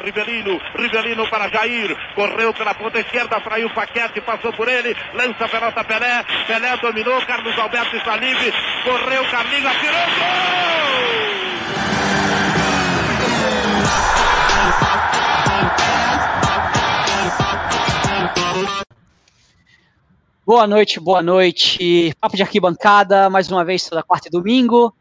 Rivelino, Rivelino para Jair, correu pela ponta esquerda, fraiu o Paquete, passou por ele, lança a pelota Pelé, Pelé dominou, Carlos Alberto está livre, correu, Carlinhos, atirou, gol! Boa noite, boa noite. Papo de arquibancada, mais uma vez toda quarta e domingo,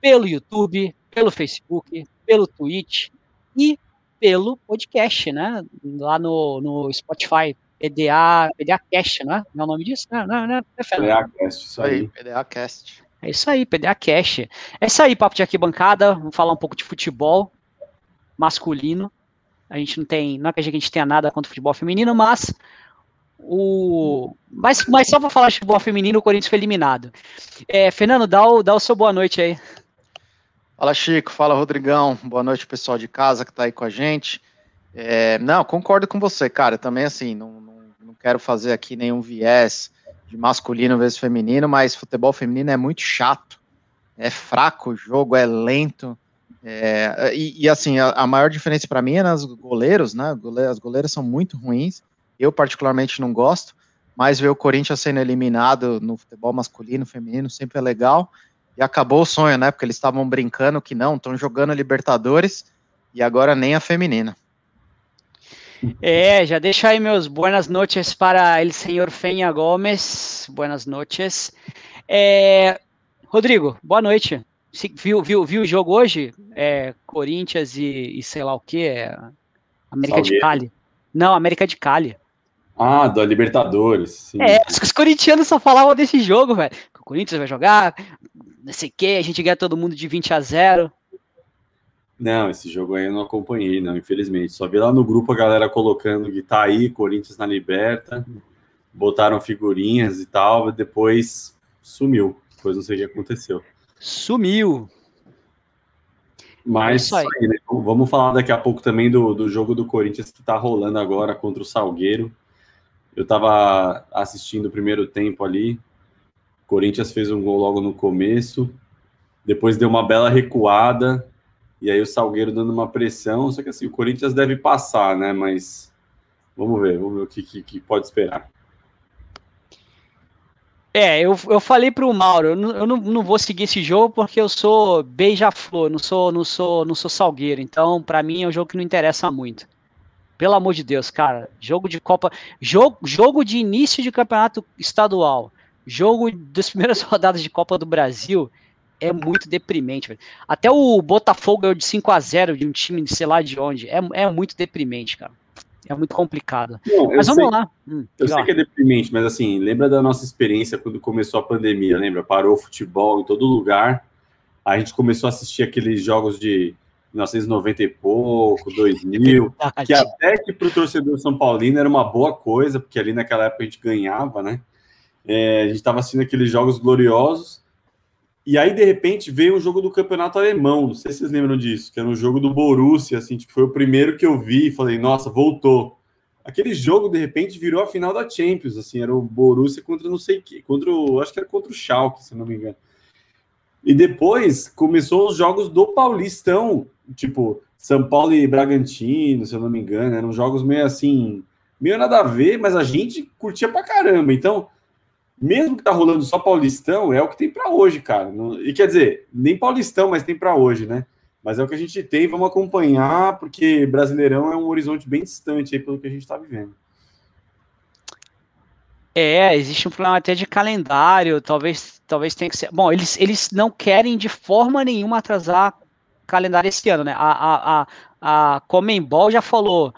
pelo YouTube, pelo Facebook, pelo Twitch e pelo podcast, né? Lá no, no Spotify, PDA, PDA Cast, né? Não é o nome disso? Não, não, não, é PDA Cast, isso aí. PDA Cast. É isso aí, PDA Cast. É isso aí, papo de arquibancada. Vamos falar um pouco de futebol masculino. A gente não tem, não é que a gente tenha nada contra o futebol feminino, mas o mas, mas só para falar de futebol feminino, o Corinthians foi eliminado. É, Fernando, dá o, dá o seu boa noite aí. Fala Chico, fala Rodrigão, boa noite pessoal de casa que está aí com a gente. É, não, concordo com você, cara. Também assim, não, não, não, quero fazer aqui nenhum viés de masculino versus feminino, mas futebol feminino é muito chato, é fraco o jogo, é lento. É, e, e, assim, a, a maior diferença para mim é nas goleiros, né? As goleiras são muito ruins. Eu, particularmente, não gosto, mas ver o Corinthians sendo eliminado no futebol masculino, feminino, sempre é legal. E acabou o sonho, né? Porque eles estavam brincando que não, estão jogando Libertadores e agora nem a feminina. É, já deixo aí meus buenas noches para o senhor Fenha Gomes. Buenas noches. É, Rodrigo, boa noite. Viu, viu, viu o jogo hoje? É, Corinthians e, e, sei lá o que? É, América Salgueiro. de Cali. Não, América de Cali. Ah, da Libertadores. Sim. É, os corintianos só falavam desse jogo, velho. O Corinthians vai jogar, não sei o que, a gente ganha todo mundo de 20 a 0. Não, esse jogo aí eu não acompanhei, não, infelizmente. Só vi lá no grupo a galera colocando que tá aí, Corinthians na Liberta, botaram figurinhas e tal, depois sumiu. Depois não sei o que aconteceu. Sumiu. Mas é aí. Aí, né? vamos falar daqui a pouco também do, do jogo do Corinthians que tá rolando agora contra o Salgueiro. Eu tava assistindo o primeiro tempo ali, Corinthians fez um gol logo no começo, depois deu uma bela recuada, e aí o Salgueiro dando uma pressão. Só que assim, o Corinthians deve passar, né? Mas vamos ver, vamos ver o que, que, que pode esperar. É, eu, eu falei pro Mauro, eu, não, eu não, não vou seguir esse jogo porque eu sou beija-flor, não sou, não sou, não sou salgueiro. Então, para mim é um jogo que não interessa muito. Pelo amor de Deus, cara, jogo de Copa, jogo, jogo de início de campeonato estadual jogo das primeiras rodadas de Copa do Brasil é muito deprimente. Velho. Até o Botafogo ganhou de 5 a 0 de um time de sei lá de onde. É, é muito deprimente, cara. É muito complicado. Não, mas vamos sei, lá. Hum, eu sei lá. que é deprimente, mas assim, lembra da nossa experiência quando começou a pandemia, lembra? Parou o futebol em todo lugar. A gente começou a assistir aqueles jogos de 1990 e pouco, 2000, é que até que para o torcedor São Paulino era uma boa coisa, porque ali naquela época a gente ganhava, né? É, a gente estava assistindo aqueles jogos gloriosos. E aí, de repente, veio um jogo do campeonato alemão. Não sei se vocês lembram disso, que era um jogo do Borussia, assim, tipo, foi o primeiro que eu vi e falei, nossa, voltou. Aquele jogo, de repente, virou a final da Champions, assim, era o Borussia contra não sei que, contra o, acho que era contra o Schalke, se não me engano. E depois começou os jogos do Paulistão, tipo, São Paulo e Bragantino, se eu não me engano, eram jogos meio assim, meio nada a ver, mas a gente curtia pra caramba. Então, mesmo que tá rolando só Paulistão, é o que tem para hoje, cara. E quer dizer, nem Paulistão, mas tem para hoje, né? Mas é o que a gente tem, vamos acompanhar, porque Brasileirão é um horizonte bem distante aí pelo que a gente está vivendo. É, existe um problema até de calendário, talvez, talvez tenha que ser. Bom, eles, eles não querem de forma nenhuma atrasar calendário esse ano, né? A, a, a, a Comembol já falou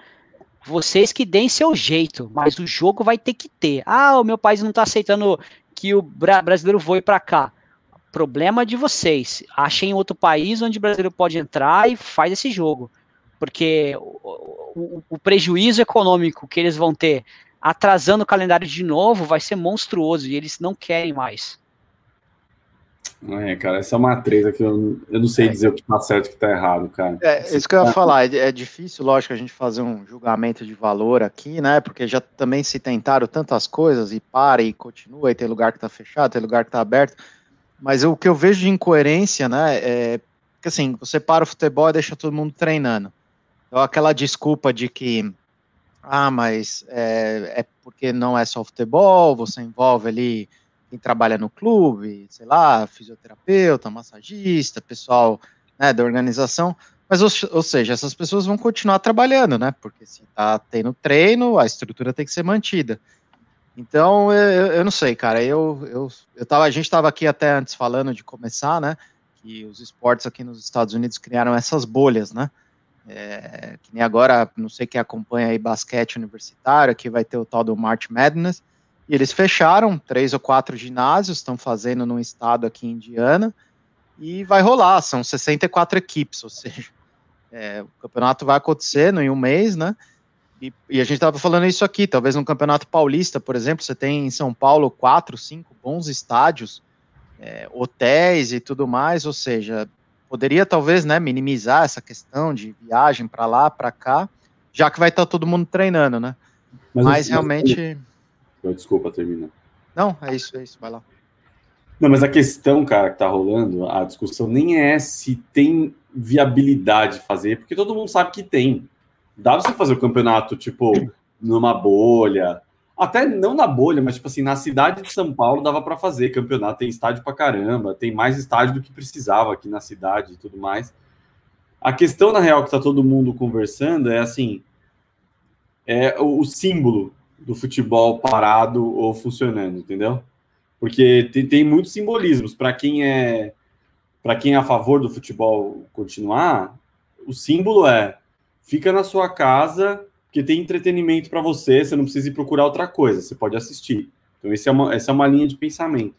vocês que deem seu jeito, mas o jogo vai ter que ter. Ah, o meu país não está aceitando que o bra brasileiro voe para cá. Problema de vocês. Achem outro país onde o brasileiro pode entrar e faz esse jogo. Porque o, o, o prejuízo econômico que eles vão ter atrasando o calendário de novo vai ser monstruoso e eles não querem mais. É, cara, essa é uma treta que eu, eu não sei é. dizer o que tá certo e o que tá errado, cara. É, isso que eu ia falar, é, é, difícil, lógico, a gente fazer um julgamento de valor aqui, né, porque já também se tentaram tantas coisas e para e continua, e tem lugar que tá fechado, tem lugar que tá aberto, mas o que eu vejo de incoerência, né, é que assim, você para o futebol e deixa todo mundo treinando. Então, aquela desculpa de que, ah, mas é, é porque não é só futebol, você envolve ali quem trabalha no clube, sei lá, fisioterapeuta, massagista, pessoal né, da organização. Mas, ou, ou, seja, essas pessoas vão continuar trabalhando, né? Porque se tá tendo treino, a estrutura tem que ser mantida. Então, eu, eu não sei, cara. Eu, eu, eu tava, a gente estava aqui até antes falando de começar, né? Que os esportes aqui nos Estados Unidos criaram essas bolhas, né? É, que nem agora, não sei quem acompanha aí basquete universitário, aqui vai ter o tal do March Madness. E eles fecharam três ou quatro ginásios, estão fazendo num estado aqui em Indiana, e vai rolar, são 64 equipes, ou seja, é, o campeonato vai acontecer no, em um mês, né? E, e a gente estava falando isso aqui, talvez no Campeonato Paulista, por exemplo, você tem em São Paulo quatro, cinco bons estádios, é, hotéis e tudo mais, ou seja, poderia talvez né, minimizar essa questão de viagem para lá, para cá, já que vai estar tá todo mundo treinando, né? Mas, mas realmente. Desculpa, termina. Não, é isso, é isso, vai lá. Não, mas a questão, cara, que tá rolando, a discussão nem é se tem viabilidade de fazer, porque todo mundo sabe que tem. Dá pra você fazer o campeonato, tipo, numa bolha. Até não na bolha, mas, tipo assim, na cidade de São Paulo dava para fazer campeonato. Tem estádio pra caramba, tem mais estádio do que precisava aqui na cidade e tudo mais. A questão, na real, que tá todo mundo conversando é assim: é o, o símbolo do futebol parado ou funcionando, entendeu? Porque tem, tem muitos simbolismos. Para quem é para quem é a favor do futebol continuar, o símbolo é fica na sua casa, que tem entretenimento para você, você não precisa ir procurar outra coisa, você pode assistir. Então, é uma, essa é uma linha de pensamento.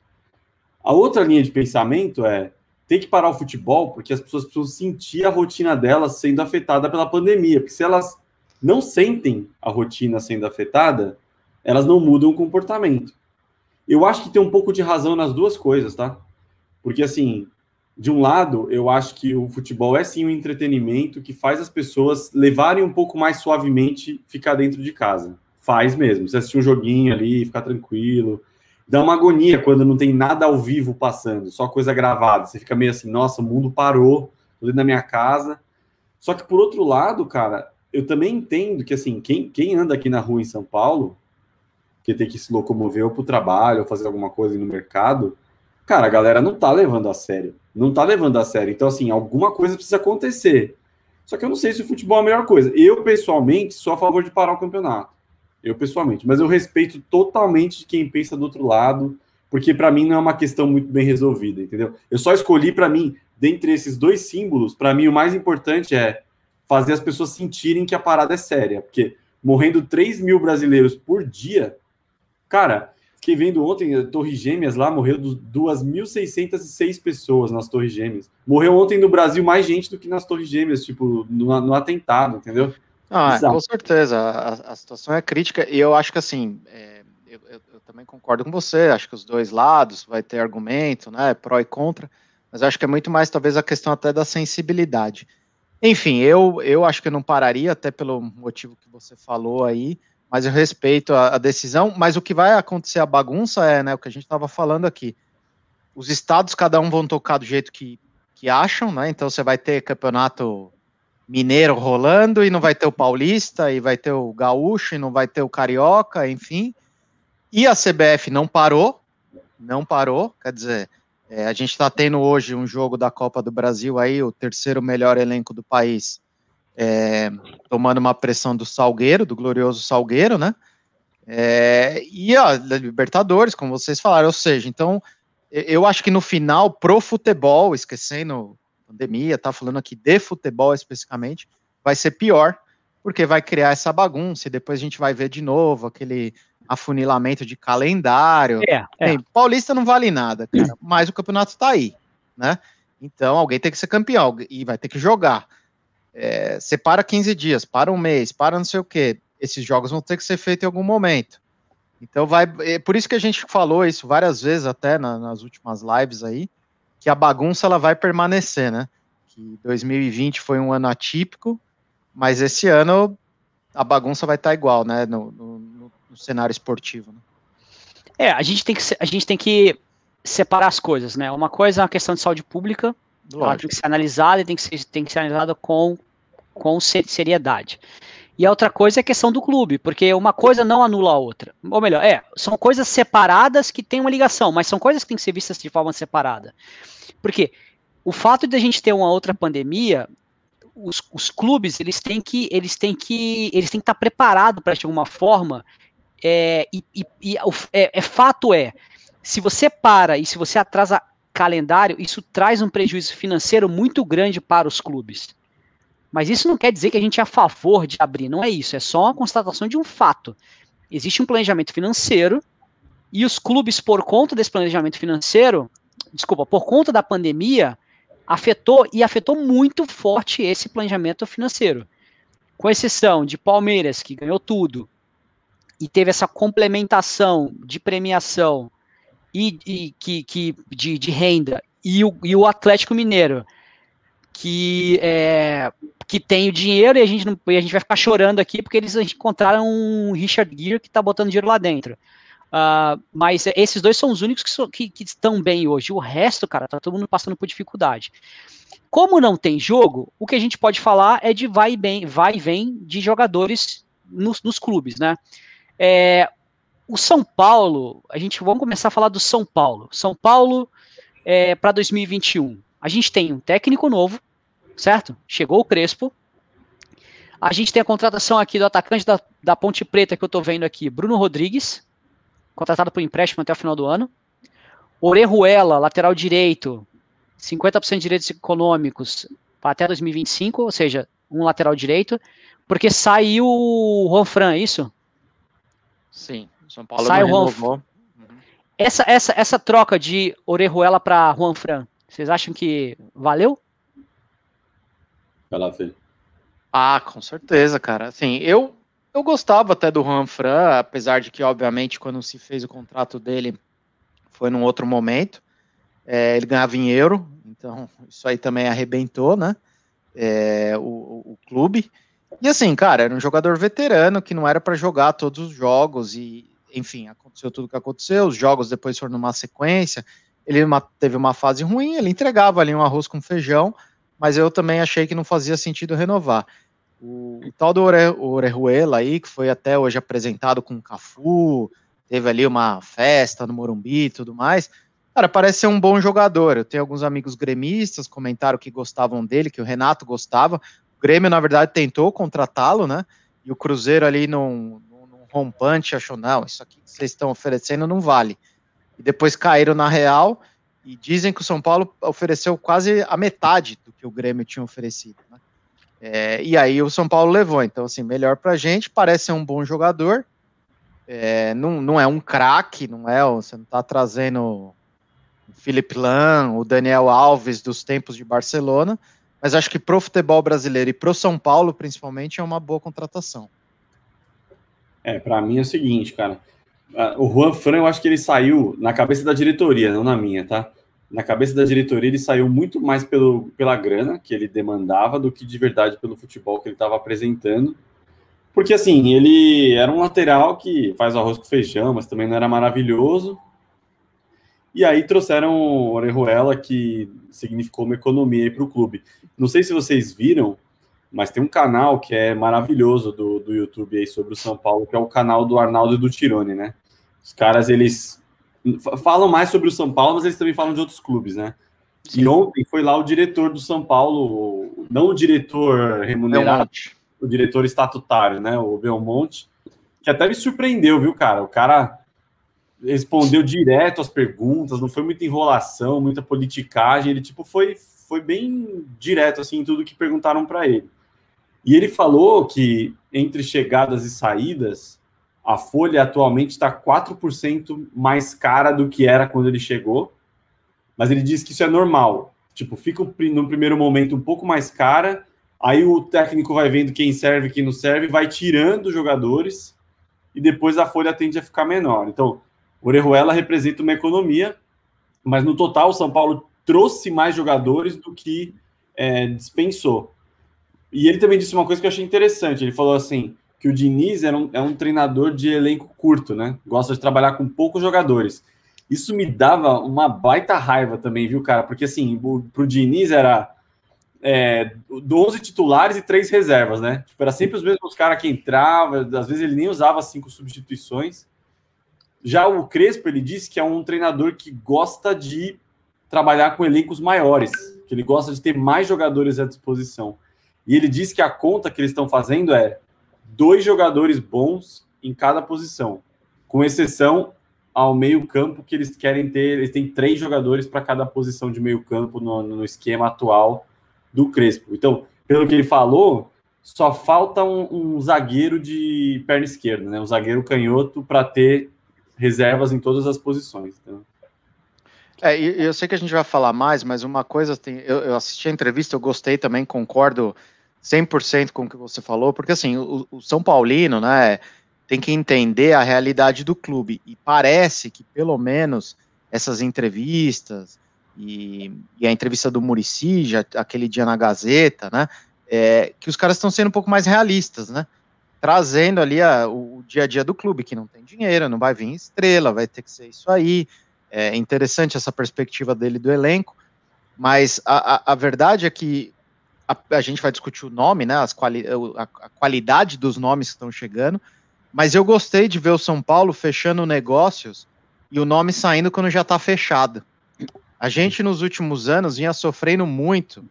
A outra linha de pensamento é tem que parar o futebol porque as pessoas precisam sentir a rotina delas sendo afetada pela pandemia, porque se elas não sentem a rotina sendo afetada, elas não mudam o comportamento. Eu acho que tem um pouco de razão nas duas coisas, tá? Porque assim, de um lado, eu acho que o futebol é sim um entretenimento que faz as pessoas levarem um pouco mais suavemente ficar dentro de casa. Faz mesmo. Você assistir um joguinho ali, ficar tranquilo. Dá uma agonia quando não tem nada ao vivo passando, só coisa gravada. Você fica meio assim, nossa, o mundo parou, tô dentro da minha casa. Só que por outro lado, cara, eu também entendo que assim, quem, quem anda aqui na rua em São Paulo, que tem que se locomover ou para o trabalho, ou fazer alguma coisa no mercado, cara, a galera não tá levando a sério. Não tá levando a sério. Então, assim, alguma coisa precisa acontecer. Só que eu não sei se o futebol é a melhor coisa. Eu, pessoalmente, sou a favor de parar o campeonato. Eu, pessoalmente. Mas eu respeito totalmente quem pensa do outro lado, porque para mim não é uma questão muito bem resolvida, entendeu? Eu só escolhi para mim, dentre esses dois símbolos, para mim o mais importante é fazer as pessoas sentirem que a parada é séria. Porque morrendo 3 mil brasileiros por dia, cara, Fiquei vendo ontem, a Torre Gêmeas lá morreu 2.606 pessoas nas Torres Gêmeas. Morreu ontem no Brasil mais gente do que nas Torres Gêmeas, tipo, no, no atentado, entendeu? Ah, com certeza, a, a, situação é crítica e eu acho que assim, é, eu, eu, eu, também concordo com você, acho que os dois lados vai ter argumento, né, pró e contra, mas acho que é muito mais talvez a questão até da sensibilidade. Enfim, eu, eu acho que eu não pararia, até pelo motivo que você falou aí, mas eu respeito a, a, decisão. Mas o que vai acontecer a bagunça é, né, o que a gente estava falando aqui. Os estados, cada um vão tocar do jeito que, que acham, né? Então você vai ter campeonato mineiro rolando e não vai ter o paulista e vai ter o gaúcho e não vai ter o carioca, enfim. E a CBF não parou, não parou, quer dizer, é, a gente está tendo hoje um jogo da Copa do Brasil aí, o terceiro melhor elenco do país é, tomando uma pressão do Salgueiro, do glorioso Salgueiro, né? É, e a Libertadores, como vocês falaram, ou seja, então eu acho que no final, pro futebol, esquecendo pandemia, tá falando aqui de futebol especificamente, vai ser pior, porque vai criar essa bagunça e depois a gente vai ver de novo aquele afunilamento de calendário. É, é. Bem, Paulista não vale nada, cara, mas o campeonato tá aí, né? Então alguém tem que ser campeão e vai ter que jogar é, separa 15 dias, para um mês, para não sei o quê. Esses jogos vão ter que ser feitos em algum momento. Então vai. É por isso que a gente falou isso várias vezes até na, nas últimas lives aí, que a bagunça ela vai permanecer, né? Que 2020 foi um ano atípico, mas esse ano a bagunça vai estar tá igual, né? No, no, no cenário esportivo. Né? É, a gente tem que a gente tem que separar as coisas, né? Uma coisa é a questão de saúde pública, ela tem que ser analisada e tem que ser, tem que ser analisada com com seriedade. E a outra coisa é a questão do clube, porque uma coisa não anula a outra. Ou melhor, é, são coisas separadas que têm uma ligação, mas são coisas que têm que ser vistas de forma separada. Porque o fato de a gente ter uma outra pandemia, os, os clubes eles têm que eles têm que eles têm que estar preparados para de alguma forma. É, e, e, e é, é fato é, se você para e se você atrasa calendário, isso traz um prejuízo financeiro muito grande para os clubes. Mas isso não quer dizer que a gente é a favor de abrir, não é isso, é só uma constatação de um fato. Existe um planejamento financeiro e os clubes, por conta desse planejamento financeiro, desculpa, por conta da pandemia, afetou e afetou muito forte esse planejamento financeiro. Com exceção de Palmeiras, que ganhou tudo, e teve essa complementação de premiação e, e que, que de, de, renda, e o, e o Atlético Mineiro, que é, que tem o dinheiro e a gente não, e a gente vai ficar chorando aqui porque eles encontraram um Richard Gere que está botando dinheiro lá dentro. Uh, mas esses dois são os únicos que, so, que, que, estão bem hoje. O resto, cara, tá todo mundo passando por dificuldade. Como não tem jogo, o que a gente pode falar é de vai e, bem, vai e vem de jogadores nos, nos clubes, né? É, o São Paulo, a gente vamos começar a falar do São Paulo. São Paulo é, para 2021. A gente tem um técnico novo, certo? Chegou o Crespo. A gente tem a contratação aqui do atacante da, da Ponte Preta que eu tô vendo aqui, Bruno Rodrigues, contratado por empréstimo até o final do ano. Orejuela, lateral direito, 50% de direitos econômicos até 2025, ou seja, um lateral direito, porque saiu o Juan Fran, é isso? Sim, São Paulo Sai o Juan. Essa, essa, essa troca de Orejuela para Juan Fran, vocês acham que valeu? Vai lá, filho. Ah, com certeza, cara. Assim, eu, eu gostava até do Juan Fran, apesar de que, obviamente, quando se fez o contrato dele, foi num outro momento. É, ele ganhava em euro, então isso aí também arrebentou, né? É, o, o, clube. E assim, cara, era um jogador veterano que não era para jogar todos os jogos e, enfim, aconteceu tudo o que aconteceu. Os jogos depois foram numa sequência. Ele teve uma fase ruim, ele entregava ali um arroz com feijão, mas eu também achei que não fazia sentido renovar. O, o tal do Ore, Orejuela aí, que foi até hoje apresentado com o Cafu, teve ali uma festa no Morumbi e tudo mais. Cara, parece ser um bom jogador. Eu tenho alguns amigos gremistas, comentaram que gostavam dele, que o Renato gostava. Grêmio, na verdade, tentou contratá-lo, né? E o Cruzeiro ali num, num rompante achou, não, isso aqui que vocês estão oferecendo não vale. E depois caíram na real e dizem que o São Paulo ofereceu quase a metade do que o Grêmio tinha oferecido. Né? É, e aí o São Paulo levou. Então, assim, melhor pra gente, parece ser um bom jogador. É, não, não é um craque, não é? Você não tá trazendo o Felipe Lan, o Daniel Alves dos tempos de Barcelona, mas acho que pro futebol brasileiro e pro São Paulo, principalmente, é uma boa contratação. É, para mim é o seguinte, cara. O Juan Fran, eu acho que ele saiu na cabeça da diretoria, não na minha, tá? na cabeça da diretoria, ele saiu muito mais pelo, pela grana que ele demandava do que de verdade pelo futebol que ele estava apresentando. Porque, assim, ele era um lateral que faz arroz com feijão, mas também não era maravilhoso. E aí trouxeram o Orejuela, que significou uma economia para o clube. Não sei se vocês viram, mas tem um canal que é maravilhoso do, do YouTube aí sobre o São Paulo, que é o canal do Arnaldo e do Tirone, né? Os caras, eles falam mais sobre o São Paulo, mas eles também falam de outros clubes, né? Sim. E ontem foi lá o diretor do São Paulo, não o diretor remunerado, o diretor estatutário, né? O Belmonte, que até me surpreendeu, viu, cara? O cara respondeu direto as perguntas, não foi muita enrolação, muita politicagem, ele tipo foi foi bem direto assim em tudo que perguntaram para ele. E ele falou que entre chegadas e saídas, a folha atualmente está 4% mais cara do que era quando ele chegou, mas ele diz que isso é normal. Tipo, fica no primeiro momento um pouco mais cara, aí o técnico vai vendo quem serve quem não serve, vai tirando jogadores e depois a folha tende a ficar menor. Então, Orejuela representa uma economia, mas no total o São Paulo trouxe mais jogadores do que é, dispensou. E ele também disse uma coisa que eu achei interessante. Ele falou assim: que o Diniz é um, é um treinador de elenco curto, né? Gosta de trabalhar com poucos jogadores. Isso me dava uma baita raiva também, viu, cara? Porque assim, pro Diniz era é, 11 titulares e três reservas, né? Tipo, era sempre os mesmos caras que entravam, às vezes ele nem usava cinco substituições. Já o Crespo, ele disse que é um treinador que gosta de trabalhar com elencos maiores, que ele gosta de ter mais jogadores à disposição. E ele diz que a conta que eles estão fazendo é dois jogadores bons em cada posição, com exceção ao meio-campo que eles querem ter. Eles têm três jogadores para cada posição de meio-campo no, no, esquema atual do Crespo. Então, pelo que ele falou, só falta um, um zagueiro de perna esquerda, né? Um zagueiro canhoto para ter reservas em todas as posições. Então. É, eu sei que a gente vai falar mais, mas uma coisa, tem, eu, eu assisti a entrevista, eu gostei também, concordo 100% com o que você falou, porque assim, o, o, São Paulino, né, tem que entender a realidade do clube, e parece que pelo menos essas entrevistas, e, e a entrevista do Murici, aquele dia na Gazeta, né, é, que os caras estão sendo um pouco mais realistas, né, trazendo ali a, o, o dia a dia do clube, que não tem dinheiro, não vai vir estrela, vai ter que ser isso aí, é interessante essa perspectiva dele do elenco, mas a, a, a verdade é que a, a, gente vai discutir o nome, né, as quali a, qualidade dos nomes que estão chegando, mas eu gostei de ver o São Paulo fechando negócios e o nome saindo quando já está fechado. A gente nos últimos anos vinha sofrendo muito,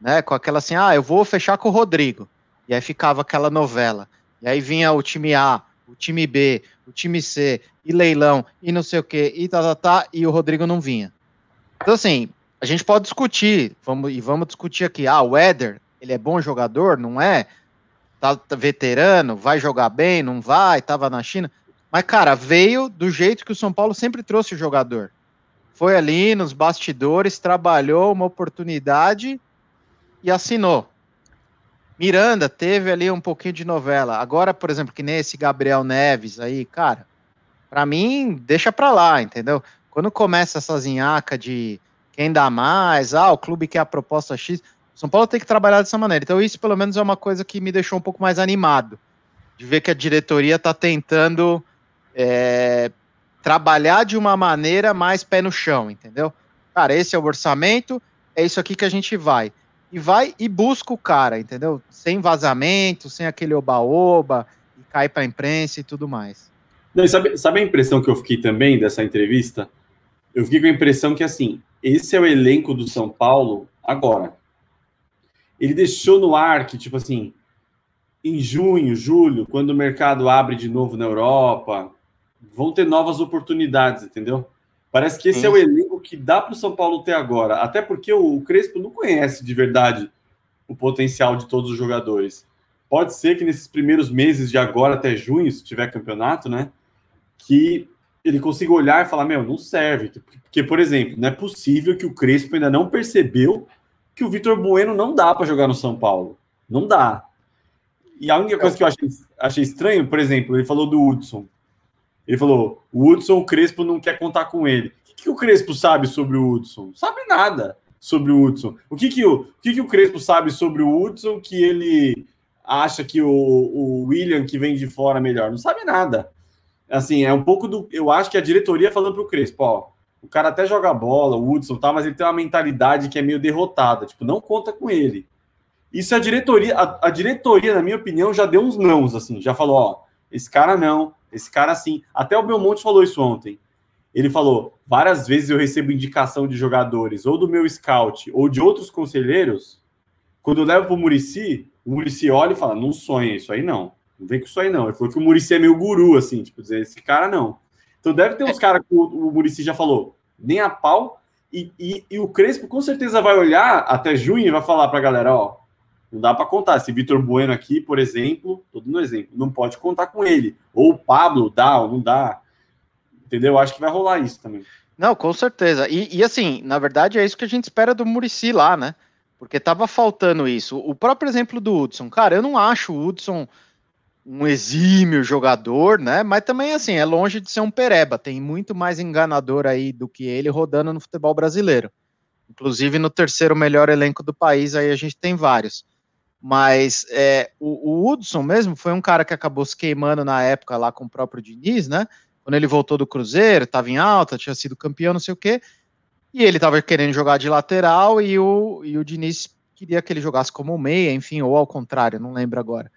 né, com aquela assim, ah, eu vou fechar com o Rodrigo, e aí ficava aquela novela, e aí vinha o time A, o time B, o time C, e leilão, e não sei o que, e tá, tá, tá, e o Rodrigo não vinha. Então, assim, a gente pode discutir, vamos, e vamos discutir aqui, ah, o Éder, ele é bom jogador, não é? Tá, tá veterano, vai jogar bem, não vai, tava na China. Mas, cara, veio do jeito que o São Paulo sempre trouxe o jogador. Foi ali nos bastidores, trabalhou uma oportunidade e assinou. Miranda teve ali um pouquinho de novela. Agora, por exemplo, que nem esse Gabriel Neves aí, cara, para mim, deixa pra lá, entendeu? Quando começa essa zinhaca de quem dá mais, ah, o clube quer a proposta X, São Paulo tem que trabalhar dessa maneira. Então, isso pelo menos é uma coisa que me deixou um pouco mais animado, de ver que a diretoria está tentando é, trabalhar de uma maneira mais pé no chão, entendeu? Cara, esse é o orçamento, é isso aqui que a gente vai e vai e busca o cara, entendeu? Sem vazamento, sem aquele oba-oba, e cai para a imprensa e tudo mais. Não, sabe, sabe a impressão que eu fiquei também dessa entrevista? Eu fiquei com a impressão que, assim, esse é o elenco do São Paulo agora. Ele deixou no ar que, tipo assim, em junho, julho, quando o mercado abre de novo na Europa, vão ter novas oportunidades, entendeu? Parece que esse Sim. é o elenco que dá para o São Paulo ter agora. Até porque o Crespo não conhece de verdade o potencial de todos os jogadores. Pode ser que nesses primeiros meses de agora até junho, se tiver campeonato, né? Que ele consiga olhar e falar: Meu, não serve. Porque, por exemplo, não é possível que o Crespo ainda não percebeu que o Vitor Bueno não dá para jogar no São Paulo. Não dá. E a única coisa que eu achei, achei estranho, por exemplo, ele falou do Hudson. Ele falou: o Hudson, o Crespo não quer contar com ele. Que, o Crespo sabe sobre o Hudson? Sabe nada sobre o Hudson. O que, que, o, o, que, que o Crespo sabe sobre o Hudson que ele acha que o, o William, que vem de fora, melhor? Não sabe nada. Assim, é um pouco do. Eu acho que a diretoria falando para o Crespo: ó, o cara até joga bola, o Hudson tá, mas ele tem uma mentalidade que é meio derrotada. Tipo, não conta com ele. Isso a diretoria, a, a diretoria, na minha opinião, já deu uns nãos, assim, já falou: ó, esse cara não, esse cara, sim. Até o Belmonte falou isso ontem. Ele falou: várias vezes eu recebo indicação de jogadores, ou do meu scout, ou de outros conselheiros. Quando eu levo para o Murici, o Murici olha e fala: não sonha, isso aí não. Não vem com isso aí não. Ele falou que o Murici é meio guru, assim, tipo, dizer, esse cara não. Então deve ter uns caras que o, o Murici já falou, nem a pau. E, e, e, o Crespo com certeza vai olhar até junho e vai falar para a galera: ó, não dá para contar. Esse Vitor Bueno aqui, por exemplo, todo no exemplo, não pode contar com ele. Ou o Pablo dá ou não dá. Entendeu? Acho que vai rolar isso também. Não, com certeza. E, e assim, na verdade, é isso que a gente espera do Murici lá, né? Porque tava faltando isso. O próprio exemplo do Hudson. Cara, eu não acho o Hudson um exímio jogador, né? Mas também, assim, é longe de ser um pereba. Tem muito mais enganador aí do que ele rodando no futebol brasileiro. Inclusive no terceiro melhor elenco do país, aí a gente tem vários. Mas é, o, o Hudson mesmo foi um cara que acabou se queimando na época lá com o próprio Diniz, né? Quando ele voltou do Cruzeiro, estava em alta, tinha sido campeão, não sei o quê. E ele estava querendo jogar de lateral e o, e o Diniz queria que ele jogasse como meia, enfim, ou ao contrário, não lembro agora.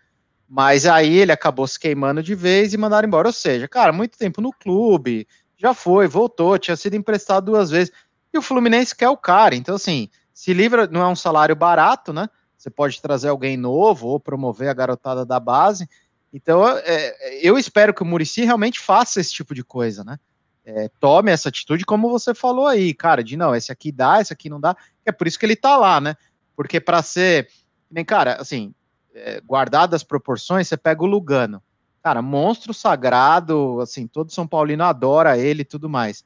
Mas aí ele acabou se queimando de vez e mandaram embora. Ou seja, cara, muito tempo no clube, já foi, voltou, tinha sido emprestado duas vezes. E o Fluminense quer o cara. Então, assim, se livra, não é um salário barato, né? Você pode trazer alguém novo ou promover a garotada da base. Então, é, eu espero que o Murici realmente faça esse tipo de coisa, né? É, tome essa atitude, como você falou aí, cara, de não, esse aqui dá, esse aqui não dá. É por isso que ele tá lá, né? Porque para ser. Nem, cara, assim, é, guardado as proporções, você pega o Lugano. Cara, monstro sagrado, assim, todo São Paulino adora ele e tudo mais.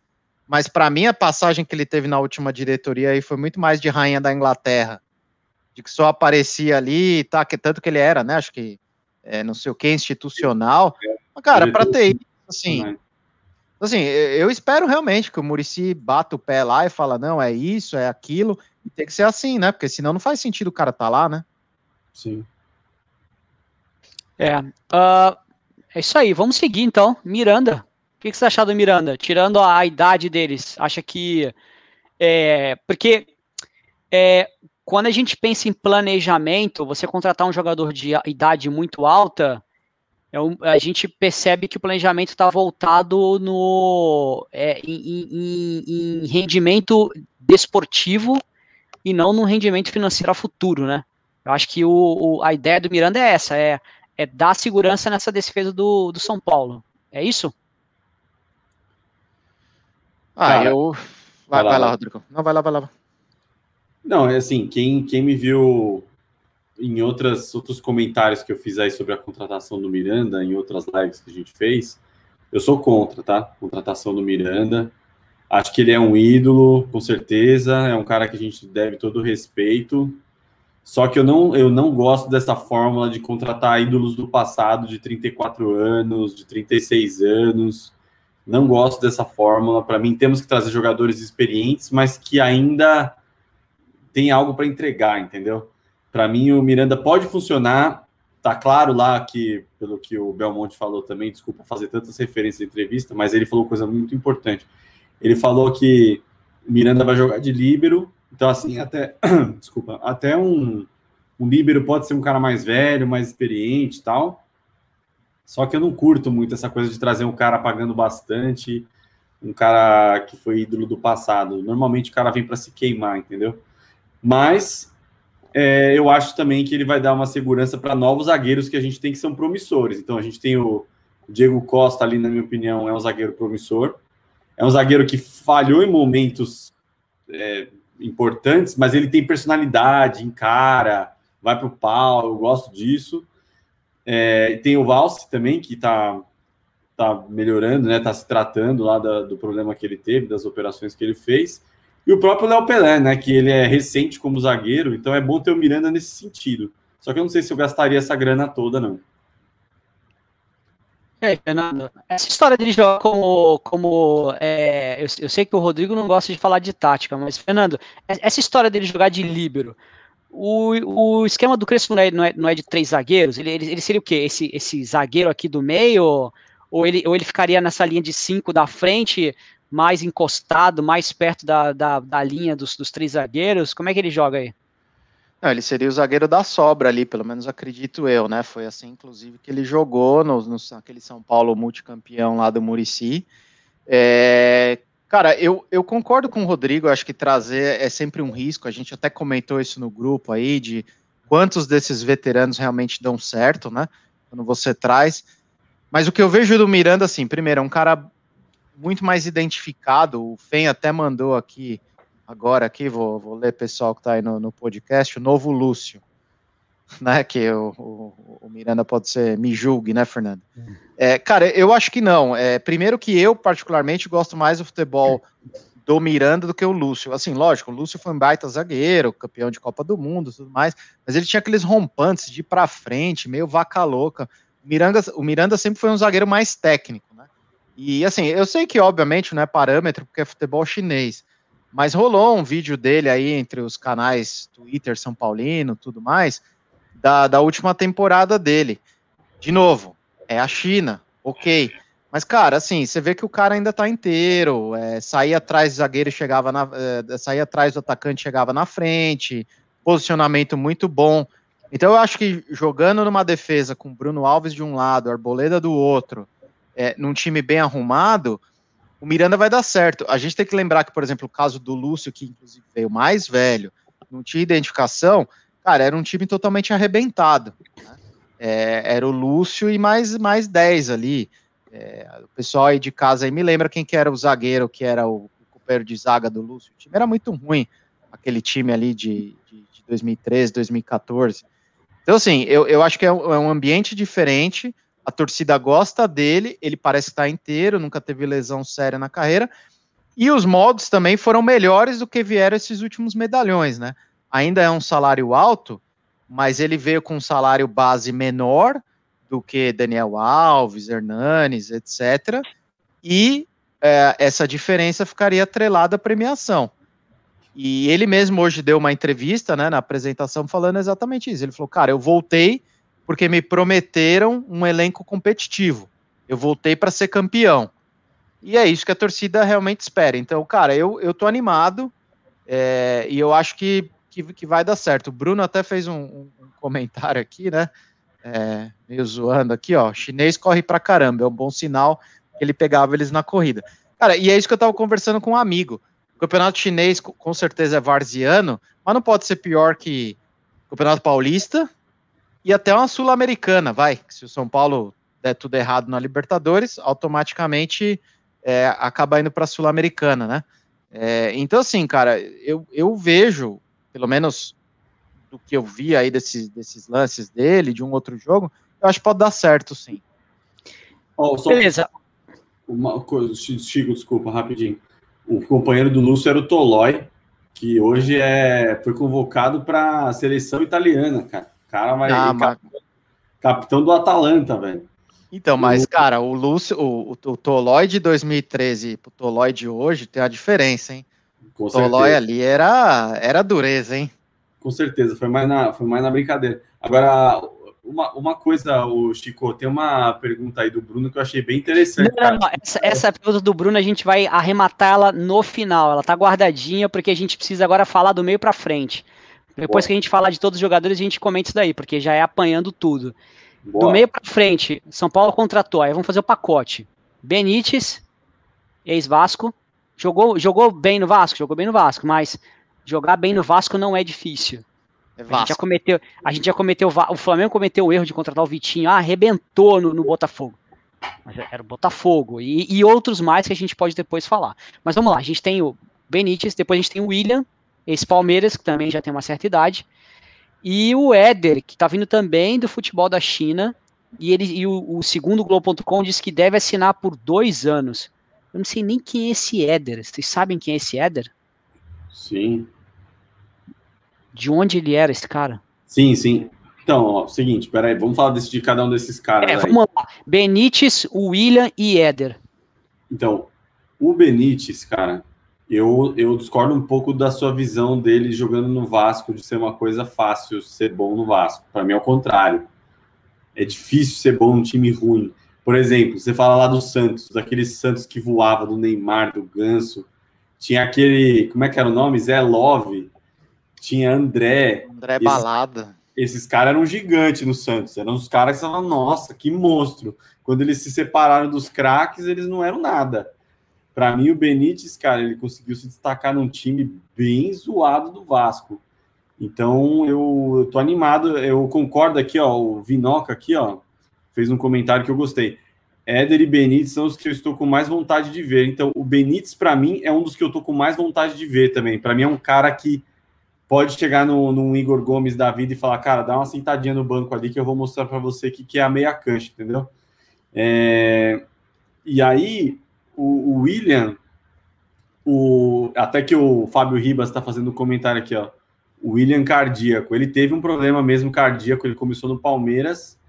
Mas para mim, a passagem que ele teve na última diretoria aí foi muito mais de rainha da Inglaterra. De que só aparecia ali, tá? Que, tanto que ele era, né? Acho que é, não sei o que, institucional. Mas, cara, para ter isso, assim. Assim, eu espero realmente que o Murici bata o pé lá e fala, não, é isso, é aquilo, e tem que ser assim, né? Porque senão não faz sentido o cara tá lá, né? Sim. É. Uh, é isso aí, vamos seguir então. Miranda. O que, que você achou do Miranda? Tirando a, a idade deles, acha que. É, porque é, quando a gente pensa em planejamento, você contratar um jogador de idade muito alta, é um, a gente percebe que o planejamento está voltado no, é, em, em, em, rendimento desportivo e não no rendimento financeiro a futuro, né? Eu acho que o, o, a ideia do Miranda é essa, é, é dar segurança nessa defesa do, do São Paulo. É isso? Ah, Cara, eu. Vai, vai, lá, vai lá, Rodrigo. Não, vai lá, vai lá. Não, é assim, quem, quem me viu em outras, outros comentários que eu fiz aí sobre a contratação do Miranda, em outras lives que a gente fez, eu sou contra, tá? Contratação do Miranda. Acho que ele é um ídolo, com certeza. É um cara que a gente deve todo respeito. Só que eu não, eu não gosto dessa fórmula de contratar ídolos do passado de 34 anos, de 36 anos. Não gosto dessa fórmula. Para mim, temos que trazer jogadores experientes, mas que ainda tem algo para entregar, entendeu? Para mim, o Miranda pode funcionar. Tá claro lá que, pelo que o Belmonte falou também, desculpa fazer tantas referências na entrevista, mas ele falou coisa muito importante. Ele falou que Miranda vai jogar de líbero, então assim, até desculpa, até um, um líbero pode ser um cara mais velho, mais experiente, tal. Só que eu não curto muito essa coisa de trazer um cara pagando bastante, um cara que foi ídolo do passado. Normalmente o cara vem para se queimar, entendeu? Mas é, eu acho também que ele vai dar uma segurança para novos zagueiros que a gente tem que são promissores. Então a gente tem o Diego Costa ali, na minha opinião, é um zagueiro promissor. É um zagueiro que falhou em momentos é, importantes, mas ele tem personalidade, encara, vai para o pau, eu gosto disso. É, tem o Valse também, que está tá melhorando, né? Tá se tratando lá da, do problema que ele teve, das operações que ele fez. E o próprio Léo Pelé, né? Que ele é recente como zagueiro, então é bom ter o Miranda nesse sentido. Só que eu não sei se eu gastaria essa grana toda, não. É, Fernando, essa história dele jogar como. como é, eu, eu, sei que o Rodrigo não gosta de falar de tática, mas, Fernando, essa história dele jogar de líbero, o, o esquema do Crespo não é, não é, não é de três zagueiros? Ele, ele, ele, seria o quê? Esse, esse zagueiro aqui do meio? Ou ele, ou ele ficaria nessa linha de cinco da frente, mais encostado, mais perto da, da, da linha dos, dos três zagueiros? Como é que ele joga aí? Não, ele seria o zagueiro da sobra ali, pelo menos acredito eu, né? Foi assim, inclusive, que ele jogou no, no São Paulo multicampeão lá do Murici. É, Cara, eu, eu concordo com o Rodrigo, acho que trazer é sempre um risco. A gente até comentou isso no grupo aí, de quantos desses veteranos realmente dão certo, né? Quando você traz. Mas o que eu vejo do Miranda, assim, primeiro, é um cara muito mais identificado. O Fen até mandou aqui, agora aqui, vou, vou ler pessoal que está aí no, no podcast, o novo Lúcio né? Que o, o, o, Miranda pode ser me julgue, né, Fernando? É, cara, eu acho que não. É, primeiro que eu, particularmente, gosto mais do futebol do Miranda do que o Lúcio. Assim, lógico, o Lúcio foi um baita zagueiro, campeão de Copa do Mundo tudo mais, mas ele tinha aqueles rompantes de ir pra frente, meio vaca louca. O Miranda, o Miranda sempre foi um zagueiro mais técnico? E assim, eu sei que obviamente não é parâmetro porque é futebol chinês, mas rolou um vídeo dele aí entre os canais Twitter São Paulino, tudo mais, da, da última temporada dele. De novo, é a China, ok. Mas, cara, assim, você vê que o cara ainda tá inteiro. É, saía atrás do zagueiro chegava na. É, saía atrás do atacante chegava na frente. posicionamento muito bom. Então eu acho que jogando numa defesa com Bruno Alves de um lado, Arboleda do outro, é, num time bem arrumado, o Miranda vai dar certo. A gente tem que lembrar que, por exemplo, o caso do Lúcio, que inclusive veio mais velho, não tinha identificação, cara, era um time totalmente arrebentado. Né? É, era o Lúcio e mais, mais 10 ali. É, o pessoal aí de casa aí me lembra quem que era o zagueiro, que era o, o de zaga do Lúcio. O time era muito ruim, aquele time ali de, de, de 2013, 2014. Então, assim, eu, eu acho que é um, é um ambiente diferente, a torcida gosta dele, ele parece estar inteiro, nunca teve lesão séria na carreira, e os modos também foram melhores do que vieram esses últimos medalhões, né? Ainda é um salário alto, mas ele veio com um salário base menor do que Daniel Alves, Hernanes, etc. E é, essa diferença ficaria atrelada à premiação. E ele mesmo hoje deu uma entrevista, né, na apresentação, falando exatamente isso. Ele falou, cara, eu voltei porque me prometeram um elenco competitivo. Eu voltei para ser campeão. E é isso que a torcida realmente espera. Então, cara, eu, eu tô animado é, e eu acho que, que, que, vai dar certo. O Bruno até fez um, um comentário aqui, né? É, meio zoando aqui, ó. Chinês corre pra caramba, é um bom sinal que ele pegava eles na corrida. Cara, e é isso que eu tava conversando com um amigo. O campeonato chinês com certeza é varziano, mas não pode ser pior que o Campeonato Paulista e até uma Sul-Americana, vai. Se o São Paulo der tudo errado na Libertadores, automaticamente é, acaba indo para a Sul-Americana, né? É, então, assim, cara, eu, eu vejo, pelo menos do que eu vi aí desses, desses lances dele, de um outro jogo, eu acho que pode dar certo, sim. Oh, só Beleza. Uma coisa, Chico, desculpa, rapidinho. O companheiro do Lúcio era o Tolói, que hoje é, foi convocado para a seleção italiana, cara. Cara vai. Ah, cap, capitão do Atalanta, velho. Então, mas, cara, o Lúcio, o, o, o Tolói de 2013 pro Tolói de hoje tem a diferença, hein? Com o Tolói ali era, era dureza, hein? Com certeza, foi mais na, foi mais na brincadeira. Agora, uma, uma coisa, o Chico, tem uma pergunta aí do Bruno que eu achei bem interessante. Não, não, não. Essa, essa, pergunta do Bruno a gente vai arrematar ela no final. Ela tá guardadinha porque a gente precisa agora falar do meio para frente. Depois Boa. que a gente falar de todos os jogadores, a gente comenta isso daí, porque já é apanhando tudo. Boa. Do meio para frente, São Paulo contratou. Aí vamos fazer o pacote. Benítez, ex-Vasco, jogou, jogou bem no Vasco, jogou bem no Vasco, mas jogar bem no Vasco não é difícil. É a gente já cometeu, a gente já cometeu, o Flamengo cometeu o erro de contratar o Vitinho, ah, arrebentou no, no Botafogo. Mas era o Botafogo e, e, outros mais que a gente pode depois falar. Mas vamos lá, a gente tem o Benítez, depois a gente tem o William, esse Palmeiras, que também já tem uma certa idade, e o Éder, que tá vindo também do futebol da China, e ele e o, o segundo Globo.com diz que deve assinar por dois anos. Eu não sei nem quem é esse Éder. Vocês sabem quem é esse Éder? Sim. De onde ele era, esse cara? Sim, sim. Então, ó, seguinte, peraí, vamos falar desse, de cada um desses caras. É, vamos lá. Benítez, William e Éder. Então, o Benítez, cara, eu, eu discordo um pouco da sua visão dele jogando no Vasco de ser uma coisa fácil ser bom no Vasco. Para mim é o contrário. É difícil ser bom num time ruim. Por exemplo, você fala lá do Santos, daqueles Santos que voava, do Neymar, do Ganso. Tinha aquele, como é que era o nome? Zé Love tinha André. André esses, Balada. Esses caras eram gigantes no Santos. Eram os caras que falavam, nossa, que monstro. Quando eles se separaram dos craques, eles não eram nada. Para mim, o Benítez, cara, ele conseguiu se destacar num time bem zoado do Vasco. Então, eu, eu tô animado. Eu concordo aqui, ó. O Vinoca aqui, ó, fez um comentário que eu gostei. Éder e Benítez são os que eu estou com mais vontade de ver. Então, o Benítez, para mim, é um dos que eu tô com mais vontade de ver também. Para mim, é um cara que pode chegar no, no Igor Gomes da vida e falar, cara, dá uma sentadinha no banco ali que eu vou mostrar para você que, que é a meia cancha, entendeu? É... E aí, o, o, William, o... até que o Fábio Ribas está fazendo um comentário aqui, ó. O William cardíaco, ele teve um problema mesmo cardíaco, ele começou no Palmeiras,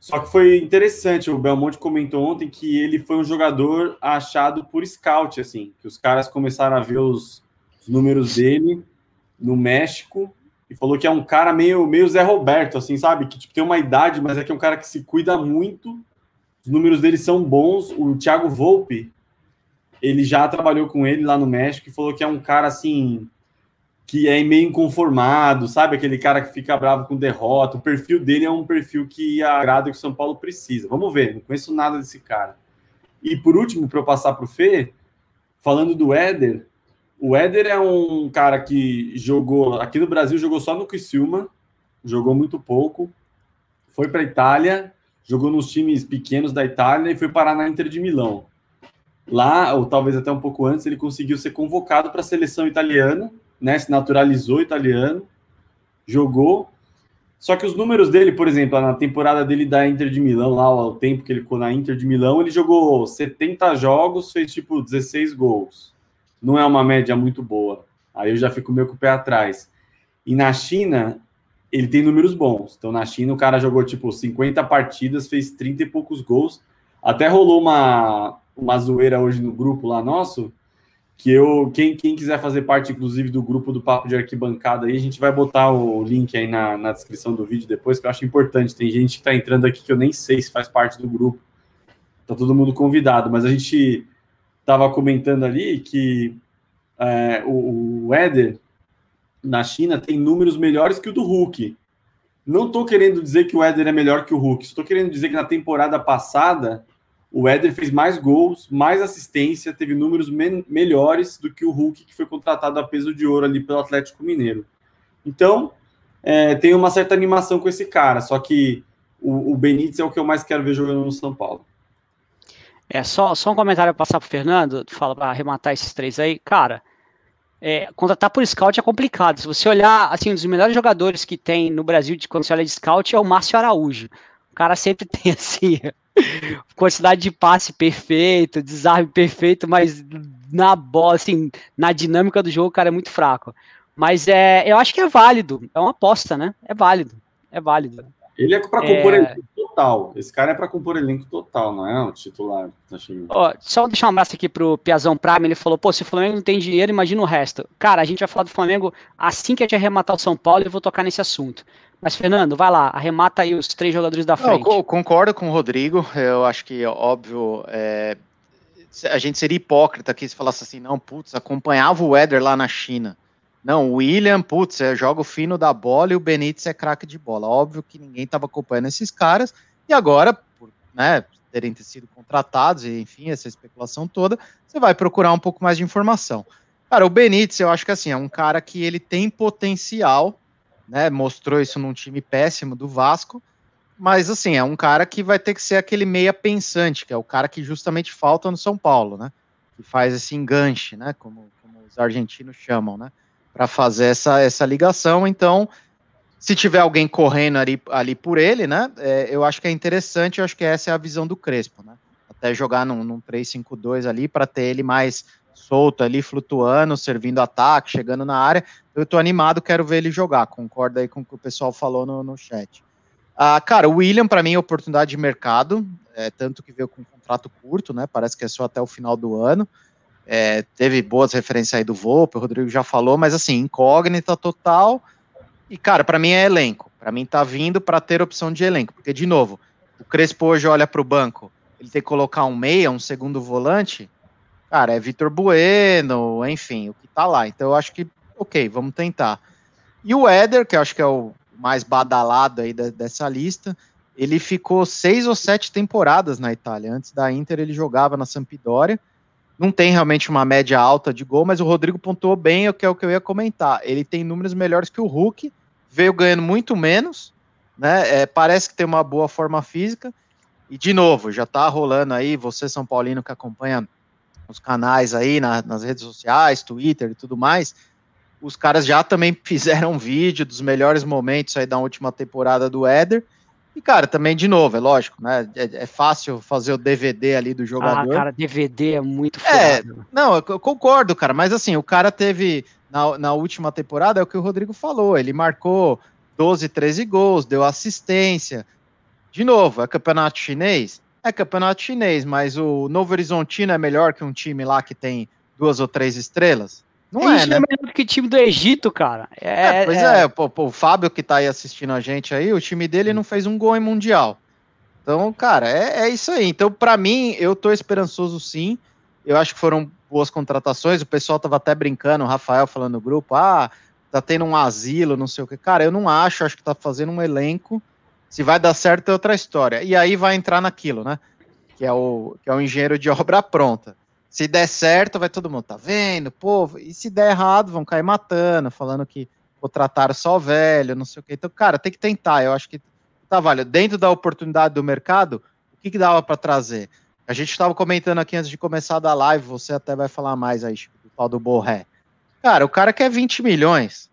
só que foi interessante, o Belmonte comentou ontem que ele foi um jogador achado por scout, assim, que os caras começaram a ver os, os números dele no México e falou que é um cara meio, meio Zé Roberto, assim, sabe? Que tipo, tem uma idade, mas é que é um cara que se cuida muito. Os números dele são bons. O Thiago Volpe, ele já trabalhou com ele lá no México e falou que é um cara assim que é meio inconformado, sabe? Aquele cara que fica bravo com derrota. O perfil dele é um perfil que agrada o que o São Paulo precisa. Vamos ver, não conheço nada desse cara. E por último, para eu passar para o Fê, falando do Éder, o Éder é um cara que jogou aqui no Brasil, jogou só no Criciúma, jogou muito pouco, foi para a Itália, jogou nos times pequenos da Itália e foi parar na Inter de Milão. Lá, ou talvez até um pouco antes, ele conseguiu ser convocado para a seleção italiana né? Se naturalizou italiano, jogou. Só que os números dele, por exemplo, na temporada dele da Inter de Milão, lá o tempo que ele ficou na Inter de Milão, ele jogou 70 jogos, fez tipo 16 gols. Não é uma média muito boa. Aí eu já fico meio com o pé atrás. E na China, ele tem números bons. Então na China o cara jogou tipo 50 partidas, fez 30 e poucos gols. Até rolou uma, uma zoeira hoje no grupo lá nosso, que eu, quem, quem quiser fazer parte, inclusive, do grupo do Papo de Arquibancada aí, a gente vai botar o link aí na, na descrição do vídeo depois, que eu acho importante. Tem gente que está entrando aqui que eu nem sei se faz parte do grupo. Tá todo mundo convidado, mas a gente estava comentando ali que é, o, o Éder, na China, tem números melhores que o do Hulk. Não estou querendo dizer que o Éder é melhor que o Hulk, estou querendo dizer que na temporada passada o Éder fez mais gols, mais assistência, teve números me melhores do que o Hulk, que foi contratado a peso de ouro ali pelo Atlético Mineiro. Então, é, tem uma certa animação com esse cara, só que o, o Benítez é o que eu mais quero ver jogando no São Paulo. É, só, só um comentário para passar para o Fernando, fala para arrematar esses três aí. Cara, é, contratar por scout é complicado. Se você olhar, assim, um dos melhores jogadores que tem no Brasil, de, quando você olha de scout, é o Márcio Araújo. O cara sempre tem, assim, quantidade de passe perfeito, desarme perfeito, mas na bola, assim, na dinâmica do jogo, o cara é muito fraco. Mas é, eu acho que é válido, é uma aposta, né? É válido, é válido. Ele é para compor é... elenco total. Esse cara é para compor elenco total, não é o titular. Ó, só deixar um abraço aqui pro Piazão Prime. Ele falou: pô, se o Flamengo não tem dinheiro, imagina o resto. Cara, a gente vai falar do Flamengo assim que a gente arrematar o São Paulo. Eu vou tocar nesse assunto. Mas, Fernando, vai lá, arremata aí os três jogadores da frente. eu concordo com o Rodrigo. Eu acho que, óbvio, é, a gente seria hipócrita aqui se falasse assim: não, putz, acompanhava o Éder lá na China. Não, o William, putz, é joga o fino da bola e o Benítez é craque de bola. Óbvio que ninguém estava acompanhando esses caras, e agora, por né, terem sido contratados, e enfim, essa especulação toda, você vai procurar um pouco mais de informação. Cara, o Benítez, eu acho que assim, é um cara que ele tem potencial, né? Mostrou isso num time péssimo do Vasco, mas assim, é um cara que vai ter que ser aquele meia pensante, que é o cara que justamente falta no São Paulo, né? Que faz esse enganche, né? Como, como os argentinos chamam, né? Para fazer essa, essa ligação. Então, se tiver alguém correndo ali, ali por ele, né? É, eu acho que é interessante, eu acho que essa é a visão do Crespo, né? Até jogar num, num 3-5-2 ali para ter ele mais solto ali, flutuando, servindo ataque, chegando na área. Eu estou animado, quero ver ele jogar. Concordo aí com o que o pessoal falou no, no chat. Ah, cara, o William, para mim, é oportunidade de mercado, é, tanto que veio com um contrato curto, né? Parece que é só até o final do ano. É, teve boas referências aí do Volpe, o Rodrigo já falou, mas assim, incógnita total. E, cara, para mim é elenco. Para mim tá vindo para ter opção de elenco. Porque, de novo, o Crespo hoje olha para o banco, ele tem que colocar um meia, um segundo volante. Cara, é Vitor Bueno, enfim, o que tá lá. Então eu acho que, ok, vamos tentar. E o Éder, que eu acho que é o mais badalado aí dessa lista, ele ficou seis ou sete temporadas na Itália. Antes da Inter, ele jogava na Sampdoria não tem realmente uma média alta de gol, mas o Rodrigo pontuou bem, que é o que eu ia comentar. Ele tem números melhores que o Hulk, veio ganhando muito menos, né? É, parece que tem uma boa forma física. E de novo, já tá rolando aí, você São Paulino que acompanha os canais aí na, nas redes sociais, Twitter e tudo mais, os caras já também fizeram um vídeo dos melhores momentos aí da última temporada do Éder. E, cara, também, de novo, é lógico, né? É, é fácil fazer o DVD ali do jogador. Ah, cara, DVD é muito É, não, eu concordo, cara, mas assim, o cara teve, na, na última temporada, é o que o Rodrigo falou, ele marcou 12, 13 gols, deu assistência. De novo, é campeonato chinês? É campeonato chinês, mas o Novo Horizontino é melhor que um time lá que tem duas ou três estrelas? Não é, né? é melhor do que o time do Egito, cara. É, é pois é, é pô, pô, o Fábio que tá aí assistindo a gente aí, o time dele não fez um gol em Mundial. Então, cara, é, é isso aí. Então, para mim, eu tô esperançoso sim. Eu acho que foram boas contratações. O pessoal tava até brincando, o Rafael falando no grupo, ah, tá tendo um asilo, não sei o que. Cara, eu não acho, acho que tá fazendo um elenco. Se vai dar certo é outra história. E aí vai entrar naquilo, né? Que é o, que é o engenheiro de obra pronta. Se der certo, vai todo mundo, tá vendo? Pô, e se der errado, vão cair matando, falando que contrataram só velho, não sei o que. Então, cara, tem que tentar. Eu acho que tá, vale. Dentro da oportunidade do mercado, o que, que dava para trazer? A gente estava comentando aqui antes de começar da live, você até vai falar mais aí, Chico, do tal do Borré. Cara, o cara quer 20 milhões.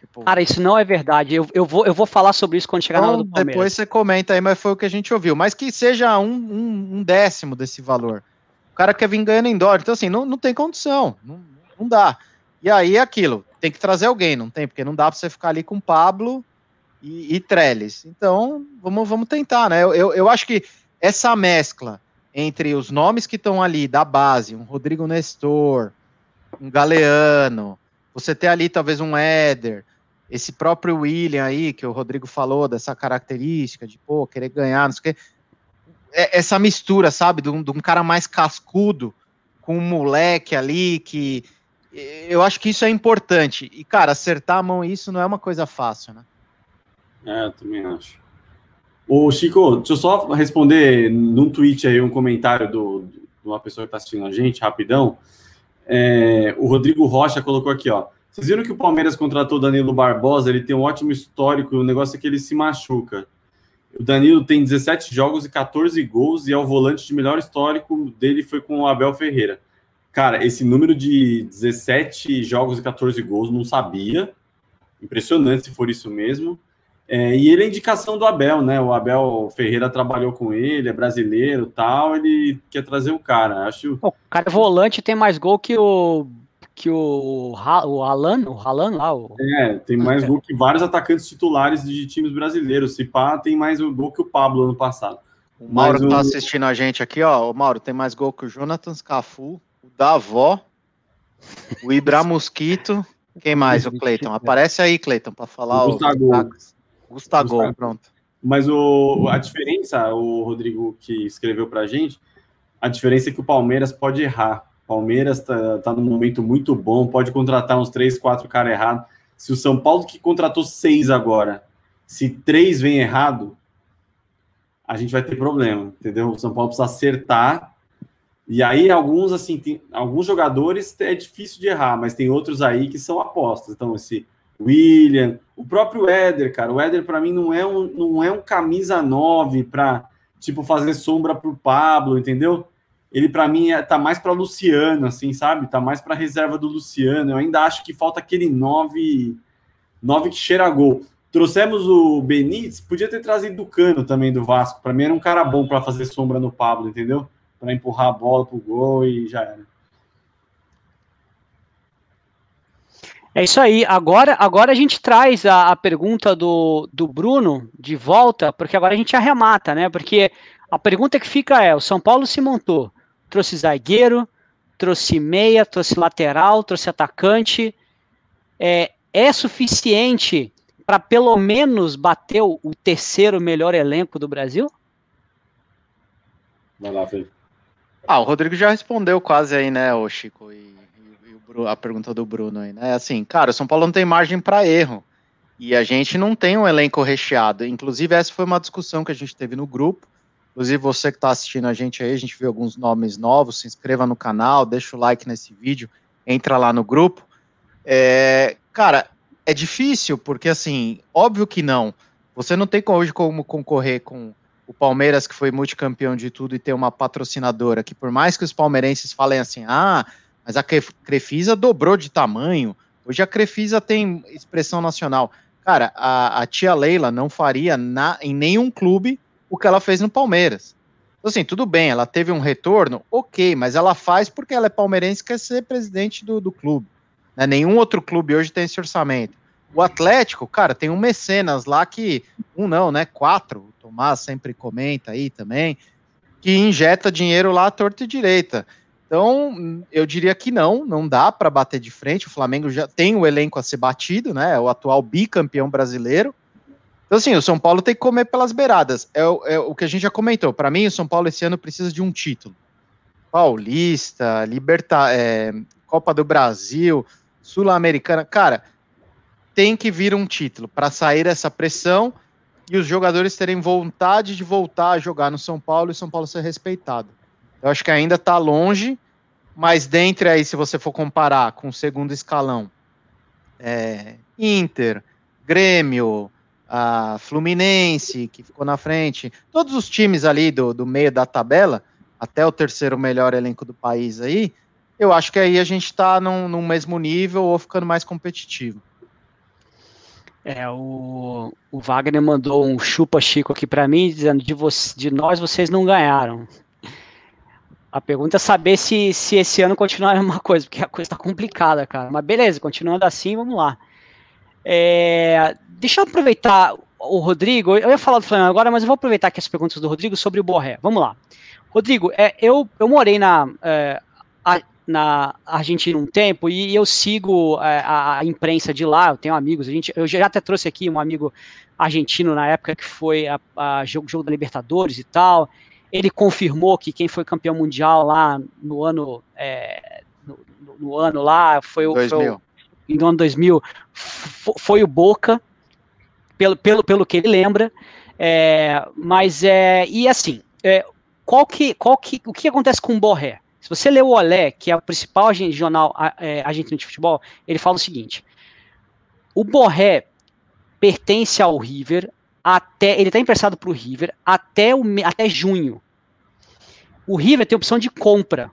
Tipo... Cara, isso não é verdade. Eu, eu, vou, eu vou falar sobre isso quando chegar então, na hora do Palmeiras. Depois você comenta aí, mas foi o que a gente ouviu. Mas que seja um, um, um décimo desse valor. O cara quer vir ganhando em dólar. Então, assim, não, não tem condição. Não, não dá. E aí é aquilo. Tem que trazer alguém, não tem? Porque não dá para você ficar ali com Pablo e, e Trellis. Então, vamos, vamos tentar, né? Eu, eu, eu acho que essa mescla entre os nomes que estão ali da base, um Rodrigo Nestor, um Galeano, você ter ali talvez um Éder, esse próprio William aí, que o Rodrigo falou, dessa característica de, pô, querer ganhar, não sei o quê. É, essa mistura, sabe, de um, de um cara mais cascudo com um moleque ali que. Eu acho que isso é importante. E, cara, acertar a mão isso não é uma coisa fácil, né? É, eu também acho. Ô, Chico, deixa eu só responder num tweet aí, um comentário do, de uma pessoa que está assistindo a gente, rapidão. É, o Rodrigo Rocha colocou aqui, ó. Vocês viram que o Palmeiras contratou Danilo Barbosa? Ele tem um ótimo histórico, o negócio é que ele se machuca. O Danilo tem 17 jogos e 14 gols, e é o volante de melhor histórico dele foi com o Abel Ferreira. Cara, esse número de 17 jogos e 14 gols não sabia. Impressionante se for isso mesmo. É, e ele é indicação do Abel, né? O Abel Ferreira trabalhou com ele, é brasileiro tal. Ele quer trazer o cara. Acho. O cara é volante tem mais gol que o que o, o Alan, o Alan lá. O... É, tem mais gol que vários atacantes titulares de times brasileiros. Se pá, tem mais gol que o Pablo ano passado. O Mauro Mas, tá o... assistindo a gente aqui, ó. O Mauro tem mais gol que o Jonathan Cafu, o Davó, o Ibra Mosquito. Quem mais, o Cleiton? Aparece aí, Cleiton, para falar o Gustavo. Gustavo, Gustavo, pronto. Mas o, a diferença, o Rodrigo que escreveu pra gente, a diferença é que o Palmeiras pode errar. Palmeiras tá, tá num momento muito bom, pode contratar uns três, quatro caras errados. Se o São Paulo que contratou seis agora, se três vem errado, a gente vai ter problema, entendeu? O São Paulo precisa acertar. E aí, alguns, assim, tem, alguns jogadores é difícil de errar, mas tem outros aí que são apostas. Então, esse William, o próprio Éder, cara. O Éder, para mim, não é um, não é um camisa 9 para, tipo, fazer sombra pro Pablo, entendeu? Ele para mim é, tá mais para Luciano, assim, sabe? Tá mais para reserva do Luciano. Eu ainda acho que falta aquele 9 9 que cheira gol. Trouxemos o Benítez, podia ter trazido o Cano também do Vasco. Para mim era um cara bom para fazer sombra no Pablo, entendeu? Para empurrar a bola pro gol e já era. É isso aí. Agora, agora a gente traz a, a pergunta do, do Bruno de volta, porque agora a gente arremata, né? Porque a pergunta que fica é: o São Paulo se montou trouxe zagueiro, trouxe meia, trouxe lateral, trouxe atacante. É, é suficiente para pelo menos bater o, o, terceiro melhor elenco do Brasil? Vai lá, Felipe. Ah, o Rodrigo já respondeu quase aí, né, o Chico, e, e, e o, a pergunta do Bruno aí, né? Assim, cara, o São Paulo não tem margem para erro. E a gente não tem um elenco recheado. Inclusive, essa foi uma discussão que a gente teve no grupo. Inclusive, você que está assistindo a gente aí, a gente viu alguns nomes novos, se inscreva no canal, deixa o like nesse vídeo, entra lá no grupo. É, cara, é difícil, porque assim, óbvio que não. Você não tem hoje como concorrer com o Palmeiras, que foi multicampeão de tudo, e ter uma patrocinadora que, por mais que os palmeirenses falem assim, ah, mas a Crefisa dobrou de tamanho, hoje a Crefisa tem expressão nacional. Cara, a, a tia Leila não faria na, em nenhum clube o que ela fez no Palmeiras. Então, assim, tudo bem, ela teve um retorno, ok, mas ela faz porque ela é palmeirense e quer ser presidente do, do clube. Né? Nenhum outro clube hoje tem esse orçamento. O Atlético, cara, tem um mecenas lá que, um não, né? Quatro, o Tomás sempre comenta aí também, que injeta dinheiro lá à torta e direita. Então, eu diria que não, não dá para bater de frente. O Flamengo já tem o elenco a ser batido, né? É o atual bicampeão brasileiro. Então, assim, o São Paulo tem que comer pelas beiradas. É, é o que a gente já comentou. Para mim, o São Paulo esse ano precisa de um título. Paulista, Liberta, é, Copa do Brasil, Sul-Americana. Cara, tem que vir um título para sair essa pressão e os jogadores terem vontade de voltar a jogar no São Paulo e São Paulo ser respeitado. Eu acho que ainda está longe, mas dentre aí, se você for comparar com o segundo escalão, é, Inter, Grêmio, a Fluminense, que ficou na frente, todos os times ali do, do meio da tabela, até o terceiro melhor elenco do país aí, eu acho que aí a gente está num, num mesmo nível ou ficando mais competitivo. É, o, o Wagner mandou um chupa Chico aqui para mim, dizendo de, de nós vocês não ganharam. A pergunta é saber se, se esse ano continuar a mesma coisa, porque a coisa está complicada, cara. Mas beleza, continuando assim, vamos lá. É, deixa eu aproveitar o Rodrigo. Eu ia falar do Flamengo agora, mas eu vou aproveitar aqui as perguntas do Rodrigo sobre o Borré. Vamos lá. Rodrigo, é, eu, eu morei na, é, a, na Argentina um tempo e eu sigo é, a, a, imprensa de lá, eu tenho amigos, a gente, eu já até trouxe aqui um amigo argentino na época que foi a, a jogo, jogo da Libertadores e tal, ele confirmou que quem foi campeão mundial lá no ano é, no, no, ano lá foi, o, foi o no ano 2000 foi o Boca pelo, pelo, pelo que ele lembra é, mas é e assim é, qual que, qual que o que acontece com o Borré se você ler o Olé, que é o principal jornal é, argentino de futebol, ele fala o seguinte: o Borré pertence ao River até. Ele está emprestado para o River até, o, até junho. O River tem opção de compra.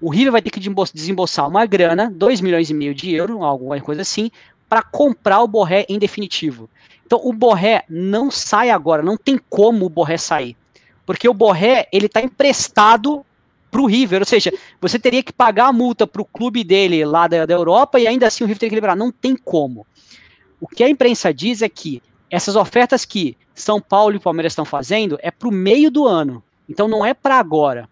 O River vai ter que desembolsar uma grana, 2 milhões e meio de euros, alguma coisa assim, para comprar o Borré em definitivo. Então o Borré não sai agora, não tem como o Borré sair. Porque o Borré, ele está emprestado para o River, ou seja, você teria que pagar a multa para o clube dele lá da, da Europa e ainda assim o River teria que liberar. Não tem como. O que a imprensa diz é que essas ofertas que São Paulo e Palmeiras estão fazendo é para o meio do ano. Então não é para agora.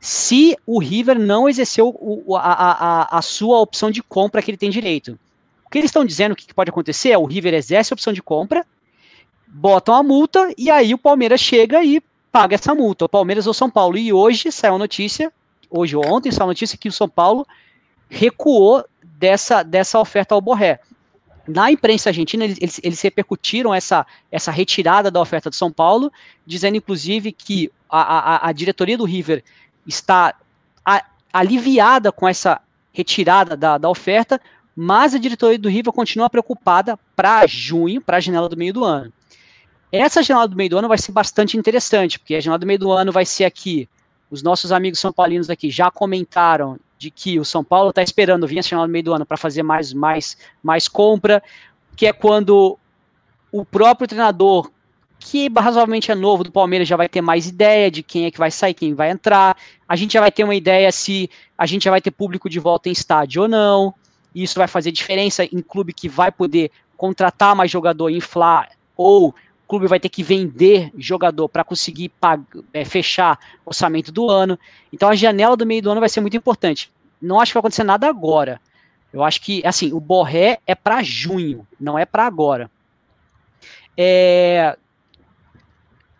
Se o River não exerceu o, a, a, a, sua opção de compra que ele tem direito. O que eles estão dizendo que pode acontecer é o River exerce a opção de compra, botam a multa e aí o Palmeiras chega e paga essa multa, o Palmeiras ou São Paulo. E hoje saiu a notícia, hoje ou ontem saiu a notícia que o São Paulo recuou dessa, dessa oferta ao Borré. Na imprensa argentina, eles, eles repercutiram essa, essa retirada da oferta do São Paulo, dizendo inclusive que a, a, a diretoria do River está a, aliviada com essa retirada da, da oferta, mas a diretoria do River continua preocupada para junho, para a janela do meio do ano. Essa janela do meio do ano vai ser bastante interessante, porque a janela do meio do ano vai ser aqui. Os nossos amigos são paulinos aqui já comentaram de que o São Paulo está esperando vir a janela do meio do ano para fazer mais, mais, mais compra, que é quando o próprio treinador, que razoavelmente é novo do Palmeiras, já vai ter mais ideia de quem é que vai sair, quem vai entrar. A gente já vai ter uma ideia se a gente já vai ter público de volta em estádio ou não. Isso vai fazer diferença em clube que vai poder contratar mais jogador, inflar ou clube vai ter que vender jogador para conseguir é, fechar o orçamento do ano. Então a janela do meio do ano vai ser muito importante. Não acho que vai acontecer nada agora. Eu acho que, assim, o Borré é para junho, não é para agora. É,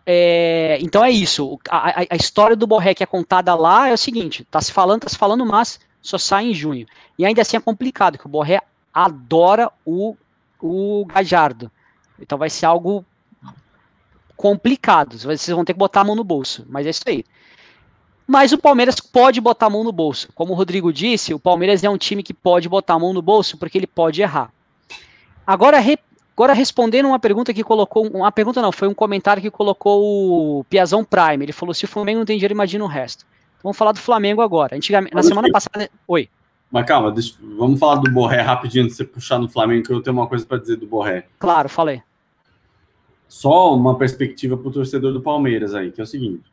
é, então é isso. A, a, história do Borré que é contada lá é o seguinte: tá se falando, tá se falando, mas só sai em junho. E ainda assim é complicado, que o Borré adora o, o Gajardo. Então vai ser algo complicados. Vocês vão ter que botar a mão no bolso, mas é isso aí. Mas o Palmeiras pode botar a mão no bolso. Como o Rodrigo disse, o Palmeiras é um time que pode botar a mão no bolso porque ele pode errar. Agora, agora respondendo uma pergunta que colocou. Uma pergunta não, foi um comentário que colocou o Piazão Prime. Ele falou: se o Flamengo não tem dinheiro, imagina o resto. Vamos falar do Flamengo agora. Antigamente, na semana passada. Oi. Mas calma, deixa, vamos falar do Borré rapidinho antes de você puxar no Flamengo, que eu tenho uma coisa para dizer do Borré. Claro, falei só uma perspectiva para o torcedor do Palmeiras aí, que é o seguinte: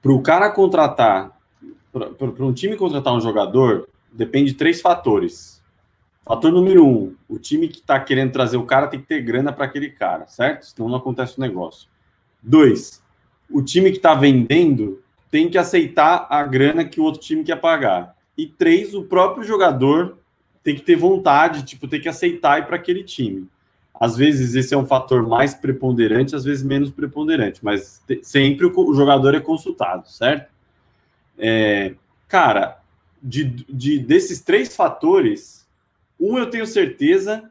para o cara contratar, para um time contratar um jogador, depende de três fatores. Fator número um: o time que está querendo trazer o cara tem que ter grana para aquele cara, certo? Senão não acontece o negócio. Dois: o time que está vendendo tem que aceitar a grana que o outro time quer pagar. E três: o próprio jogador tem que ter vontade, tipo, tem que aceitar ir para aquele time. Às vezes esse é um fator mais preponderante, às vezes menos preponderante, mas sempre o jogador é consultado, certo? É, cara, de, de, desses três fatores, um eu tenho certeza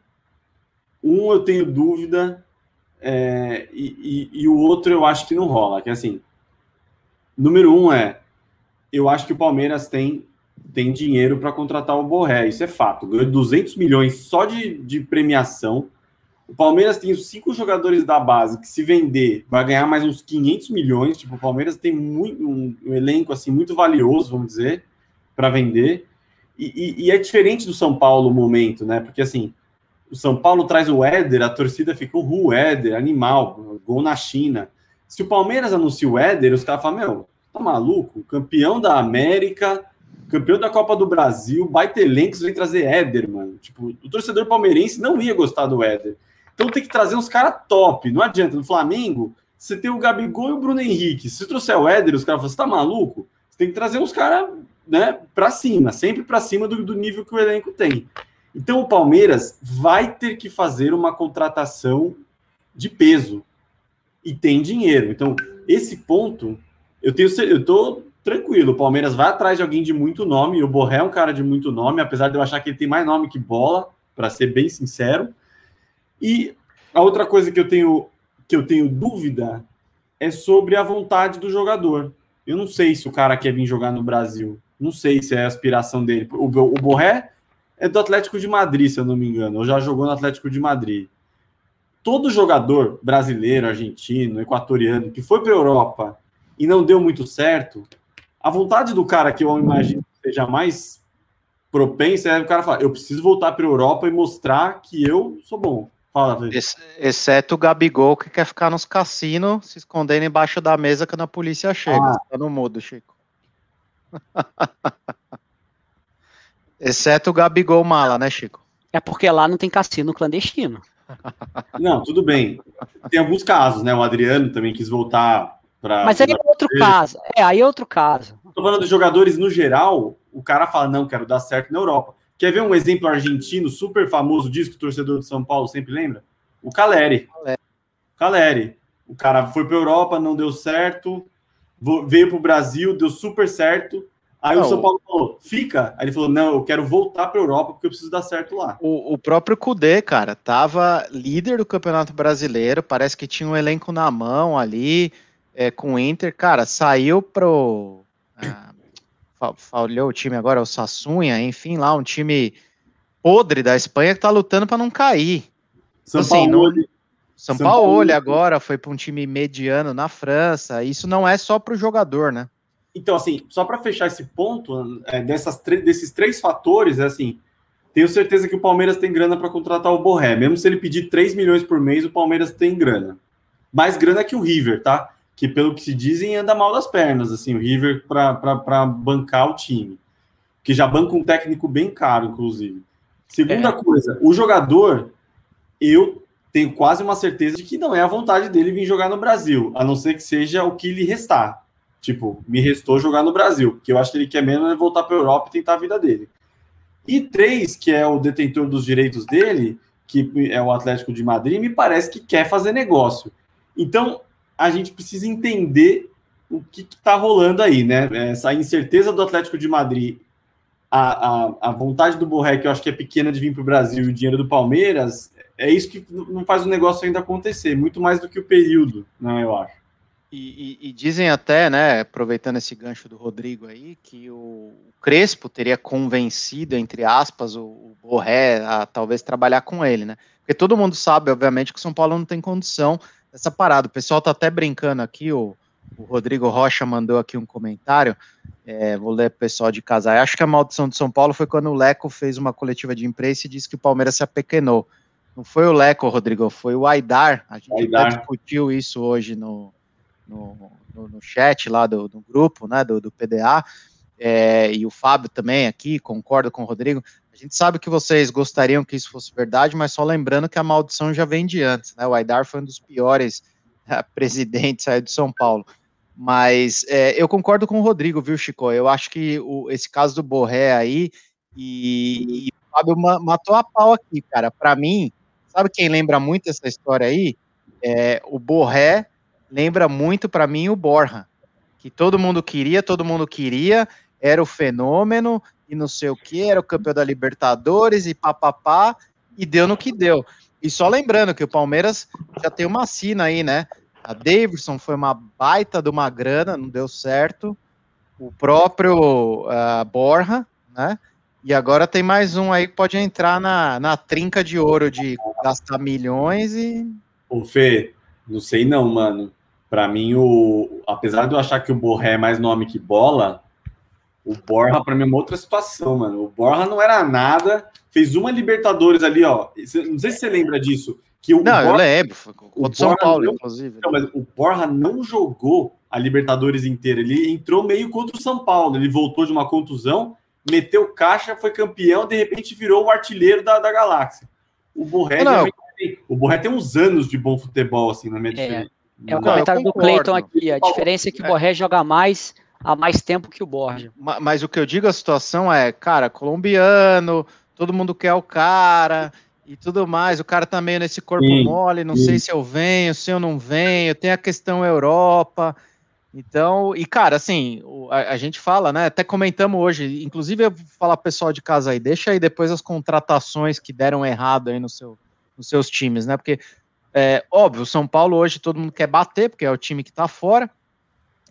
Um eu tenho dúvida é, e, e, e, o outro eu acho que não rola. Que assim, número um é, eu acho que o Palmeiras tem tem dinheiro para contratar o Borré, isso é fato. Ganhou 200 milhões só de, de premiação. O Palmeiras tem os cinco jogadores da base que, se vender, vai ganhar mais uns 500 milhões. Tipo, o Palmeiras tem muito, um, um elenco assim muito valioso, vamos dizer, para vender. E, e, e, é diferente do São Paulo o momento, né? Porque assim, o São Paulo traz o Éder, a torcida fica o Éder, animal, gol na China. Se o Palmeiras anuncia o Éder, os caras falam: Meu, tá maluco? Campeão da América, campeão da Copa do Brasil, baita elenco, vem trazer Éder, mano. Tipo, o torcedor palmeirense não ia gostar do Éder. Então tem que trazer uns caras top. Não adianta. No Flamengo, você tem o Gabigol e o Bruno Henrique. Se trouxer o Éder, os caras falam: Você tá maluco? Você tem que trazer uns caras né, para cima, sempre para cima do, do nível que o elenco tem. Então o Palmeiras vai ter que fazer uma contratação de peso e tem dinheiro. Então esse ponto eu tenho eu tô tranquilo. O Palmeiras vai atrás de alguém de muito nome. O Borré é um cara de muito nome, apesar de eu achar que ele tem mais nome que bola, para ser bem sincero. E a outra coisa que eu tenho que eu tenho dúvida é sobre a vontade do jogador. Eu não sei se o cara quer vir jogar no Brasil. Não sei se é a aspiração dele. O, o Borré é do Atlético de Madrid, se eu não me engano. Ou já jogou no Atlético de Madrid. Todo jogador brasileiro, argentino, equatoriano que foi para a Europa e não deu muito certo, a vontade do cara que eu imagino seja mais propensa é o cara falar: eu preciso voltar para a Europa e mostrar que eu sou bom. Fala. Exceto o Gabigol que quer ficar nos cassinos se escondendo embaixo da mesa quando a polícia chega. Ah. Tá no mudo, Chico. Exceto o Gabigol Mala, né, Chico? É porque lá não tem cassino clandestino. Não, tudo bem. Tem alguns casos, né? O Adriano também quis voltar para. Mas aí é outro caso. É, aí é outro caso. Tô falando dos jogadores no geral, o cara fala, não, quero dar certo na Europa. Quer ver um exemplo argentino super famoso disso que o torcedor de São Paulo sempre lembra? O Caleri. Caleri. Caleri. O cara foi para Europa, não deu certo, veio para o Brasil, deu super certo. Aí não, o São Paulo falou, fica. Aí ele falou, não, eu quero voltar para a Europa porque eu preciso dar certo lá. O, o próprio Cudê, cara, tava líder do Campeonato Brasileiro, parece que tinha um elenco na mão ali, é, com o Inter. Cara, saiu pro... Ah, falhou o time agora, o Sassunha, enfim, lá um time podre da Espanha que tá lutando para não cair. São assim, Paulo, não, são, São Paulo, Paulo agora foi para um time mediano na França. Isso não é só para o jogador, né? Então, assim, só para fechar esse ponto, é, dessas desses três fatores, é assim, tenho certeza que o Palmeiras tem grana para contratar o Borré. Mesmo se ele pedir 3 milhões por mês, o Palmeiras tem grana. Mais grana que o River, tá? Que pelo que se dizem, anda mal das pernas, assim, o River para bancar o time. Que já banca um técnico bem caro, inclusive. Segunda é. coisa, o jogador, eu tenho quase uma certeza de que não é a vontade dele vir jogar no Brasil, a não ser que seja o que lhe restar. Tipo, me restou jogar no Brasil, porque eu acho que ele quer menos é voltar para a Europa e tentar a vida dele. E três, que é o detentor dos direitos dele, que é o Atlético de Madrid, me parece que quer fazer negócio. Então, a gente precisa entender o que está rolando aí, né? Essa incerteza do Atlético de Madrid, a, a, a vontade do Borré, que eu acho que é pequena de vir para o Brasil, e o dinheiro do Palmeiras, é isso que não faz o negócio ainda acontecer, muito mais do que o período, né, eu acho. E, e, e, dizem até, né, aproveitando esse gancho do Rodrigo aí, que o Crespo teria convencido, entre aspas, o, o Borré a talvez trabalhar com ele, né? Porque todo mundo sabe, obviamente, que o São Paulo não tem condição dessa parada. O pessoal tá até brincando aqui, o, o Rodrigo Rocha mandou aqui um comentário, é, vou ler pessoal de casa. Acho que a maldição de São Paulo foi quando o Leco fez uma coletiva de imprensa e disse que o Palmeiras se apequenou. Não foi o Leco, Rodrigo, foi o Aidar. A gente Aidar. discutiu isso hoje no, no, no, no chat lá do, do, grupo, né, do, do PDA. É, e o Fábio também aqui, concordo com o Rodrigo. A gente sabe que vocês gostariam que isso fosse verdade, mas só lembrando que a maldição já vem de antes, né? O Aidar foi um dos piores uh, presidentes aí de São Paulo. Mas é, eu concordo com o Rodrigo, viu, Chico? Eu acho que o, esse caso do Borré aí, e, e o Fábio matou a pau aqui, cara. Para mim, Sabe quem lembra muito essa história aí? É, o Borré lembra muito para mim o Borja, que todo mundo queria, todo mundo queria, era o fenômeno e não sei o que, era o campeão da Libertadores e papapá, e deu no que deu. e só lembrando que o Palmeiras já tem uma assina aí, né? A Davidson foi uma baita de uma grana, não deu certo. O próprio uh, Borja, né? E agora tem mais um aí que pode entrar na, na trinca de ouro de gastar milhões e. O Fê, não sei não, mano. Para mim, o apesar de eu achar que o Borré é mais nome que bola, o Borja para mim é uma outra situação, mano. O Borja não era nada, fez uma Libertadores ali, ó. Não sei se você lembra disso. Que o não, Borja, eu lembro. O São Paulo, não, inclusive. Não, mas o Borja não jogou a Libertadores inteira. Ele entrou meio contra o São Paulo. Ele voltou de uma contusão, meteu caixa, foi campeão, de repente virou o artilheiro da, da galáxia. O Borré, não, o Borré tem uns anos de bom futebol, assim, na minha é. É o comentário do Cleiton aqui. A diferença é que o Borré joga mais há mais tempo que o Borja. Mas, mas, o que eu digo a situação é, cara, colombiano, todo mundo quer o cara e tudo mais. O cara tá meio nesse corpo sim, mole, não sim. sei se eu venho, se eu não venho. Tem a questão Europa. Então, e cara, assim, a, a, gente fala, né? Até comentamos hoje, inclusive eu vou falar pessoal de casa aí, deixa aí depois as contratações que deram errado aí no seu, nos seus times, né? Porque é, óbvio, o São Paulo hoje todo mundo quer bater, porque é o time que tá fora.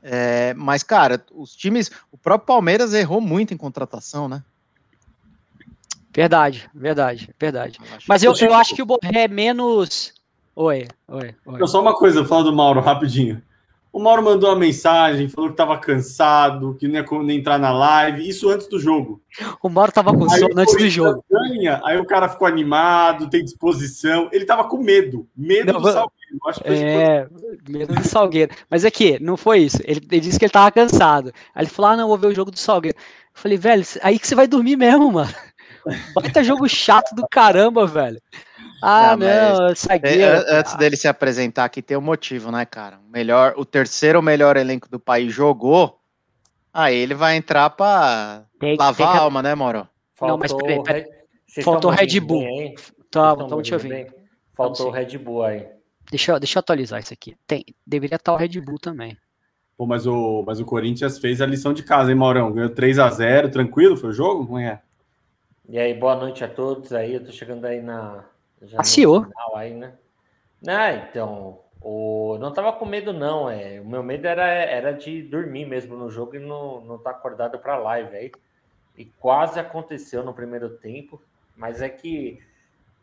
É, mas, cara, os times. O próprio Palmeiras errou muito em contratação, né? Verdade, verdade, verdade. Mas eu, eu acho que o Borré é menos. Oi, oi, oi. Só uma coisa, falo do Mauro rapidinho. O Mauro mandou uma mensagem, falou que estava cansado, que não ia nem entrar na live, isso antes do jogo. O Mauro estava com sono antes do jogo. Ganha, aí o cara ficou animado, tem disposição. Ele estava com medo, medo não, do Salgueiro. Acho que é, medo do Salgueiro. Mas aqui, não foi isso. Ele, ele disse que ele estava cansado. Aí ele falou: ah, não, vou ver o jogo do Salgueiro. Eu falei, velho, aí que você vai dormir mesmo, mano. Baita jogo chato do caramba, velho. Ah, não, não zagueiro. Antes dele se apresentar aqui, tem um motivo, né, cara? O, melhor, o terceiro melhor elenco do país jogou. Aí ele vai entrar pra tem, lavar tem que... a alma, né, Moro? Faltou não, mas peraí, peraí. Faltou Red Bull. Bem, tá, então deixa eu ver. Faltou o Red Bull aí. Deixa, deixa eu atualizar isso aqui. Tem, deveria estar o Red Bull também. Pô, mas o, mas o Corinthians fez a lição de casa, hein, Maurão? Ganhou 3 a 0 tranquilo? Foi o jogo? Como é? E aí, boa noite a todos aí. Eu tô chegando aí na, já Passeou. Aí, né? Não, então, o... não tava com medo, não. É. O meu medo era, era de dormir mesmo no jogo e não, não estar tá acordado para live aí. E quase aconteceu no primeiro tempo, mas é que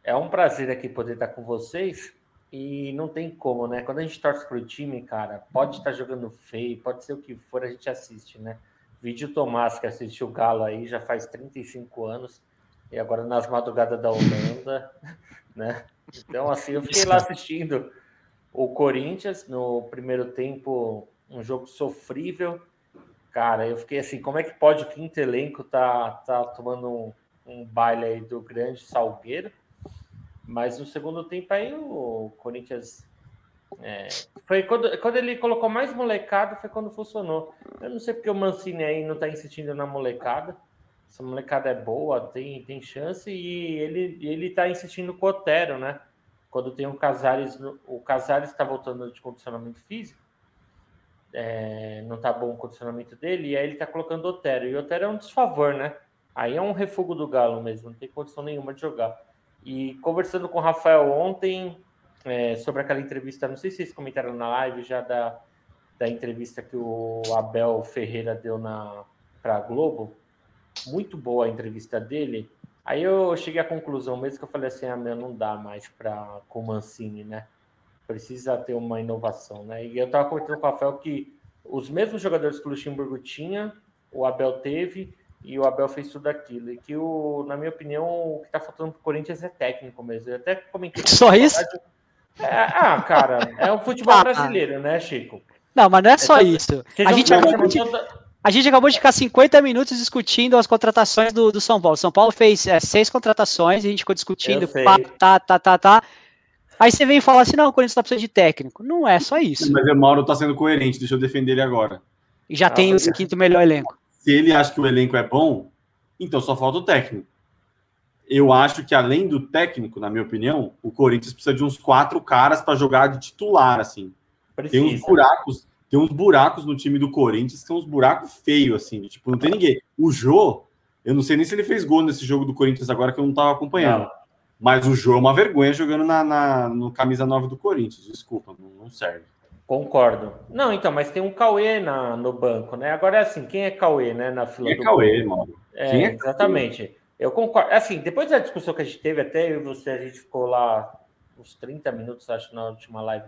é um prazer aqui poder estar com vocês e não tem como, né? Quando a gente torce pro time, cara, pode estar jogando feio, pode ser o que for, a gente assiste, né? Vídeo Tomás, que assistiu o Galo aí já faz 35 anos, e agora nas madrugadas da Holanda, né? Então, assim, eu fiquei lá assistindo o Corinthians no primeiro tempo, um jogo sofrível. Cara, eu fiquei assim, como é que pode o quinto elenco tá, tá tomando um, um baile aí do grande Salgueiro? Mas no segundo tempo aí o Corinthians é, foi quando, quando ele colocou mais molecada, foi quando funcionou. Eu não sei porque o Mancini aí não tá insistindo na molecada. Essa molecada é boa, tem, tem chance e ele, ele tá insistindo com o Otero, né? Quando tem um Casares, o Casares está voltando de condicionamento físico, é, não tá bom o condicionamento dele, e aí ele tá colocando o Otero. E o Otero é um desfavor, né? Aí é um refugo do Galo mesmo, não tem condição nenhuma de jogar. E conversando com o Rafael ontem é, sobre aquela entrevista, não sei se vocês comentaram na live já da, da entrevista que o Abel Ferreira deu na para Globo, muito boa a entrevista dele. Aí eu cheguei à conclusão mesmo que eu falei assim, ah, meu, não dá mais para com o Mancini, né? Precisa ter uma inovação, né? E eu estava comentando com o Rafael que os mesmos jogadores que o Luxemburgo tinha, o Abel teve, e o Abel fez tudo aquilo. E que, o, na minha opinião, o que está faltando para o Corinthians é técnico mesmo. Eu até comentei. Só isso? É, ah, cara, é o futebol ah, brasileiro, né, Chico? Não, mas não é só é, isso. A gente, acabou de, a gente acabou de ficar 50 minutos discutindo as contratações do, do São Paulo. São Paulo fez é, seis contratações, a gente ficou discutindo, pá, tá, tá, tá, tá. Aí você vem falar assim, não, o Corinthians tá precisando de técnico. Não é só isso. Mas o Mauro tá sendo coerente, deixa eu defender ele agora. E já ah, tem o quinto melhor elenco. Se ele acha que o elenco é bom, então só falta o técnico. Eu acho que além do técnico, na minha opinião, o Corinthians precisa de uns quatro caras para jogar de titular, assim. Precisa. Tem uns buracos, tem uns buracos no time do Corinthians, que são uns buracos feios, assim, de, tipo, não tem ninguém. O Jô, eu não sei nem se ele fez gol nesse jogo do Corinthians agora que eu não tava acompanhando. Não. Mas o Jô é uma vergonha jogando na, na no camisa 9 do Corinthians. Desculpa, não, não serve. Concordo. Não, então, mas tem um Cauê na, no banco, né? Agora é assim, quem é Cauê, né? Na fila quem do é Cauê, mano? É, é exatamente. Eu concordo. Assim, depois da discussão que a gente teve, até eu e você, a gente ficou lá uns 30 minutos, acho, na última live,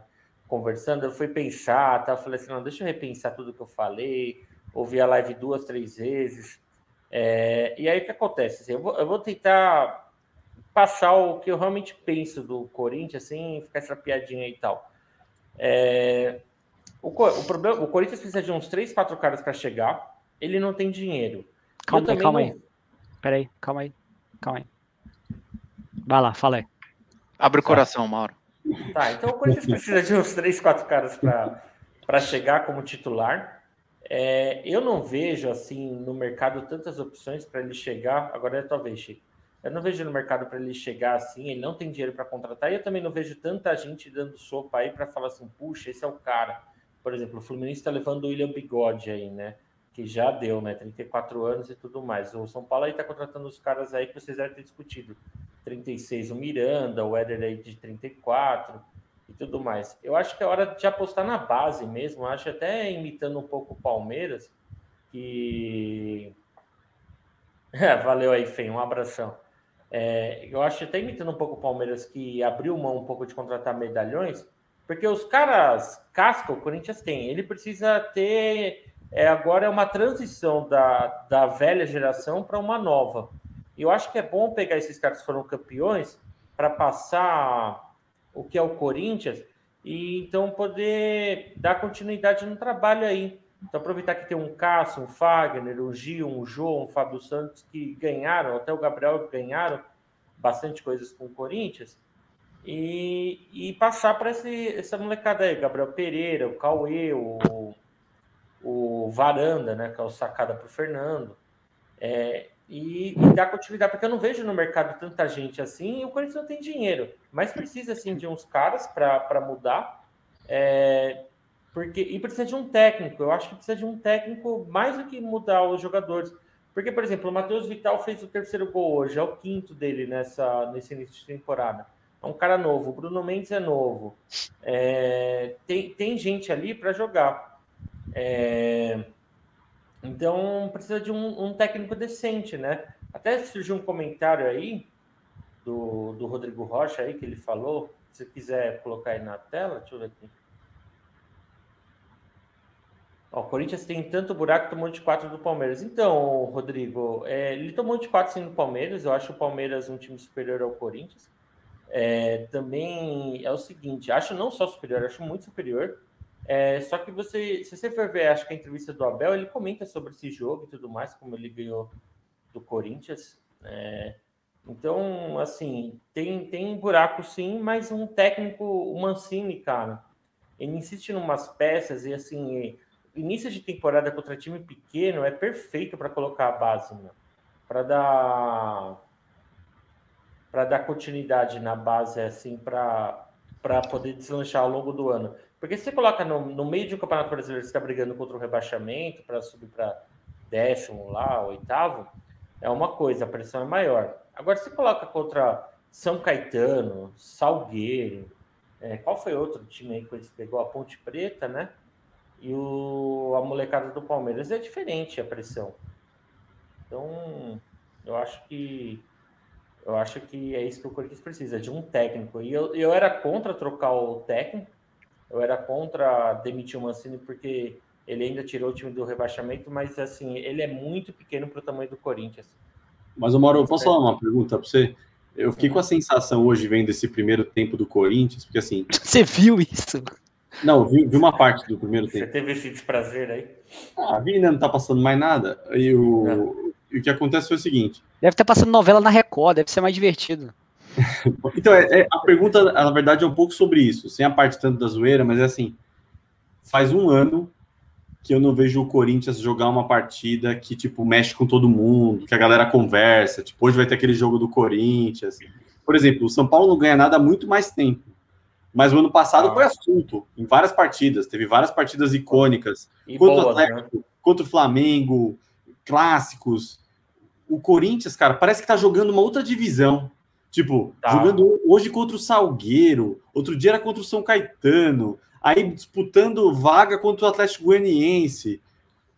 conversando. Eu fui pensar, tá? Eu falei assim, não, deixa eu repensar tudo que eu falei. Ouvi a live duas, três vezes. É, e aí o que acontece? Assim, eu, vou, eu vou tentar passar o que eu realmente penso do Corinthians, assim, ficar essa piadinha e tal. É, o, o, problema, o Corinthians precisa de uns três, quatro caras para chegar. Ele não tem dinheiro. Calma aí, calma não... aí. Peraí, calma aí. Calma aí. Vai lá, fala aí. Abre o coração, Mauro. Tá, então o Corinthians precisa de uns três, quatro caras para chegar como titular. É, eu não vejo assim no mercado tantas opções para ele chegar. Agora é talvez, Chico. Eu não vejo no mercado para ele chegar assim, ele não tem dinheiro para contratar, e eu também não vejo tanta gente dando sopa aí para falar assim, puxa, esse é o cara. Por exemplo, o Fluminense está levando o William Bigode aí, né? Que já deu, né? 34 anos e tudo mais. O São Paulo aí está contratando os caras aí que vocês devem ter discutido. 36 o Miranda, o Éder aí de 34 e tudo mais. Eu acho que é hora de apostar na base mesmo. Acho até imitando um pouco o Palmeiras, que. É, valeu aí, Fê, um abração. É, eu acho até imitando um pouco o Palmeiras, que abriu mão um pouco de contratar medalhões, porque os caras casca o Corinthians tem. Ele precisa ter. É, agora é uma transição da, da velha geração para uma nova. Eu acho que é bom pegar esses caras que foram campeões para passar o que é o Corinthians e então poder dar continuidade no trabalho aí. Então, aproveitar que tem um Cássio, um Fagner, um Gil, um João, um Fábio Santos que ganharam, até o Gabriel ganharam bastante coisas com o Corinthians, e, e passar para essa molecada aí, Gabriel Pereira, o Cauê, o, o Varanda, né, que é o sacada para o Fernando, é, e, e, dar continuidade, porque eu não vejo no mercado tanta gente assim, e o Corinthians não tem dinheiro, mas precisa assim de uns caras para mudar. É, porque, e precisa de um técnico. Eu acho que precisa de um técnico mais do que mudar os jogadores. Porque, por exemplo, o Matheus Vital fez o terceiro gol hoje, é o quinto dele nessa, nesse início de temporada. É um cara novo. O Bruno Mendes é novo. É, tem, tem gente ali para jogar. É, então, precisa de um, um, técnico decente, né? Até surgiu um comentário aí do, do Rodrigo Rocha aí que ele falou. Se quiser colocar aí na tela, deixa eu ver aqui. O Corinthians tem tanto buraco tomou de quatro do Palmeiras. Então, Rodrigo, é, ele tomou de quatro sim do Palmeiras. Eu acho o Palmeiras um time superior ao Corinthians. É, também é o seguinte, acho não só superior, acho muito superior. É, só que você, se você for ver, acho que a entrevista do Abel, ele comenta sobre esse jogo e tudo mais, como ele ganhou do Corinthians. É, então, assim, tem, tem buraco sim, mas um técnico, o Mancini, cara, ele insiste em umas peças e assim início de temporada contra time pequeno é perfeito para colocar a base, para dar para dar continuidade na base assim para poder deslanchar ao longo do ano. Porque se você coloca no, no meio de um campeonato brasileiro, você está brigando contra o rebaixamento para subir para décimo lá, oitavo, é uma coisa, a pressão é maior. Agora, se você coloca contra São Caetano, Salgueiro, é, qual foi outro time aí que eles pegou? A Ponte Preta, né? e o, a molecada do Palmeiras é diferente a pressão. Então, eu acho que eu acho que é isso que o Corinthians precisa, de um técnico. E eu, eu era contra trocar o técnico, eu era contra demitir o Mancini, porque ele ainda tirou o time do rebaixamento, mas assim, ele é muito pequeno para o tamanho do Corinthians. Mas, Mauro, eu posso falar uma pergunta para você? Eu fiquei com a sensação hoje, vendo esse primeiro tempo do Corinthians, porque assim. Você viu isso? Não, vi, vi, uma parte do primeiro tempo. Você teve esse desprazer aí? Ah, vi, né? Não tá passando mais nada. E o, e o que acontece foi o seguinte. Deve estar passando novela na Record, deve ser mais divertido. então, é, é, a pergunta, na verdade, é um pouco sobre isso, sem a parte tanto da zoeira, mas é assim: faz um ano que eu não vejo o Corinthians jogar uma partida que, tipo, mexe com todo mundo, que a galera conversa. Tipo, hoje vai ter aquele jogo do Corinthians. Por exemplo, o São Paulo não ganha nada há muito mais tempo. Mas o ano passado ah. foi assunto em várias partidas, teve várias partidas icônicas e contra boa, o Atlético, né? contra o Flamengo, clássicos. O Corinthians, cara, parece que tá jogando uma outra divisão. Tipo, tá. jogando hoje contra o Salgueiro, outro dia era contra o São Caetano, aí disputando vaga contra o Atlético Goianiense.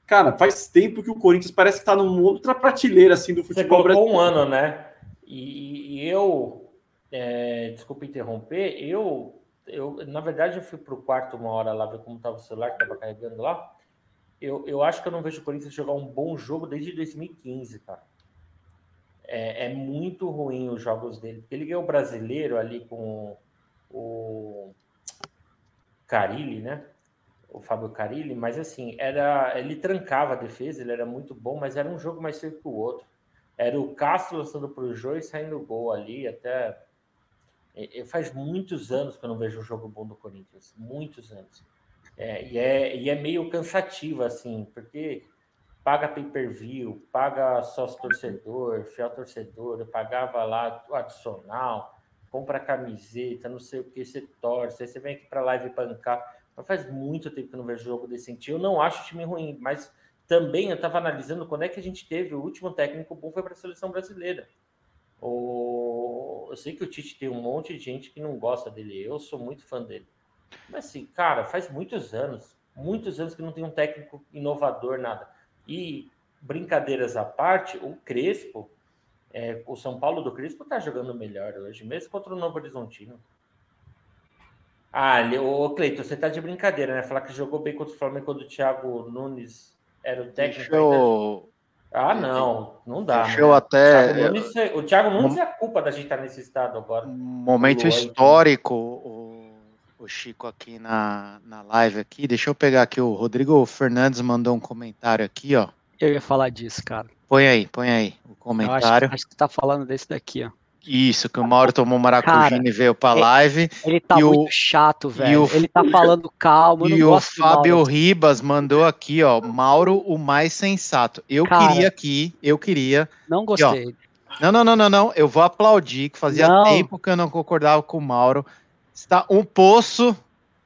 Cara, faz tempo que o Corinthians parece que tá numa outra prateleira assim do futebol Você colocou um ano, né? E, e eu, é, desculpa interromper, eu, eu, na verdade, eu fui pro quarto uma hora lá ver como tava o celular que tava carregando lá. Eu, eu acho que eu não vejo o Corinthians jogar um bom jogo desde 2015, cara. É, é muito ruim os jogos dele. Ele ganhou o brasileiro ali com o Carilli, né? O Fábio Carilli, mas assim, era ele trancava a defesa, ele era muito bom, mas era um jogo mais feio que o outro. Era o Castro lançando para o Jô e saindo gol ali, até. Faz muitos anos que eu não vejo um jogo bom do Corinthians. Muitos anos. É, e, é, e é meio cansativo, assim, porque paga pay-per-view, paga sócio torcedor, fiel torcedor, eu pagava lá o adicional, compra camiseta, não sei o que, você torce, aí você vem aqui para live bancar. Mas faz muito tempo que eu não vejo jogo desse Eu não acho o time ruim, mas também eu estava analisando quando é que a gente teve o último técnico bom foi para a seleção brasileira. O... Eu sei que o Tite tem um monte de gente que não gosta dele, eu sou muito fã dele. Mas assim, cara, faz muitos anos, muitos anos que não tem um técnico inovador, nada. E brincadeiras à parte, o Crespo, é, o São Paulo do Crespo está jogando melhor hoje, mesmo contra o Novo Horizontino. Ah, o Cleiton, você tá de brincadeira, né? Falar que jogou bem contra o Flamengo quando o Thiago Nunes era o técnico. Eu... Ah, não, não dá. Deixa né? até. O Thiago Nunes, é, o Thiago Nunes é a culpa da gente estar nesse estado agora. Momento histórico, o, o Chico aqui na, na live aqui. Deixa eu pegar aqui. O Rodrigo Fernandes mandou um comentário aqui, ó. Eu ia falar disso, cara. Põe aí, põe aí o comentário. Acho, acho, que tá falando desse daqui, ó. Isso, que o Mauro tomou maracujina e veio pra live. Ele tá muito o, chato, velho. O, ele tá falando calmo. E o Fábio Ribas mandou aqui, ó. Mauro, o mais sensato. Eu Cara, queria aqui, eu queria. Não gostei. Não, não, não, não, não. Eu vou aplaudir, que fazia não. tempo que eu não concordava com o Mauro. Está um poço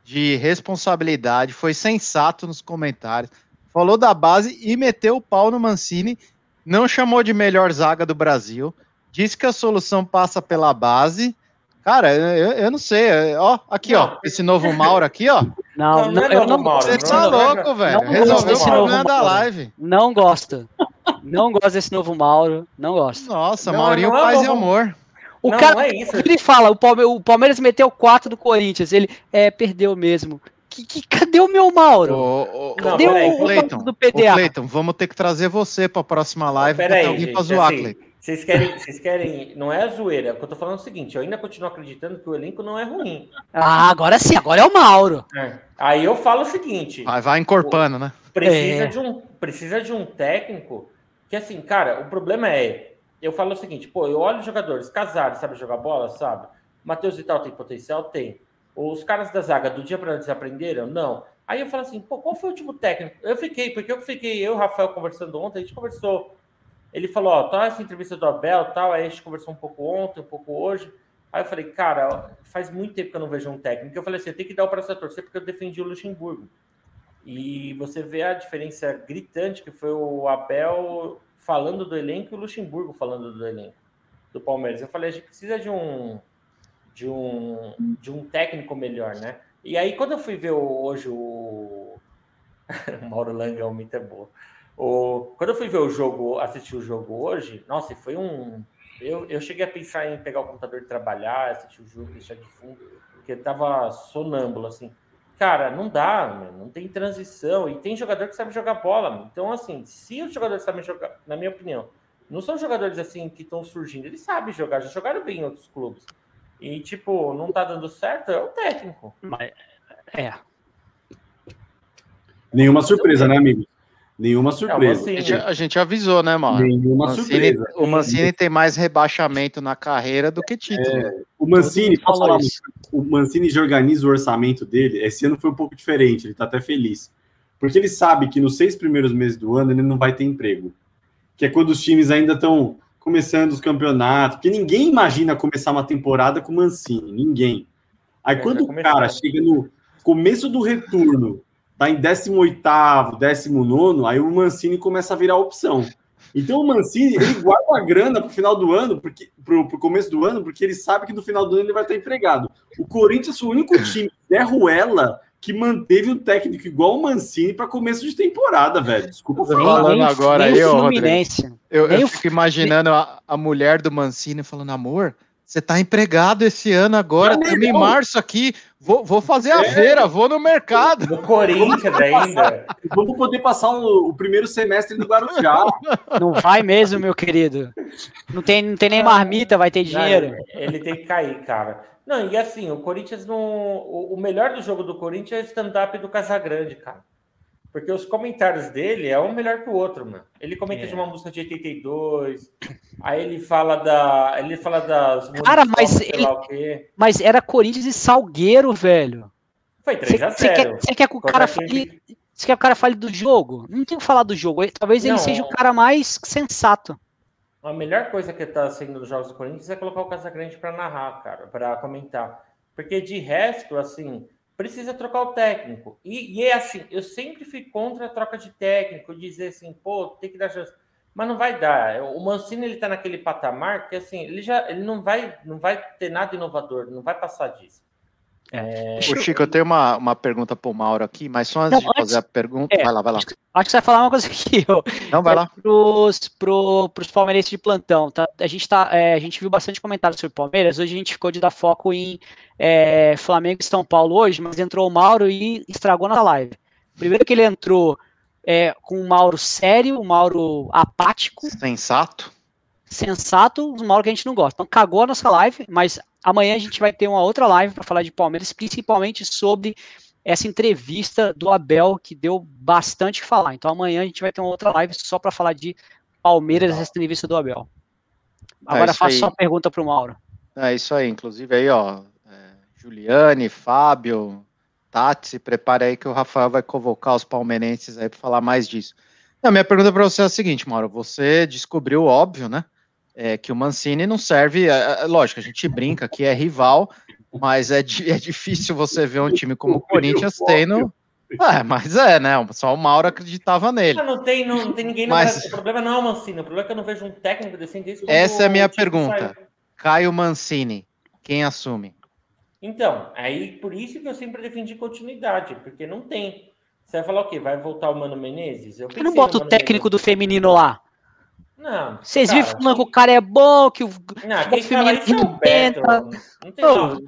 de responsabilidade, foi sensato nos comentários. Falou da base e meteu o pau no Mancini. Não chamou de melhor zaga do Brasil Diz que a solução passa pela base. Cara, eu, eu não sei. Ó, aqui, não. ó. Esse novo Mauro aqui, ó. Não, não, não eu não Mauro. Você tá louco, velho. Resolveu o problema da live. Não gosto. Não gosto desse novo Mauro. Não gosto. Nossa, não, Maurinho não é Paz e Amor. O não, cara, não é isso. ele fala, o Palmeiras meteu 4 do Corinthians. Ele é, perdeu mesmo. Que, que, cadê o meu Mauro? Ô, ô, cadê não, o, Cleiton, do PDA? Ô, Cleiton, vamos ter que trazer você para a próxima live. Pera aí, alguém para zoar, assim, Cleiton. Vocês querem, vocês querem. Não é a zoeira. O que eu tô falando é o seguinte: eu ainda continuo acreditando que o elenco não é ruim. Ah, agora sim, agora é o Mauro. É. Aí eu falo o seguinte: vai, vai encorpando, né? Precisa, é. de um, precisa de um técnico que, assim, cara, o problema é. Eu falo o seguinte: pô, eu olho os jogadores, Casares sabe jogar bola, sabe? Matheus Vital tem potencial? Tem. Os caras da zaga do dia para eles aprenderam? Não. Aí eu falo assim, pô, qual foi o último técnico? Eu fiquei, porque eu fiquei, eu e o Rafael conversando ontem, a gente conversou ele falou, ó, tá essa entrevista do Abel tal, aí a gente conversou um pouco ontem, um pouco hoje. Aí eu falei, cara, faz muito tempo que eu não vejo um técnico. Eu falei assim, tem que dar o braço a torcer porque eu defendi o Luxemburgo. E você vê a diferença gritante que foi o Abel falando do elenco e o Luxemburgo falando do elenco do Palmeiras. Eu falei, a gente precisa de um de um de um técnico melhor, né? E aí quando eu fui ver hoje o Mauro Langão, muito é boa. O, quando eu fui ver o jogo, assistir o jogo hoje, nossa, foi um. Eu, eu cheguei a pensar em pegar o computador e trabalhar, assistir o jogo, deixar de fundo, porque tava sonâmbulo, assim. Cara, não dá, meu, não tem transição. E tem jogador que sabe jogar bola. Então, assim, se os jogadores sabem jogar, na minha opinião, não são jogadores assim que estão surgindo, eles sabem jogar, já jogaram bem em outros clubes. E, tipo, não tá dando certo, é o técnico. Mas, é. Nenhuma surpresa, né, amigo? Nenhuma surpresa. É, a, gente, a, gente, avisou, né, mano? Nenhuma Mancini, surpresa. O Mancini tem mais rebaixamento na carreira do que título. É, o Mancini, posso falar, o Mancini já organiza o orçamento dele. Esse ano foi um pouco diferente, ele tá até feliz. Porque ele sabe que nos seis primeiros meses do ano ele não vai ter emprego. Que é quando os times ainda estão começando os campeonatos. Porque ninguém imagina começar uma temporada com o Mancini. Ninguém. Aí quando o cara chega no começo do retorno tá em 18º, 19 aí o Mancini começa a virar opção. Então o Mancini ele guarda a grana para o final do ano, porque pro, pro começo do ano, porque ele sabe que no final do ano ele vai estar empregado. O Corinthians foi o único time da Ruela que manteve um técnico igual o Mancini para começo de temporada, velho. Desculpa Você falando agora aí, ó, Rodrigo. Eu, eu o fico imaginando a, a mulher do Mancini falando, amor, você tá empregado esse ano agora, estamos em março aqui, vou, vou fazer a É. feira, vou no mercado. No Corinthians ainda. Vamos poder passar o, o primeiro semestre no Guarujá. Não vai mesmo, meu querido. Não tem, não tem nem marmita, vai ter dinheiro. Não, ele tem que cair, cara. Não, e assim, o Corinthians não. O, o melhor do jogo do Corinthians é o stand-up do Casagrande, cara. Porque os comentários dele é um melhor que o outro, mano. Ele comenta É. de uma música de 82, aí ele fala da. Ele fala das Cara, mas sei ele- lá o quê. Mas era Corinthians e Salgueiro, velho. Foi Você 3x0. quer, você quer que o cara Contra fale. Você quer que o cara fale do jogo? Não tem o que falar do jogo. Talvez ele Não. seja o cara mais sensato. A melhor coisa que tá sendo nos jogos do Corinthians é colocar o Casagrande para narrar, cara, para comentar. Porque de resto, assim, precisa trocar o técnico. E, e é assim, eu sempre fui contra a troca de técnico, dizer assim, pô, tem que dar chance. Mas não vai dar. O Mancini ele tá naquele patamar que assim, ele já ele não vai não vai ter nada inovador, não vai passar disso. Ô, eu- Chico, eu tenho uma, uma pergunta pro Mauro aqui, mas só antes Não, de antes- fazer a pergunta, é, vai lá, vai lá. Acho que você vai falar uma coisa aqui, ó. Não, vai lá. Pros, pro, pros palmeirenses de plantão, tá? A gente, tá, é, a gente viu bastante comentários sobre Palmeiras. Hoje a gente ficou de dar foco em é, Flamengo e São Paulo hoje, mas entrou o Mauro e estragou nossa live. Primeiro que ele entrou é, com o Mauro sério, o Mauro apático, Sensato. Sensato, o Mauro que a gente não gosta. Então cagou a nossa live, mas amanhã a gente vai ter uma outra live para falar de Palmeiras, principalmente sobre essa entrevista do Abel, que deu bastante falar. Então amanhã a gente vai ter uma outra live só para falar de Palmeiras, essa entrevista do Abel. Agora É faço só uma pergunta para o Mauro. É isso aí, inclusive aí, ó, é, Juliane, Fábio, Tati, se prepare aí que o Rafael vai convocar os palmeirenses aí para falar mais disso. A minha pergunta para você é a seguinte, Mauro, você descobriu óbvio, né, é, que o Mancini não serve, é, é, lógico, a gente brinca que é rival, mas é, é difícil você ver um time como o Corinthians tendo... É, mas é, né, só o Mauro acreditava nele. Ah, não tem, não, não tem ninguém no Mas- Brasil. O problema não é o Mancini, o problema é que eu não vejo um técnico decente Essa é a minha pergunta. Caio Mancini, quem assume? Então, aí por isso que eu sempre defendi continuidade, porque não tem. Você vai falar o quê? Vai voltar o Mano Menezes? Eu Por que não bota o técnico do Menezes. feminino lá? Não. Vocês vivem falando que o cara é bom, que o Não, futebol é feminino o Beto. arrebenta. Não tem. Não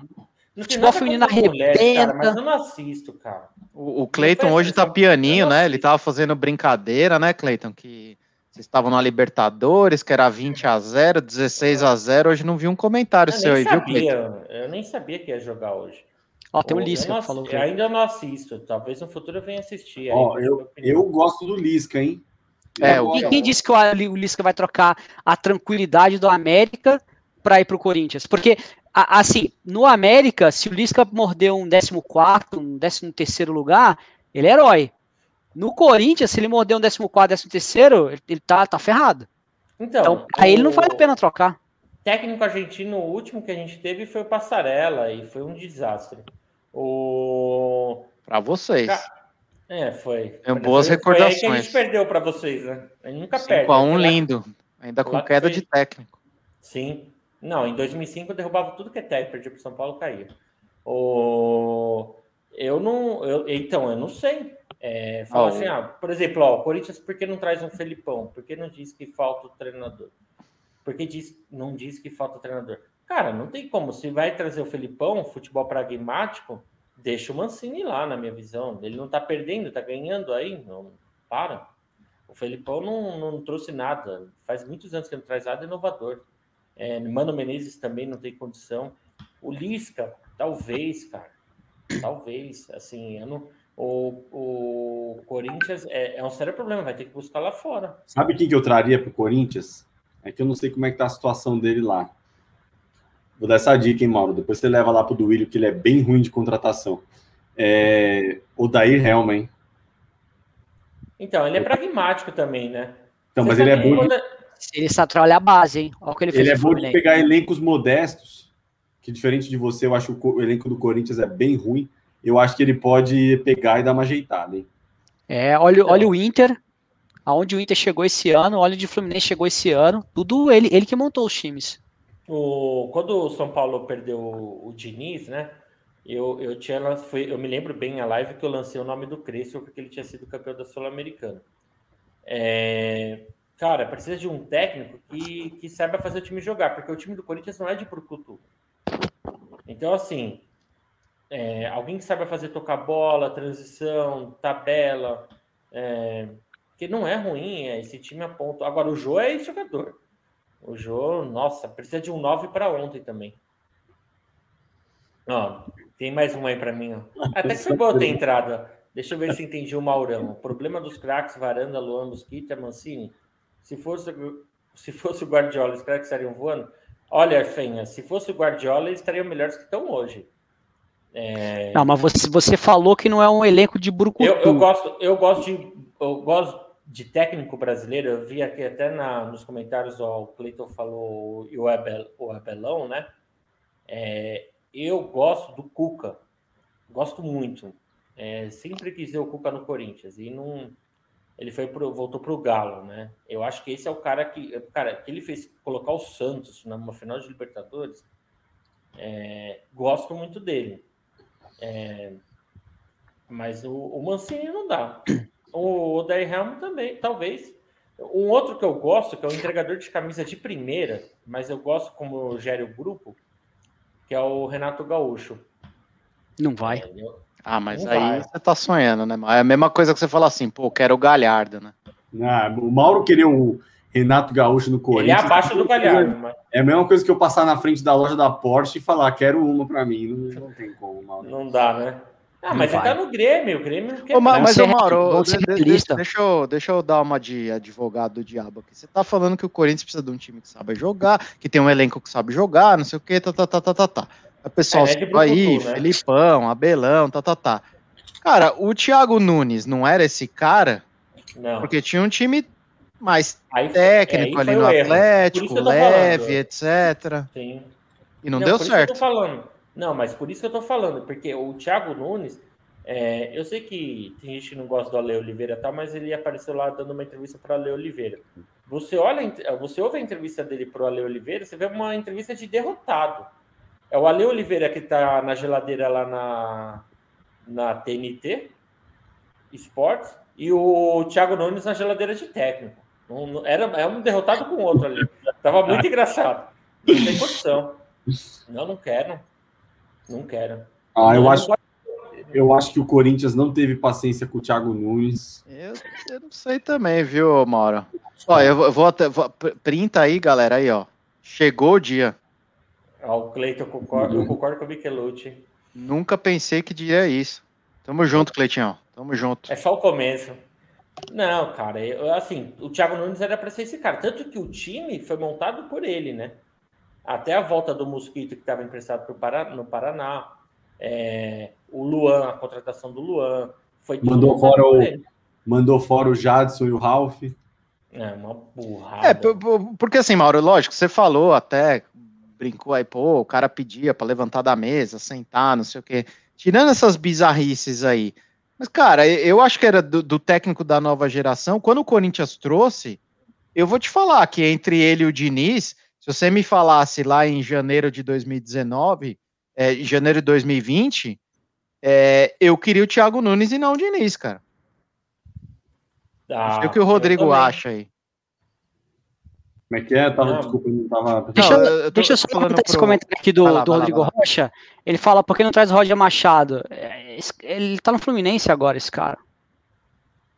tem futebol feminino arrebenta. mas eu não assisto, cara. O, o Cleiton hoje tá pianinho, né? não Ele tava fazendo brincadeira, né, Cleiton? Que vocês estavam na Libertadores, que era 20 a 0 16 a 0 Hoje não vi um comentário Eu seu aí, nem viu, Cleiton? sabia, eu nem sabia que ia jogar hoje. Ó, tem eu Lisca não que falou. assi- Ainda não assisto. Talvez no futuro eu venha assistir. aí Ó, eu eu gosto do Lisca, hein? É, o-. Quem, quem disse que o, o Lisca vai trocar a tranquilidade do América para ir pro Corinthians? Porque, a- assim, no América, se o Lisca mordeu um 14, um 13 lugar, ele é herói. No Corinthians, se ele morder um 14, 13, ele, ele tá, tá ferrado. Então, Então, aí ele não o vale a pena trocar. Técnico argentino, o último que a gente teve foi o Passarella e foi um desastre. O. Pra vocês. Ca- É, foi. Tenho boas Foi- Foi aí que a gente recordações. perdeu para vocês, né? A gente nunca perde. 5 a 1 Foi lá- lindo. Ainda com queda foi- de técnico. Sim. Não, em 2005 eu derrubava tudo que é técnico, perdia para São Paulo, caía. O... Eu não. Eu... Então, eu não sei. É, fala assim, ah, por exemplo, ó, o Corinthians, por que não traz um Felipão? Por que não diz que falta o treinador? Por que diz, não diz que falta o treinador? Cara, não tem como. Se vai trazer o Felipão, futebol pragmático, deixa o Mancini lá, na minha visão. Ele não tá perdendo, tá ganhando aí. Não para. O Felipão não, não trouxe nada. Faz muitos anos que ele não traz nada inovador. É, Mano Menezes também não tem condição. O Lisca, talvez, cara. Talvez. Assim, não, o, o Corinthians é, é um sério problema, vai ter que buscar lá fora. Sabe quem que eu traria pro Corinthians? É que eu não sei como é que tá a situação dele lá. Vou dar essa dica, hein, Mauro? Depois você leva lá pro Duílio, que ele é bem ruim de contratação. É... O Dair Helma, hein? Então, ele é pragmático também, né? Então, Você mas ele é bom de, Ele sabe trabalhar a base, hein? Olha o que ele fez ele é bom de pegar elencos modestos, que diferente de você, eu acho que o co- o elenco do Corinthians é bem ruim. Eu acho que ele pode pegar e dar uma ajeitada, hein? É, olha, olha o Inter. Aonde o Inter chegou esse ano, olha onde o Fluminense chegou esse ano, tudo ele, ele que montou os times. O, quando o São Paulo perdeu o, o Diniz, né? Eu, eu, tinha, foi, eu me lembro bem a live que eu lancei o nome do Crespo porque ele tinha sido campeão da Sul-Americana. É, cara, precisa de um técnico que, que saiba fazer o time jogar, porque o time do Corinthians não é de brucutu. Então, assim, é, alguém que saiba fazer tocar bola, transição, tabela, é, que não é ruim, é, esse time aponta. Agora, o Jô é esse jogador. O Jô, nossa, precisa de um 9 para ontem também. Ó, tem mais uma aí para mim. Ó. Até que foi boa ter entrado. Deixa eu ver se entendi o Maurão. O problema dos craques, Varanda, Luan, Mosquita, Mancini. Se fosse, se fosse o Guardiola, os craques estariam voando? Olha, Fenha, se fosse o Guardiola, eles estariam melhores que estão hoje. É... Não, mas você, você falou que não é um elenco de brucutu. Eu, eu, gosto, eu gosto de eu gosto de técnico brasileiro. Eu vi aqui até na, nos comentários ó, o Cleiton falou e o, Abel, o Abelão, né? É, eu gosto do Cuca, gosto muito. É, sempre quis ver o Cuca no Corinthians e não. Ele foi pro, voltou para o Galo, né? Eu acho que esse é o cara que, cara, que ele fez colocar o Santos numa final de Libertadores. É, gosto muito dele, é, mas o, o, Mancini não dá. O Odair Helm também, talvez. Um outro que eu gosto, que é o entregador de camisa de primeira, mas eu gosto como gere o grupo, que é o Renato Gaúcho. Não vai. Ah, mas não aí vai. você tá sonhando, né? É a mesma coisa que você fala assim, pô, quero o Galhardo, né? Ah, o Mauro queria o Renato Gaúcho no Corinthians. Ele é abaixo do Galhardo. Mas... É a mesma coisa que eu passar na frente da loja da Porsche e falar, quero uma para mim. Não, não, tem como, Mauro. Não dá, né? Ah, mas ele tá no Grêmio, o Grêmio quer Ô, mas, o Mauro, de, de, deixa, eu, deixa eu dar uma de advogado do diabo aqui. Você tá falando que o Corinthians precisa de um time que sabe jogar, que tem um elenco que sabe jogar, não sei o que, tá, tá, tá, tá, tá, tá. O pessoal é, é aí, né? Felipão, Abelão, tá, tá, tá. Cara, o Thiago Nunes não era esse cara? Não. Porque tinha um time mais aí, técnico ali no Atlético, leve, etc. Sim. E não, não deu certo. falando. Não, mas por isso que eu tô falando, porque o Thiago Nunes, é, eu sei que tem gente que não gosta do Ale Oliveira e tal, mas ele apareceu lá dando uma entrevista para o Ale Oliveira. Você olha, você ouve a entrevista dele para o Ale Oliveira, você vê uma entrevista de derrotado. É o Ale Oliveira que está na geladeira lá na, na TNT Esportes e o Thiago Nunes na geladeira de técnico. Um, era, é um derrotado com o outro ali. Tava muito engraçado. Não tem condição. Não, não quero. Não quero. Ah, eu não, acho. Não eu acho que o Corinthians não teve paciência com o Thiago Nunes. Eu, eu não sei também, viu, Mauro? Ó, eu vou até. Vou, printa aí, galera, aí, ó. Chegou o dia. Ó, o Cleiton, eu concordo, eu concordo com o Michelucci. Nunca pensei que diria isso. Tamo junto, Cleitinho. Tamo junto. É só o começo. Não, cara, eu, assim, o Thiago Nunes era para ser esse cara. Tanto que o time foi montado por ele, né? Até a volta do Mosquito, que estava emprestado pro Paraná, no Paraná. É, o Luan, a contratação do Luan. Foi mandou fora o Mandou fora o Jadson e o Ralph. É, uma burrada. É, porque assim, Mauro, lógico, você falou até, brincou aí, pô, o cara pedia para levantar da mesa, sentar, não sei o quê. Tirando essas bizarrices aí. Mas, cara, eu acho que era do, do técnico da nova geração. Quando o Corinthians trouxe, eu vou te falar que entre ele e o Diniz, se você me falasse lá em janeiro de 2019, é, janeiro de 2020, é, eu queria o Thiago Nunes e não o Diniz, cara. Ah, o que o Rodrigo acha aí. Como é que é? Tava, não. Desculpa, não tava. Deixa, não, eu, deixa eu só comentar esse comentário aqui do, lá, do Rodrigo lá, Rocha. Ele fala, por que não traz o Roger Machado? É, ele tá no Fluminense agora, esse cara.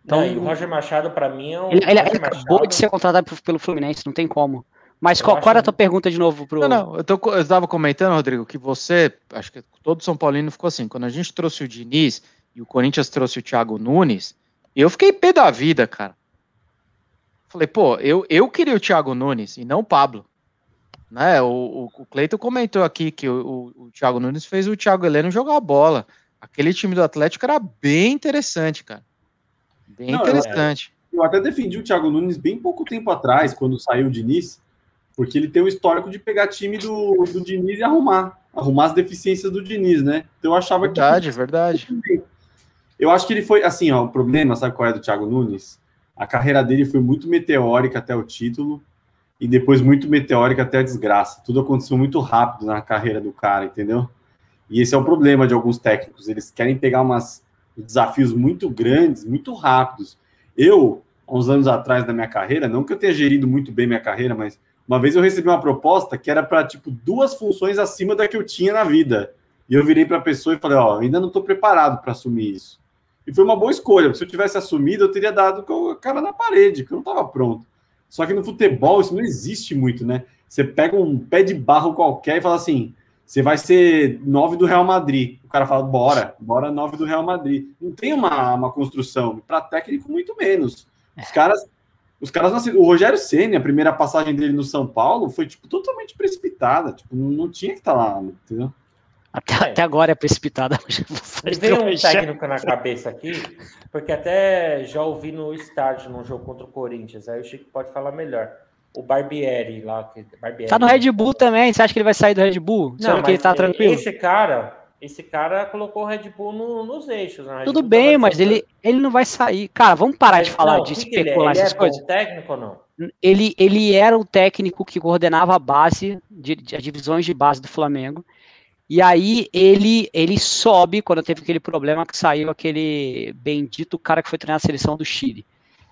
Então, não, o Roger Machado, para mim, é um. Ele, ele, ele acabou de ser contratado pelo Fluminense, não tem como. Mas qual, qual, era a tua pergunta de novo pro. Não, não, eu, tô, eu tava comentando, Rodrigo, que você, acho que todo São Paulino ficou assim, quando a gente trouxe o Diniz e o Corinthians trouxe o Thiago Nunes, eu fiquei pé da vida, cara. Falei, pô, eu, eu queria o Thiago Nunes e não o Pablo. Né? O, o, o Cleiton comentou aqui que o, o, o Thiago Nunes fez o Thiago Heleno jogar a bola. Aquele time do Atlético era bem interessante, cara. Bem não, interessante. Eu, eu, até defendi o Thiago Nunes bem pouco tempo atrás, quando saiu o Diniz porque ele tem um histórico de pegar time do, do Diniz e arrumar, arrumar as deficiências do Diniz, né? Então eu achava verdade, que. Verdade, verdade. Eu acho que ele foi, assim, ó, o problema, sabe qual é do Thiago Nunes? a carreira dele foi muito meteórica até o título e depois muito meteórica até a desgraça. Tudo aconteceu muito rápido na carreira do cara, entendeu? E esse é o problema de alguns técnicos. Eles querem pegar umas desafios muito grandes, muito rápidos. Eu, há uns anos atrás da minha carreira, não que eu tenha gerido muito bem minha carreira, mas uma vez eu recebi uma proposta que era para tipo duas funções acima da que eu tinha na vida. E eu virei para a pessoa e falei: Ó, ainda não estou preparado para assumir isso. E foi uma boa escolha. Se eu tivesse assumido, eu teria dado com a cara na parede, que eu não estava pronto. Só que no futebol isso não existe muito, né? Você pega um pé de barro qualquer e fala assim: você vai ser nove do Real Madrid. O cara fala: bora, bora nove do Real Madrid. Não tem uma, uma construção. Para técnico, muito menos. Os é. caras. Os caras nasceram. O Rogério Senna, a primeira passagem dele no São Paulo foi tipo totalmente precipitada. Tipo, não, não tinha que estar tá lá, entendeu? Até, é. até agora é precipitada. Me veio um técnico na cabeça aqui, porque até já ouvi no estádio, num jogo contra o Corinthians, aí o Chico pode falar melhor. O Barbieri lá. Que, Barbieri, tá no Red Bull também, você acha que ele vai sair do Red Bull? Não, que ele tá tranquilo? Esse cara, esse cara colocou o Red Bull no, nos eixos. Né? Tudo bem, mas ele, ele não vai sair. Cara, vamos parar mas, de falar não, de especular ele é? essas ele coisas. É técnico ou não? Ele, ele era o técnico que coordenava a base, de, de, as divisões de base do Flamengo. E aí ele ele sobe quando teve aquele problema que saiu aquele bendito cara que foi treinar a seleção do Chile.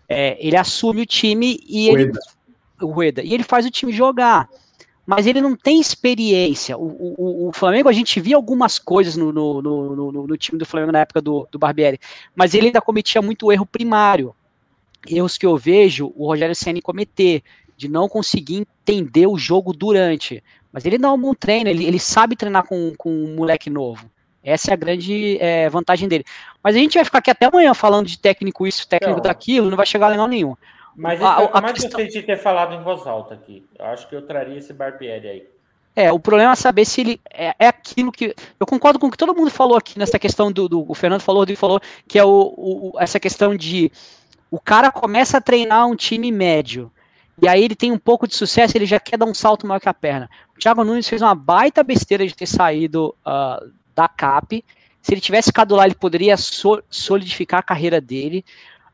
É, ele assume o time e ele, o Rueda, e ele faz o time jogar. Mas ele não tem experiência. O, o, o Flamengo, a gente via algumas coisas no, no, no, no, time do Flamengo na época do, do Barbieri, mas ele ainda cometia muito erro primário. Erros que eu vejo o Rogério Senna cometer, de não conseguir entender o jogo durante. Mas ele dá um bom treino, ele, ele sabe treinar com, com um moleque novo. Essa é a grande é, vantagem dele. Mas a gente vai ficar aqui até amanhã falando de técnico isso, técnico então, daquilo, não vai chegar a legal nenhum. Mas a, a, mais questão... gostei de ter falado em voz alta aqui. Eu acho que eu traria esse Barbieri aí. É, o problema é saber se ele é, é, aquilo que. Eu concordo com o que todo mundo falou aqui nessa questão do. do o Fernando falou, o falou, que é o, o, essa questão de. O cara começa a treinar um time médio. E aí ele tem um pouco de sucesso, ele já quer dar um salto maior que a perna. O Thiago Nunes fez uma baita besteira de ter saído uh, da CAP. Se ele tivesse ficado lá, ele poderia so solidificar a carreira dele.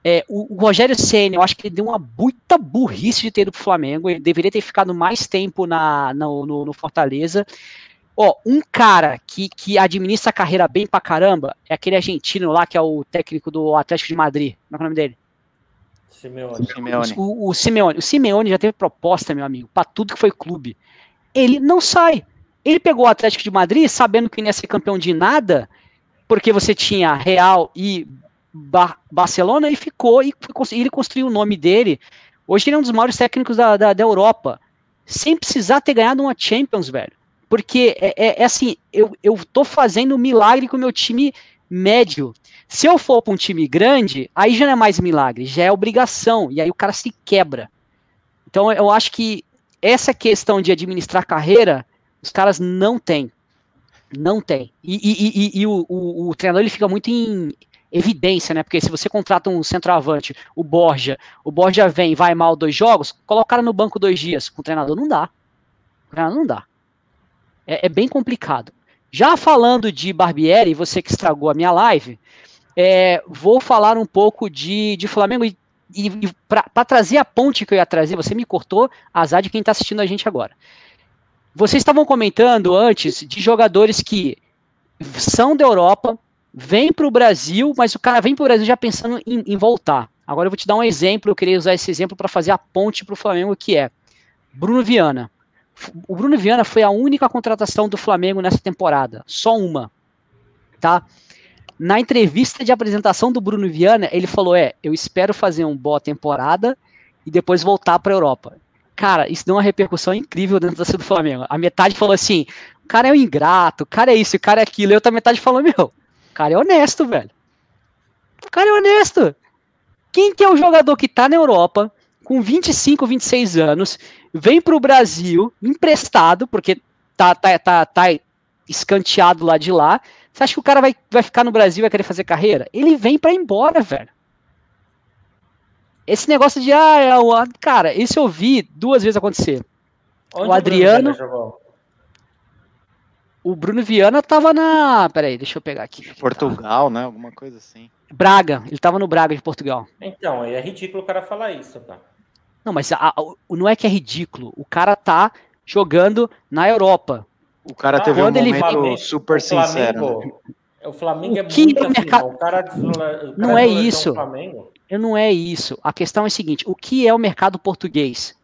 É, o, o, Rogério Senna, eu acho que ele deu uma muita burrice de ter ido pro Flamengo. Ele deveria ter ficado mais tempo na, no, no, no Fortaleza. Ó, um cara que, que administra a carreira bem pra caramba é aquele argentino lá que é o técnico do Atlético de Madrid. Como é, é o nome dele? Simeone. O, o, Simeone. O Simeone já teve proposta, meu amigo, para tudo que foi clube. Ele não sai. Ele pegou o Atlético de Madrid sabendo que não ia ser campeão de nada, porque você tinha Real e Bar Barcelona e ficou e ele construiu o nome dele. Hoje ele é um dos maiores técnicos da, da, da Europa, sem precisar ter ganhado uma Champions, velho. Porque é, é, é assim, eu, eu tô fazendo um milagre com o meu time médio. Se eu for para um time grande, aí já não é mais milagre, já é obrigação, e aí o cara se quebra. Então eu acho que essa questão de administrar carreira, os caras não têm. Não tem. E, e, e, e o, o, o, treinador ele fica muito em evidência, né? Porque se você contrata um centroavante, o Borja, o Borja vem vai mal dois jogos, coloca o cara no banco dois dias. Com o treinador não dá. O treinador não dá. É, é bem complicado. Já falando de Barbieri, você que estragou a minha live, é, vou falar um pouco de, de Flamengo e, e para trazer a ponte que eu ia trazer, você me cortou, azar de quem está assistindo a gente agora. Vocês estavam comentando antes de jogadores que são da Europa, vêm para o Brasil, mas o cara vem para o Brasil já pensando em, em, voltar. Agora eu vou te dar um exemplo, eu queria usar esse exemplo para fazer a ponte para o Flamengo, que é Bruno Viana. O Bruno Viana foi a única contratação do Flamengo nessa temporada, só uma, tá? Na entrevista de apresentação do Bruno Viana, ele falou: "É, eu espero fazer uma boa temporada e depois voltar para a Europa". Cara, isso deu uma repercussão incrível dentro da do Flamengo. A metade falou assim: "O cara é um ingrato, o cara é isso, o cara é aquilo". E a outra metade falou: "Meu, cara é honesto, velho. O cara é honesto. Quem que é o jogador que tá na Europa, com 25, 26 anos, vem para o Brasil emprestado, porque tá, tá, tá, tá escanteado lá de lá. Você acha que o cara vai, vai ficar no Brasil e vai querer fazer carreira? Ele vem para ir embora, velho. Esse negócio de, ah, é o, cara, esse eu vi duas vezes acontecer. Onde o Adriano. O Bruno Viana tava na. Peraí, deixa eu pegar aqui. Portugal, né? Alguma coisa assim. Braga, ele estava no Braga de Portugal. Então, é ridículo o cara falar isso, tá? Não, mas a, a, não é que é ridículo. O cara tá jogando na Europa. O cara Ah, teve um quando ele momento Flamengo- super o sincero. né? O Flamengo é O que muito é o assim, mercado- o cara o cara Não é isso. o Flamengo. Eu não é isso. A questão é a seguinte: o que é o mercado português?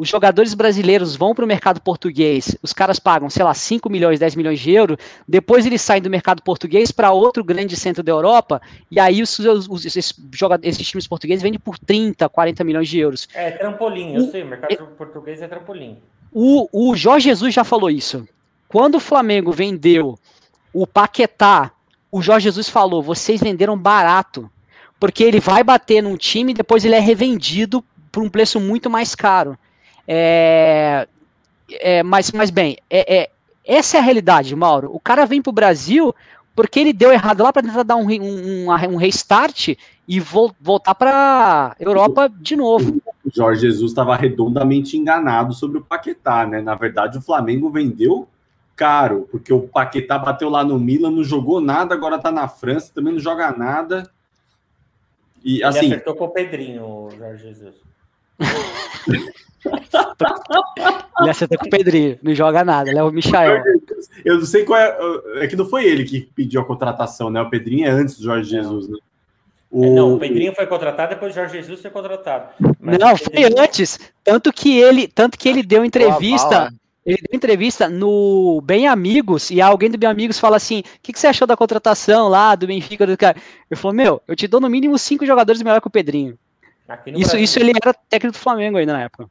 Os jogadores brasileiros vão para o mercado português, os caras pagam, sei lá, 5 milhões, 10 milhões de euros, depois eles saem do mercado português para outro grande centro da Europa, e aí os, os- os- esses, jogadores, esses times portugueses vendem por 30, 40 milhões de euros. É trampolim, eu sei, o mercado português é trampolim. O, o Jorge Jesus já falou isso. Quando o Flamengo vendeu o Paquetá, o Jorge Jesus falou: vocês venderam barato. Porque ele vai bater num time e depois ele é revendido por um preço muito mais caro. É, é, mas, mas bem, é, é- essa é a realidade, Mauro. O cara vem pro Brasil porque ele deu errado lá para tentar dar um, um, um, restart e vol- voltar para Europa de novo. O Jorge Jesus estava redondamente enganado sobre o Paquetá, né? Na verdade, o Flamengo vendeu caro, porque o Paquetá bateu lá no Milan, não jogou nada, agora tá na França, também não joga nada. E Ele assim, acertou com o Pedrinho, o Jorge Jesus. Ele acertou com o Pedrinho, não joga nada, leva o Michael. eu não sei qual é. É que não foi ele que pediu a contratação, né? O Pedrinho é antes do Jorge Jesus, né? É, não, o Pedrinho foi contratado, depois o Jorge Jesus foi contratado. Mas Não, o foi Pedrinho- antes. Tanto que ele, tanto que ele deu entrevista, ele deu entrevista no Bem Amigos e alguém do Bem Amigos fala assim: "O que, que você achou da contratação lá do Benfica do cara?" Eu falou: "Meu, eu te dou no mínimo cinco jogadores melhor que o Pedrinho." Isso, Brasil. isso ele era técnico do Flamengo ainda na época.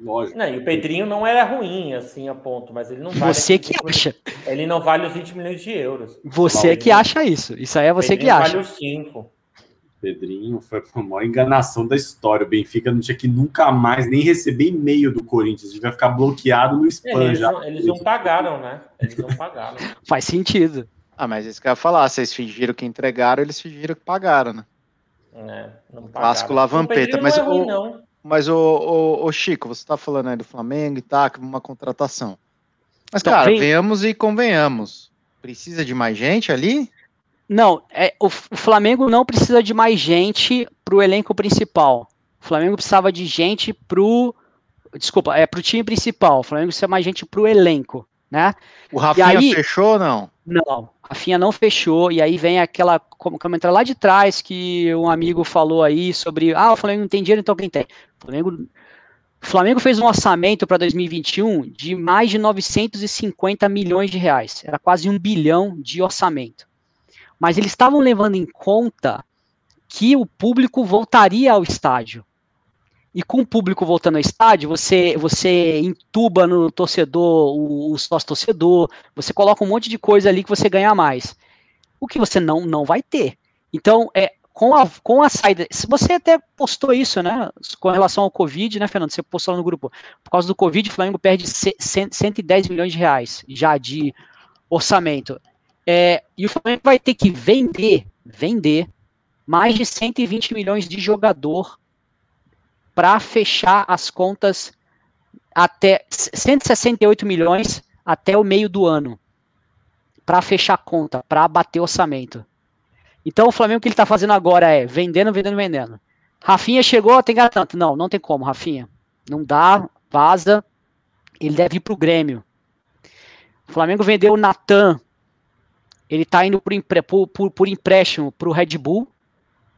Lógico. Não, e o Pedrinho não era ruim, assim, a ponto, mas ele não vale. Você que 20 acha. Ele não vale os 20 milhões de euros. Você que ele- acha isso. Isso aí é você que Pedrinho acha. vale os 5. Pedrinho foi a maior enganação da história. O Benfica não tinha que nunca mais nem receber e-mail do Corinthians. Devia ficar bloqueado no spam Eles, já. não, eles não pagaram, né? Eles não pagaram. Faz sentido. Ah, mas isso que eu ia falar, vocês fingiram que entregaram, eles fingiram que pagaram, né? né? Não clássico pagaram. lavampeta, O Pedrinho mas não é ruim, o- não. Mas, ô, Chico, você tá falando aí do Flamengo e tá, com uma contratação. Mas, Então, cara, vem- venhamos e convenhamos. Precisa de mais gente ali? Não, é, o, o Flamengo não precisa de mais gente pro elenco principal. O Flamengo precisava de gente pro. Desculpa, é pro time principal. O Flamengo precisa mais gente pro elenco, né? O Rafinha aí- fechou ou não? Não, a Rafinha não fechou, e aí vem aquela como comentário lá de trás que um amigo falou aí sobre, ah, o Flamengo não tem dinheiro, então quem tem? O Flamengo, o Flamengo fez um orçamento para 2021 de mais de 950 milhões de reais, era quase um bilhão de orçamento. Mas eles estavam levando em conta que o público voltaria ao estádio. E com o público voltando ao estádio, você, você entuba no torcedor, o, o sócio-torcedor, você coloca um monte de coisa ali que você ganha mais. O que você não, não vai ter. Então, é, com, a, com a saída. Você até postou isso, né? Com relação ao Covid, né, Fernando? Você postou lá no grupo. Por causa do Covid, o Flamengo perde ce- cem- 110 milhões de reais já de orçamento. É, e o Flamengo vai ter que vender, vender mais de 120 milhões de jogador para fechar as contas até 168 milhões até o meio do ano para fechar a conta, para bater orçamento. Então o Flamengo o que ele está fazendo agora é vendendo, vendendo, vendendo. Rafinha chegou, tem tanto. Não, não tem como, Rafinha. Não dá, vaza. Ele deve ir para o Grêmio. O Flamengo vendeu o Natan. Ele está indo por, por, por, por empréstimo para o Red Bull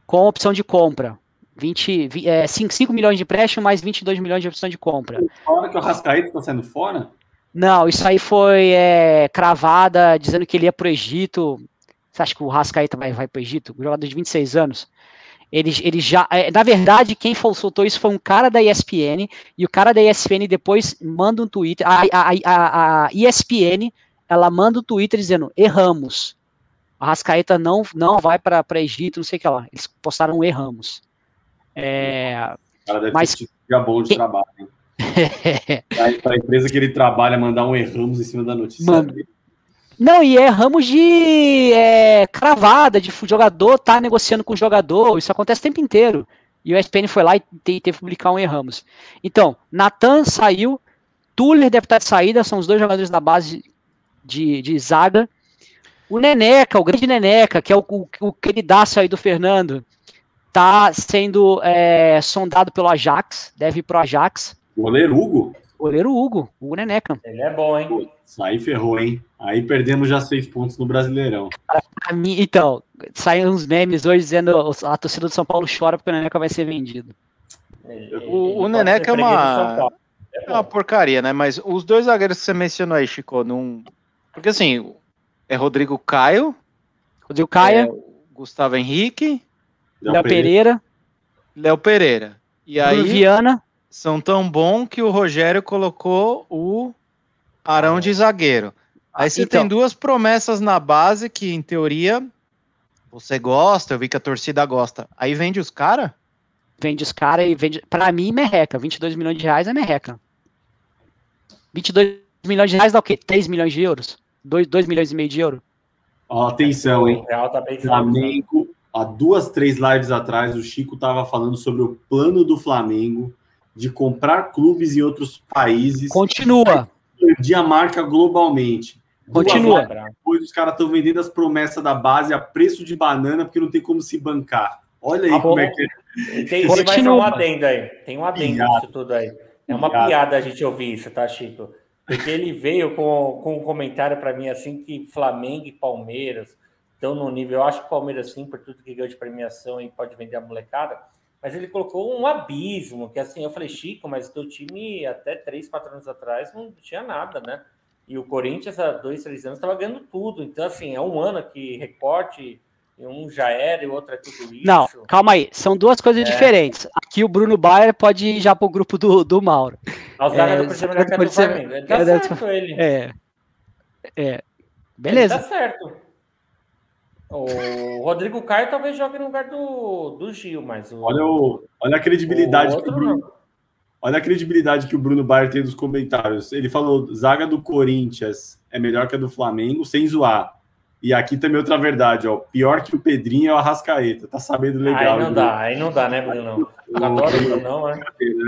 com opção de compra. 20, vi- é, 5, 5 milhões de empréstimo mais 22 milhões de opção de compra. Fora que o Rascaeta tá saindo fora? Não, isso aí foi é, cravada dizendo que ele ia pro Egito. Você acha que o Rascaeta vai, vai pro Egito? Um jogador de 26 anos. Ele, ele já. é, na verdade, quem soltou isso foi um cara da ESPN, e o cara da ESPN depois manda um Twitter. A, a, a, a ESPN ela manda um Twitter dizendo: erramos. O Rascaeta não, não vai para Egito, não sei o que lá. Eles postaram erramos. É, O cara deve Mas- ter tido bom de trabalho. Aí, pra empresa que ele trabalha, mandar um erramos em cima da notícia. Mano. Não, e é ramos de é, cravada, de jogador tá negociando com o jogador, isso acontece o tempo inteiro. E o ESPN foi lá e te- teve que publicar um erramos. Então, Natan saiu, Tuller deve estar de saída, são os dois jogadores da base de, de zaga. O Neneca, o grande Neneca, que é o, o, o queridaço aí do Fernando, tá sendo é, sondado pelo Ajax, deve ir pro Ajax. Goleiro Hugo? Goleiro Hugo, o Neneca. Ele é bom, hein? Aí ferrou, hein? Aí perdemos já seis pontos no Brasileirão. Pra mim, então, saem uns memes hoje dizendo a torcida do São Paulo chora porque o Neneca vai ser vendido. Ele- O, o Neneca é uma, Paulo. é uma porcaria, né? Mas os dois zagueiros que você mencionou aí, Chico, não. Porque assim, é Rodrigo Caio, Rodrigo Caia, é Gustavo Henrique, Léo Pereira, Léo Pereira. E aí Viana. são tão bom que o Rogério colocou o Arão de zagueiro. Aí você Então. tem duas promessas na base que, em teoria, você gosta, eu vi que a torcida gosta. Aí vende os caras? Vende os caras e vende. Pra mim, merreca. 22 milhões de reais é merreca. 22 milhões de reais dá o quê? 3 milhões de euros? 2, 2 milhões e meio de euros? Ó, atenção, hein? O Real tá bem Flamengo, há duas, três lives atrás, o Chico estava falando sobre o plano do Flamengo de comprar clubes em outros países Continua. e expandir a marca globalmente. Continua. Depois os caras estão vendendo as promessas da base a preço de banana porque não tem como se bancar. Olha aí Ah, como bom. é que é. Tem, tem mais um adendo aí. Tem um adendo Piada. nisso tudo aí. É uma Piada. piada a gente ouvir isso, tá, Chico? Porque ele veio com, com um comentário para mim assim que Flamengo e Palmeiras estão no nível. Eu acho que o Palmeiras sim, por tudo que ganhou de premiação e pode vender a molecada. Mas ele colocou um abismo, que assim, eu falei, Chico, mas teu time até três, quatro anos atrás não tinha nada, né? E o Corinthians há dois, três anos estava ganhando tudo. Então, assim, é um ano que recorte, e um já era e o outro é tudo isso. Não, calma aí. São duas coisas É. diferentes. Aqui o Bruno Bayer pode ir já pro grupo do, do Mauro. Zaga É, do ser- Flamengo. Tá é, certo ele. É. É. Ele Beleza. Tá certo. O Rodrigo Caio talvez jogue no lugar do, do Gil, mas o, Olha, o, olha a credibilidade o que o Bruno, não. Olha a credibilidade que o Bruno Bayer tem nos comentários. Ele falou: zaga do Corinthians é melhor que a do Flamengo, sem zoar. E aqui também outra verdade, ó. Pior que o Pedrinho é o Arrascaeta. Tá sabendo legal. Aí não dá, aí não dá, né, Bruno? Adoro o Bruno, né?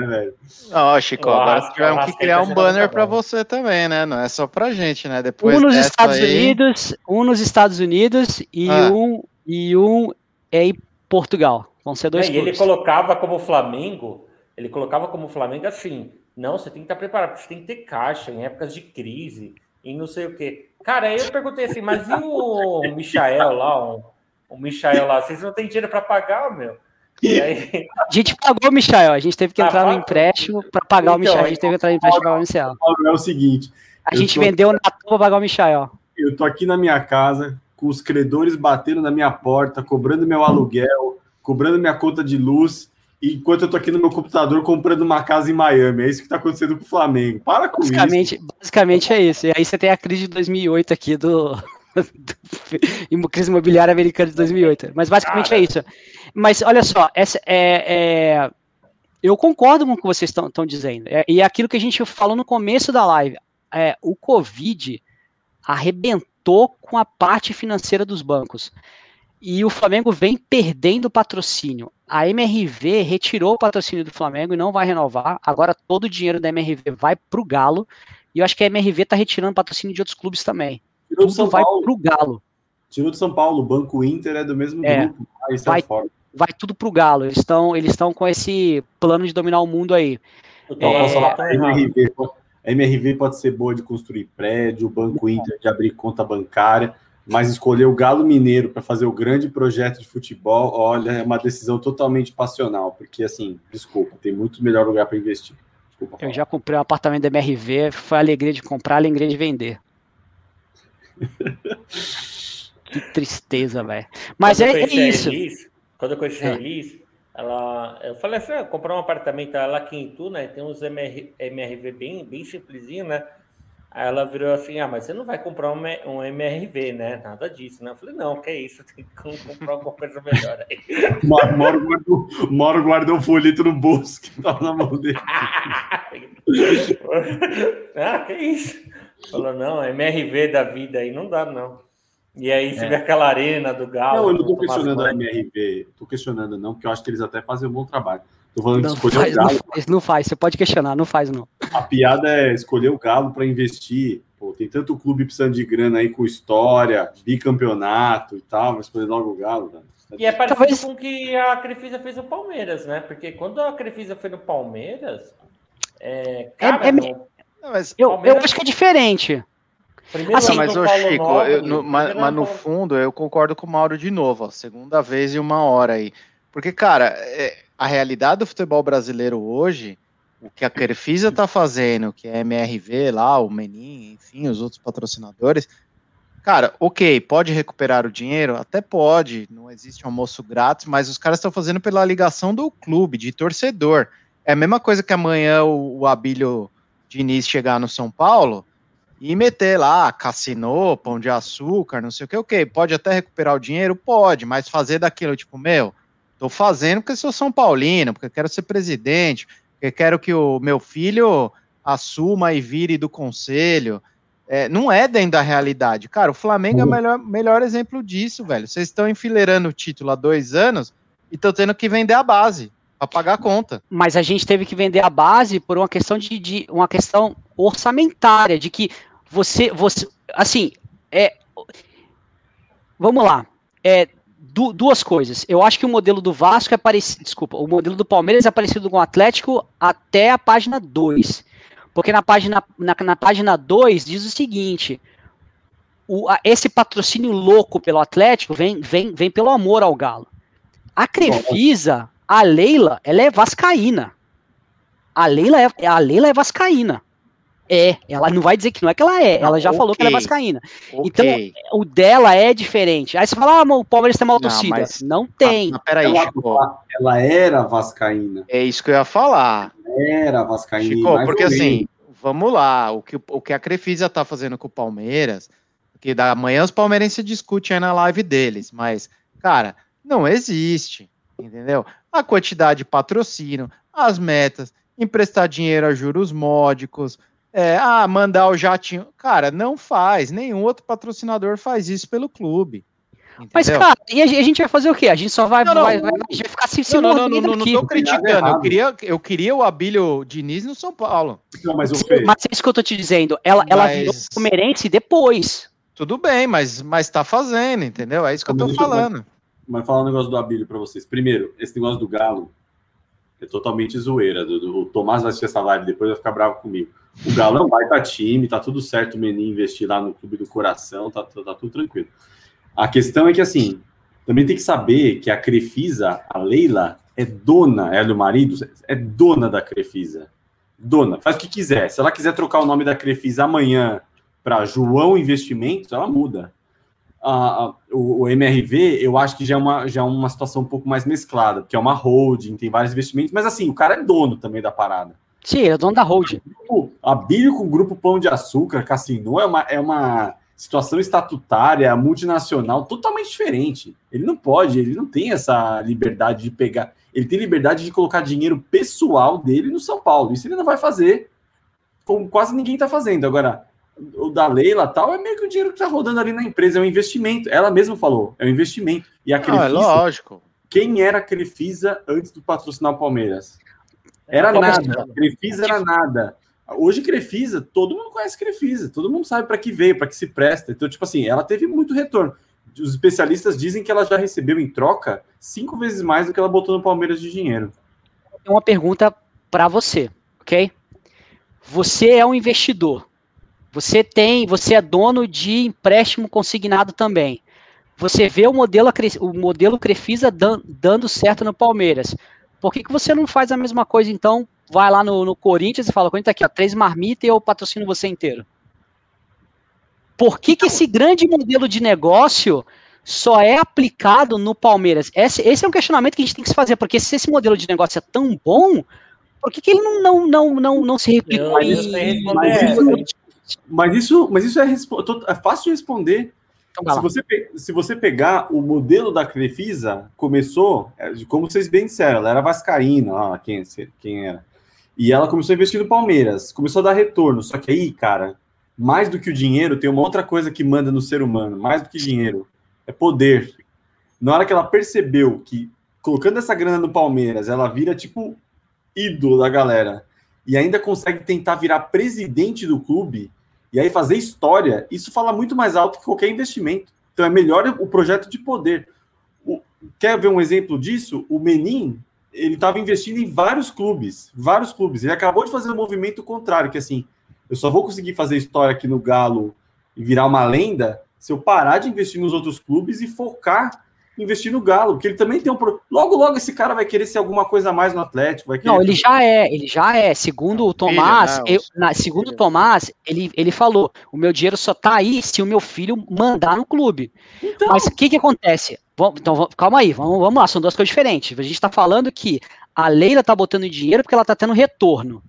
né? Não, ó, Chico, agora tivemos que criar um banner tá pra bom. você também, né? Não é só pra gente, né? Depois Um nos Estados aí- Unidos, um nos Estados Unidos e Ah. um e um é em Portugal. Vão ser dois É, e ele colocava como Flamengo, ele colocava como Flamengo assim, não, você tem que estar preparado, porque você tem que ter caixa em épocas de crise e não sei o quê. Cara, aí eu perguntei assim, mas e o Michael lá, o, o Michael lá, vocês não têm dinheiro para pagar, meu? E aí, A gente pagou o Michael, a gente teve que Ah, entrar no paga? empréstimo para pagar o Então, Michael. A gente teve que entrar no empréstimo para pagar o Michael. É o seguinte: A gente tô- vendeu na para pagar o Michael. eu tô aqui na minha casa, com os credores batendo na minha porta, cobrando meu aluguel, cobrando minha conta de luz, enquanto eu tô aqui no meu computador comprando uma casa em Miami. É isso que tá acontecendo com o Flamengo. Para com isso. Basicamente, basicamente é isso. E aí você tem a crise de 2008 aqui do, do crise imobiliária americana de 2008. Mas basicamente Cara. é isso. Mas olha só, essa é, é- eu concordo com o que vocês estão dizendo. É- e é aquilo que a gente falou no começo da live. É, o Covid arrebentou com a parte financeira dos bancos. E o Flamengo vem perdendo patrocínio. A MRV retirou o patrocínio do Flamengo e não vai renovar. Agora todo o dinheiro da MRV vai para o Galo. E eu acho que a MRV está retirando patrocínio de outros clubes também. Tirou do Tudo São vai Paulo. para o Galo. Tirou do São Paulo. O Banco Inter é do mesmo É. grupo. Aí Vai- fora. Vai tudo para o Galo. Eles estão eles estão com esse plano de dominar o mundo aí. Então, posso tá falar, a. MRV, a MRV pode ser boa de construir prédio, o Banco Inter de abrir conta bancária, mas escolher o Galo Mineiro para fazer o grande projeto de futebol, olha, é uma decisão totalmente passional, porque assim, desculpa, tem muito melhor lugar para investir. Desculpa. Eu já comprei um apartamento da MRV. Foi a alegria de comprar, a alegria de vender. que tristeza, velho. Mas é, é a isso. Elis, quando eu conheci a É. Elis, ela, eu falei assim, ah, comprar um apartamento lá aqui em Tu, né? Tem uns MR, MRV bem, bem simplesinho, né? Aí ela virou assim, ah, mas você não vai comprar um, um MRV, né? Nada disso, né? Eu falei, não, que isso, tem que comprar alguma coisa melhor aí. Mauro, Mauro guardou, Mauro guardou um folheto no bolso que tava na mão dele. ah, que isso? Falou, não, MRV da vida aí não dá, não. E aí você É. vê aquela arena do Galo. Não, eu não tô questionando a. MRV, tô questionando não, porque eu acho que eles até fazem um bom trabalho. Tô falando de Não escolher faz, o não Galo. faz, não faz. Você pode questionar, não faz, não. A piada é escolher o Galo para investir pô, tem tanto clube precisando de grana aí com história, bicampeonato e tal, mas escolher logo o Galo, velho. E é parecido Talvez... com o que a Crefisa fez no Palmeiras, né? Porque quando a Crefisa foi no Palmeiras, é, cara, é, é... No... mas eu, Palmeiras... eu acho que é diferente. Primeiro assim, mas, ô, Chico, Nobre, eu, no, mas, mas, no fundo eu concordo com o Mauro de novo, ó, segunda vez em uma hora aí. Porque, cara, é, a realidade do futebol brasileiro hoje, o que a Crefisa tá fazendo, que a MRV lá, o Menin, enfim, os outros patrocinadores, cara, ok, pode recuperar o dinheiro? Até pode, não existe almoço grátis, mas os caras estão fazendo pela ligação do clube, de torcedor. É a mesma coisa que amanhã o, o Abílio Diniz chegar no São Paulo e meter lá cassino, pão de açúcar, não sei o que, ok, pode até recuperar o dinheiro? Pode, mas fazer daquilo, tipo, meu, tô fazendo porque sou São Paulino, porque quero ser presidente, porque quero que o meu filho assuma e vire do conselho. É, não é dentro da realidade. Cara, o Flamengo uhum. é o melhor, melhor exemplo disso, velho. Vocês estão enfileirando o título há dois anos e estão tendo que vender a base para pagar a conta. Mas a gente teve que vender a base por uma questão de, de uma questão orçamentária, de que você, você assim, é, vamos lá, é, du, duas coisas. Eu acho que o modelo do Vasco é parecido, desculpa, o modelo do Palmeiras é parecido com o Atlético até a página 2. Porque na página, na, na página 2 diz o seguinte: o, a, esse patrocínio louco pelo Atlético vem, vem, vem pelo amor ao Galo. A Crefisa, a Leila, ela é vascaína. A Leila é, a Leila é vascaína. É, ela não vai dizer que não é que ela é, ela já okay. falou que ela é vascaína. Okay. Então, o dela é diferente. Aí você fala, ah, o Palmeiras tem uma torcida. Não, não tem. Mas, peraí, ela, Chico. ela era vascaína. É isso que eu ia falar. Era vascaína. Chico, porque assim, vamos lá, o que, o que a Crefisa tá fazendo com o Palmeiras, que da manhã os palmeirenses discutem aí na live deles, mas, cara, não existe, entendeu? A quantidade de patrocínio, as metas, emprestar dinheiro a juros módicos, é, ah, mandar o jatinho. Cara, não faz. Nenhum outro patrocinador faz isso pelo clube. Entendeu? Mas, cara, e a gente vai fazer o quê? A gente só vai, não, não, vai, vai, vai ficar se Não, não, não, não, não, não tô criticando. Eu queria, eu queria o Abílio Diniz no São Paulo. Não, mas, Sim, mas é isso que eu tô te dizendo. Ela, mas... ela virou palmeirense depois. Tudo bem, mas, mas tá fazendo, entendeu? É isso que eu tô falando. Mas, mas falar um negócio do Abílio pra vocês. Primeiro, esse negócio do Galo é totalmente zoeira. Do, do, o Tomás vai assistir essa live depois vai ficar bravo comigo. O Galão vai estar time, tá tudo certo o Menin investir lá no clube do coração, tá, tá, tá, tudo tranquilo. A questão é que, assim, também tem que saber que a Crefisa, a Leila, é dona, ela e o marido, é dona da Crefisa. Dona, faz o que quiser. Se ela quiser trocar o nome da Crefisa amanhã para João Investimentos, ela muda. Uh, o, o, MRV, eu acho que já é, uma, já é uma situação um pouco mais mesclada, porque é uma holding, tem vários investimentos, mas assim, o cara é dono também da parada. Sim, ele é dono da holding. A Bíblia com o grupo Pão de Açúcar, Cassino, é uma, é uma situação estatutária, multinacional, totalmente diferente. Ele não pode, ele não tem essa liberdade de pegar. Ele tem liberdade de colocar dinheiro pessoal dele no São Paulo. Isso ele não vai fazer, como quase ninguém está fazendo. Agora, o da Leila tal, é meio que o dinheiro que está rodando ali na empresa, é um investimento. Ela mesma falou, é um investimento. E a Crefisa, não, é lógico. Quem era a Crefisa antes do patrocinar o Palmeiras? Era nada. Crefisa era nada. Hoje, Crefisa, todo mundo conhece Crefisa, todo mundo sabe para que veio, para que se presta. Então, tipo assim, ela teve muito retorno. Os especialistas dizem que ela já recebeu em troca cinco vezes mais do que ela botou no Palmeiras de dinheiro. Uma pergunta para você, ok? Você é um investidor. Você tem, você é dono de empréstimo consignado também. Você vê o modelo, o modelo Crefisa dando certo no Palmeiras. Por que, que você não faz a mesma coisa, então? Vai lá no, no Corinthians e fala, Corinthians, tá aqui, ó, três marmitas e eu patrocino você inteiro. Por que, que esse grande modelo de negócio só é aplicado no Palmeiras? Esse, esse, é um questionamento que a gente tem que se fazer, porque se esse modelo de negócio é tão bom, por que, que ele não, não, não, não, não se replicou aí? Mas isso, mas isso é, é fácil de responder. Então, se, você, se você pegar o modelo da Crefisa, começou, é, como vocês bem disseram, ela era vascaína, lá, quem, quem era. E ela começou a investir no Palmeiras, começou a dar retorno. Só que aí, cara, mais do que o dinheiro, tem uma outra coisa que manda no ser humano, mais do que dinheiro, é poder. Na hora que ela percebeu que colocando essa grana no Palmeiras, ela vira tipo ídolo da galera e ainda consegue tentar virar presidente do clube, E aí fazer história, isso fala muito mais alto que qualquer investimento. Então é melhor o projeto de poder. O, quer ver um exemplo disso? O Menin, ele estava investindo em vários clubes, vários clubes. Ele acabou de fazer um movimento contrário, que assim, eu só vou conseguir fazer história aqui no Galo e virar uma lenda se eu parar de investir nos outros clubes e focar investir no Galo, porque ele também tem um. Logo, logo esse cara vai querer ser alguma coisa a mais no Atlético. Vai querer... Não, ele já é, ele já é. Segundo o Tomás, filho, eu, na, segundo o Tomás, ele, ele falou: o meu dinheiro só tá aí se o meu filho mandar no clube. Então... Mas o que que acontece? Vamos, então, calma aí, vamos, vamos lá, são duas coisas diferentes. A gente está falando que a Leila tá botando dinheiro porque ela tá tendo retorno.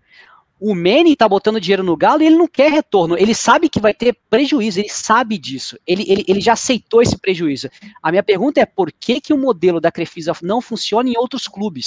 O Manny tá botando dinheiro no Galo e ele não quer retorno. Ele sabe que vai ter prejuízo, ele sabe disso. Ele, ele, ele já aceitou esse prejuízo. A minha pergunta é por que, que o modelo da Crefisa não funciona em outros clubes?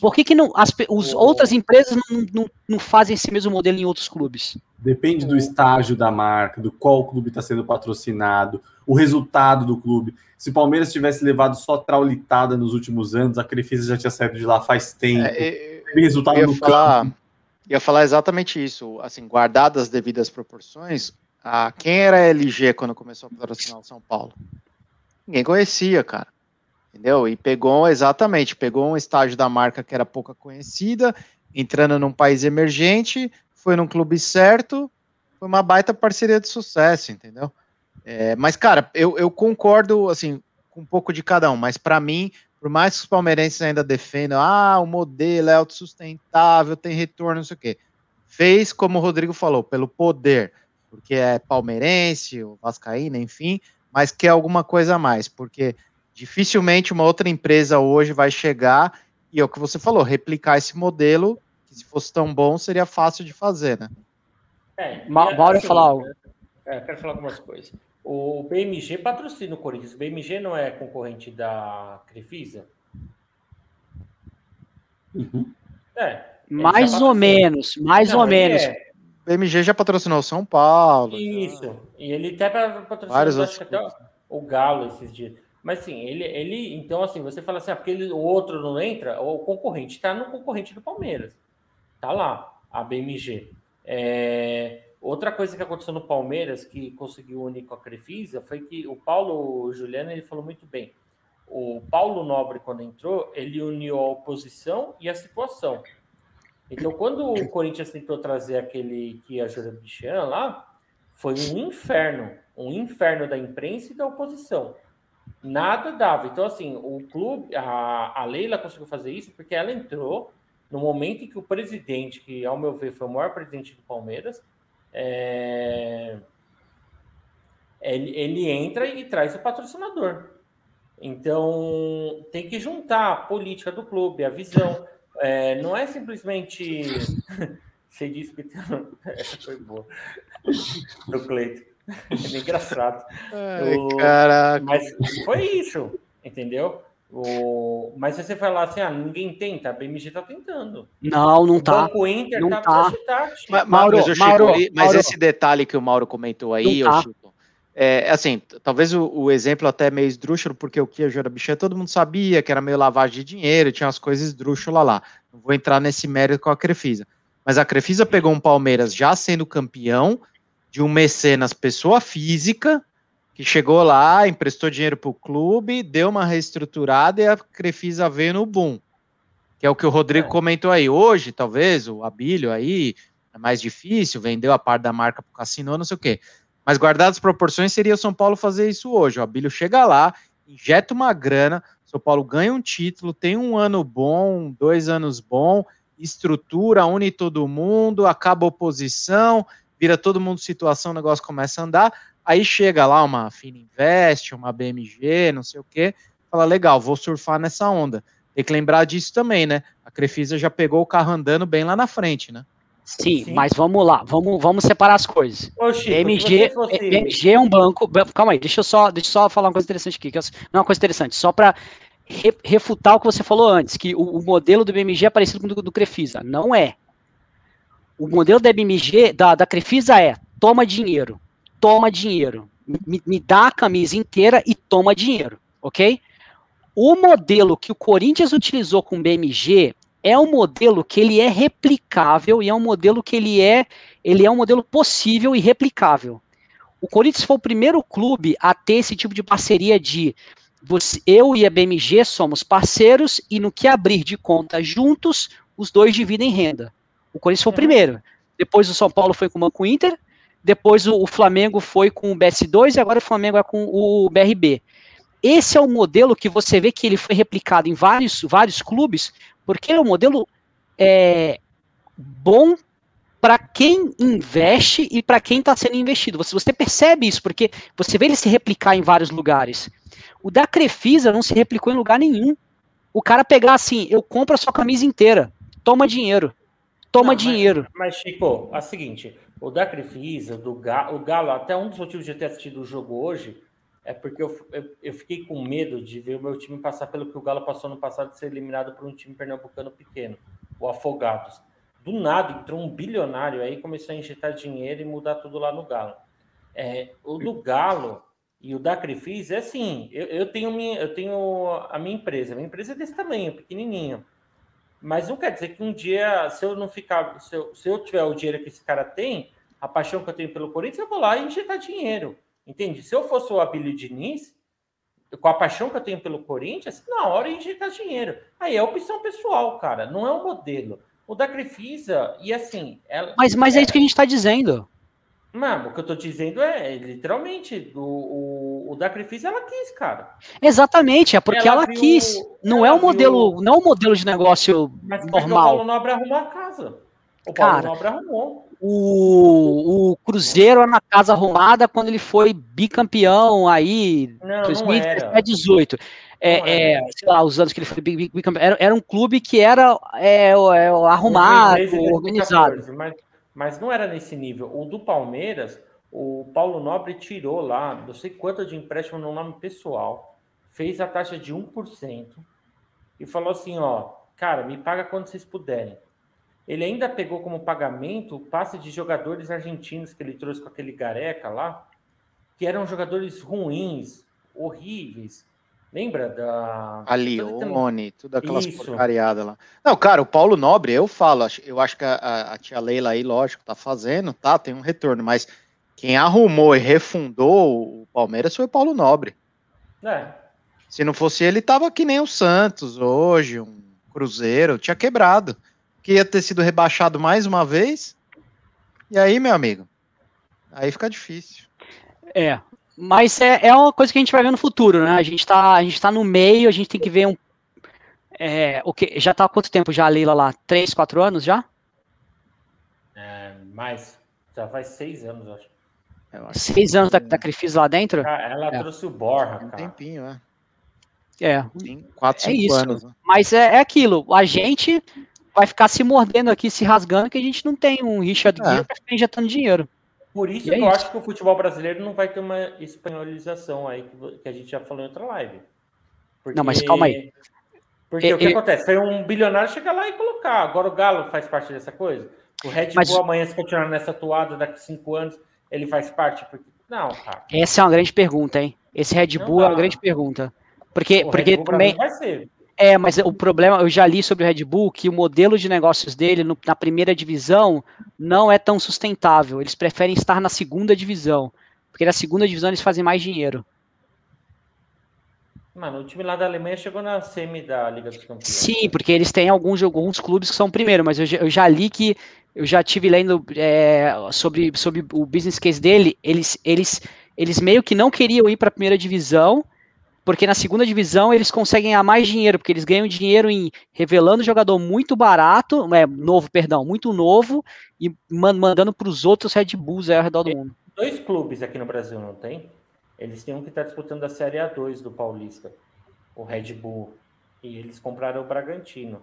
Por que, que não, as os, outras empresas não, não, não fazem esse mesmo modelo em outros clubes? Depende do estágio da marca, do qual clube está sendo patrocinado, o resultado do clube. Se o Palmeiras tivesse levado só traulitada nos últimos anos, a Crefisa já tinha saído de lá faz tempo. É, resultado no falar, campo ia falar exatamente isso. Assim, guardadas as devidas proporções, a, quem era a LG quando começou a patrocinar o São Paulo? Ninguém conhecia, cara. Entendeu? E pegou exatamente, pegou um estágio da marca que era pouca conhecida, entrando num país emergente, foi num clube certo, foi uma baita parceria de sucesso, entendeu? É, mas, cara, eu, eu concordo, assim, com um pouco de cada um, mas para mim, por mais que os palmeirenses ainda defendam, ah, o modelo é autossustentável, tem retorno, não sei o quê. Fez, como o Rodrigo falou, pelo poder, porque é palmeirense, o vascaína, enfim, mas quer alguma coisa a mais, porque dificilmente uma outra empresa hoje vai chegar e é o que você falou, replicar esse modelo, que se fosse tão bom, seria fácil de fazer, né? É, Ma Mauro assim, falar algo. É, quero falar algumas coisas. O BMG patrocina o Corinthians. O BMG não é concorrente da Crefisa? Uhum. É. Mais ou menos, mais não, ou menos. É. O BMG já patrocinou o São Paulo. Isso. Já. E ele até patrocinou Vários acho até o Galo esses dias. Mas sim, ele, ele. Então, assim, você fala assim, ah, porque ele, o outro não entra, o concorrente está no concorrente do Palmeiras. Tá lá, a BMG. É, Outra coisa que aconteceu no Palmeiras, que conseguiu unir com a Crefisa, foi que o Paulo Juliano ele falou muito bem. O Paulo Nobre, quando entrou, ele uniu a oposição e a situação. Então, quando o Corinthians tentou trazer aquele que a Júlia Bichian lá, foi um inferno. Um inferno da imprensa e da oposição. Nada dava. Então, assim, o clube, a, a Leila conseguiu fazer isso porque ela entrou no momento em que o presidente, que ao meu ver foi o maior presidente do Palmeiras, é... ele, ele entra e traz o patrocinador. Então, tem que juntar a política do clube, a visão. É, não é simplesmente. Você disse que essa foi boa. Do Cleito. É engraçado. Ai, o... Caraca. Mas foi isso, entendeu? O... Mas se você falar assim, ah, ninguém tenta, a BMG tá tentando. Não, não tá. O Banco Inter não tá. tá. Mas, Mauro, mas, Chico, Mauro, mas Mauro. esse detalhe que o Mauro comentou aí, tá. Chico, é assim, talvez o, o, exemplo até meio esdrúxulo, porque o que a Jura Bichê todo mundo sabia que era meio lavagem de dinheiro, tinha as coisas esdrúxulas lá. Não vou entrar nesse mérito com a Crefisa. Mas a Crefisa pegou um Palmeiras já sendo campeão, de um mecenas pessoa física, que chegou lá, emprestou dinheiro para o clube, deu uma reestruturada e a Crefisa veio no boom. Que é o que o Rodrigo é. comentou aí. Hoje, talvez, o Abílio aí é mais difícil, vendeu a parte da marca para o Cassino, não sei o quê. Mas guardadas as proporções, seria o São Paulo fazer isso hoje. O Abílio chega lá, injeta uma grana, São Paulo ganha um título, tem um ano bom, dois anos bom, estrutura, une todo mundo, acaba a oposição, vira todo mundo situação, o negócio começa a andar. Aí chega lá uma Fininvest, uma BMG, não sei o quê, fala, legal, vou surfar nessa onda. Tem que lembrar disso também, né? A Crefisa já pegou o carro andando bem lá na frente, né? Sim, Sim. mas vamos lá, vamos, vamos separar as coisas. Ô, Chico, BMG, fosse... BMG é um banco. Calma aí, deixa eu só, deixa eu só falar uma coisa interessante aqui. Que eu, não é uma coisa interessante, só para re, refutar o que você falou antes, que o, o, modelo do BMG é parecido com o do, do Crefisa. Não é. O modelo da BMG, da, da Crefisa é toma dinheiro toma dinheiro. Me, me dá a camisa inteira e toma dinheiro, ok? O modelo que o Corinthians utilizou com o BMG é um modelo que ele é replicável e é um modelo que ele é, ele é um modelo possível e replicável. O Corinthians foi o primeiro clube a ter esse tipo de parceria de você, eu e a BMG somos parceiros e no que abrir de conta juntos, os dois dividem renda. O Corinthians foi o uhum. primeiro. Depois o São Paulo foi com o Banco Inter, depois o, o Flamengo foi com o BS2 e agora o Flamengo é com o BRB. Esse é o modelo que você vê que ele foi replicado em vários, vários clubes, porque é um modelo é, bom para quem investe e para quem está sendo investido. Você, você percebe isso, porque você vê ele se replicar em vários lugares. O da Crefisa não se replicou em lugar nenhum. O cara pegar assim, eu compro a sua camisa inteira, toma dinheiro. Toma não, dinheiro. Mas, mas, Chico, é o seguinte: o da Crefisa, do Galo, o Galo, até um dos motivos de eu ter assistido o jogo hoje é porque eu, eu, eu, fiquei com medo de ver o meu time passar pelo que o Galo passou no passado, de ser eliminado por um time pernambucano pequeno, o Afogados. Do nada entrou um bilionário aí, começou a injetar dinheiro e mudar tudo lá no Galo. É, o do Galo e o da Crefisa é assim: eu, eu, tenho minha, eu tenho a minha empresa, a minha empresa é desse tamanho, pequenininha. Mas não quer dizer que um dia, se eu não ficar, se eu, se eu tiver o dinheiro que esse cara tem, a paixão que eu tenho pelo Corinthians, eu vou lá e injetar dinheiro. Entende? Se eu fosse o Abílio Diniz, com a paixão que eu tenho pelo Corinthians, na hora injetar dinheiro. Aí é opção pessoal, cara, não é um modelo. O da Crefisa, e assim. Ela, mas, mas é, é isso que a gente está dizendo. Mano, o que eu tô dizendo é, literalmente, o, o, o da Crefisa ela quis, cara. Exatamente, é porque ela, ela viu, quis. Não ela é um modelo, viu... não é um modelo de negócio mas normal. O Paulo Nobre arrumou a casa. O Paulo cara, Nobre arrumou. O, o Cruzeiro na casa arrumada quando ele foi bicampeão aí, não, 2018. É, é, sei lá, os anos que ele foi bicampeão. Era, era um clube que era é, é arrumado, organizado. Mas mas não era nesse nível. O do Palmeiras, o Paulo Nobre tirou lá, não sei quanto de empréstimo no nome pessoal, fez a taxa de 1% e falou assim: ó, cara, me paga quando vocês puderem. Ele ainda pegou como pagamento o passe de jogadores argentinos que ele trouxe com aquele Gareca lá, que eram jogadores ruins, horríveis, Lembra da. A Lione, tudo aquelas Isso. porcariadas lá. Não, cara, o Paulo Nobre, eu falo, eu acho que a, a, tia Leila aí, lógico, tá fazendo, tá, tem um retorno, mas quem arrumou e refundou o Palmeiras foi o Paulo Nobre. É. Se não fosse ele, tava que nem o Santos hoje, um Cruzeiro, tinha quebrado. Que ia ter sido rebaixado mais uma vez. E aí, meu amigo? Aí fica difícil. É, mas é, é uma coisa que a gente vai ver no futuro, né? A gente tá, a gente tá no meio, a gente tem que ver um. É, o que, já tá há quanto tempo já a Leila lá? Três, quatro anos já? É, mais. Já faz seis anos, eu acho. Acho seis anos da, da Crefis lá dentro? Ela é. trouxe o Borra, Um tempinho, é. É. Sim, quatro, é cinco isso. anos. Né? Mas é, é aquilo, a gente vai ficar se mordendo aqui, se rasgando, que a gente não tem um Richard é. Gere pra ficar injetando dinheiro. Por isso é que eu acho que o futebol brasileiro não vai ter uma espanholização aí, que a gente já falou em outra live. Porque... Não, mas calma aí. Porque o que acontece? Foi um bilionário chegar lá e colocar. Agora o Galo faz parte dessa coisa. O Red Bull mas... amanhã, se continuar nessa toada, daqui a cinco anos, ele faz parte? Porque... Não, cara. Essa é uma grande pergunta, hein? Esse Red Bull não, é uma grande pergunta. Porque, porque também. Vai ser. É, mas o problema, eu já li sobre o Red Bull que o modelo de negócios dele no, na primeira divisão não é tão sustentável. Eles preferem estar na segunda divisão, porque na segunda divisão eles fazem mais dinheiro. Mano, o time lá da Alemanha chegou na semi da Liga dos Campeões. Sim, porque eles têm alguns, alguns clubes que são primeiro, mas eu, eu já li que eu já tive lendo é, sobre, sobre o business case dele. Eles, eles, eles meio que não queriam ir para a primeira divisão porque na segunda divisão eles conseguem ganhar mais dinheiro, porque eles ganham dinheiro em revelando jogador muito barato, é, novo, perdão, muito novo, e mandando para os outros Red Bulls ao redor do mundo. Dois clubes aqui no Brasil, não tem? Eles têm um que está disputando a Série A2 do Paulista, o Red Bull, e eles compraram o Bragantino.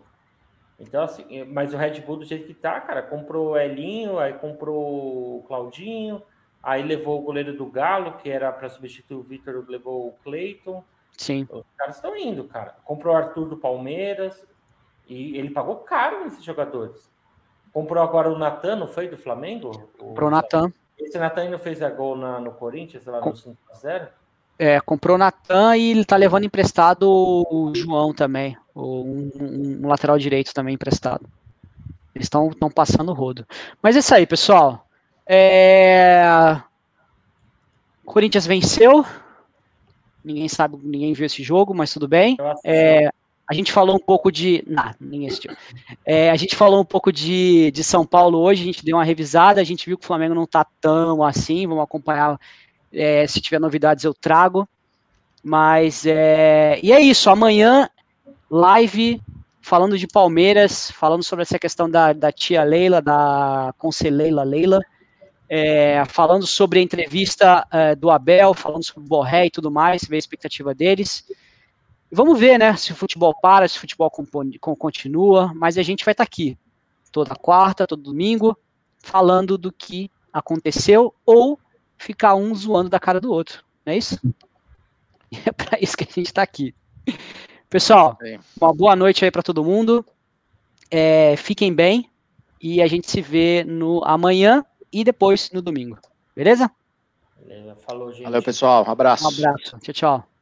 Então, assim, mas o Red Bull, do jeito que tá, cara, comprou o Elinho, aí comprou o Claudinho, aí levou o goleiro do Galo, que era para substituir o Vitor, levou o Cleiton. Sim. Os caras estão indo, cara. Comprou o Arthur do Palmeiras e ele pagou caro nesses jogadores. Comprou agora o Natan, não foi do Flamengo? Comprou o Natan. Esse Natan não fez a gol na, no Corinthians, lá no 5x0? É, comprou o Natan e ele tá levando emprestado o João também, um, um, um lateral direito também emprestado. Eles estão passando o rodo. Mas é isso aí, pessoal. É... Corinthians venceu. Ninguém sabe, ninguém viu esse jogo, mas tudo bem. É, a gente falou um pouco de. Não, ninguém assistiu. É, a gente falou um pouco de, de São Paulo hoje, a gente deu uma revisada, a gente viu que o Flamengo não tá tão assim. Vamos acompanhar é, se tiver novidades, eu trago. Mas é. E é isso. Amanhã, live falando de Palmeiras, falando sobre essa questão da, da tia Leila, da Conselheira Leila. É, falando sobre a entrevista é, do Abel, falando sobre o Borré e tudo mais, ver a expectativa deles. Vamos ver, né, se o futebol para, se o futebol continua, mas a gente vai estar tá aqui toda quarta, todo domingo, falando do que aconteceu ou ficar um zoando da cara do outro, não é isso? é para isso que a gente está aqui. Pessoal, uma boa noite aí para todo mundo. É, fiquem bem e a gente se vê no amanhã e depois no domingo. Beleza? Beleza. Falou, gente. Valeu, pessoal. Um abraço. Um abraço. Tchau, tchau.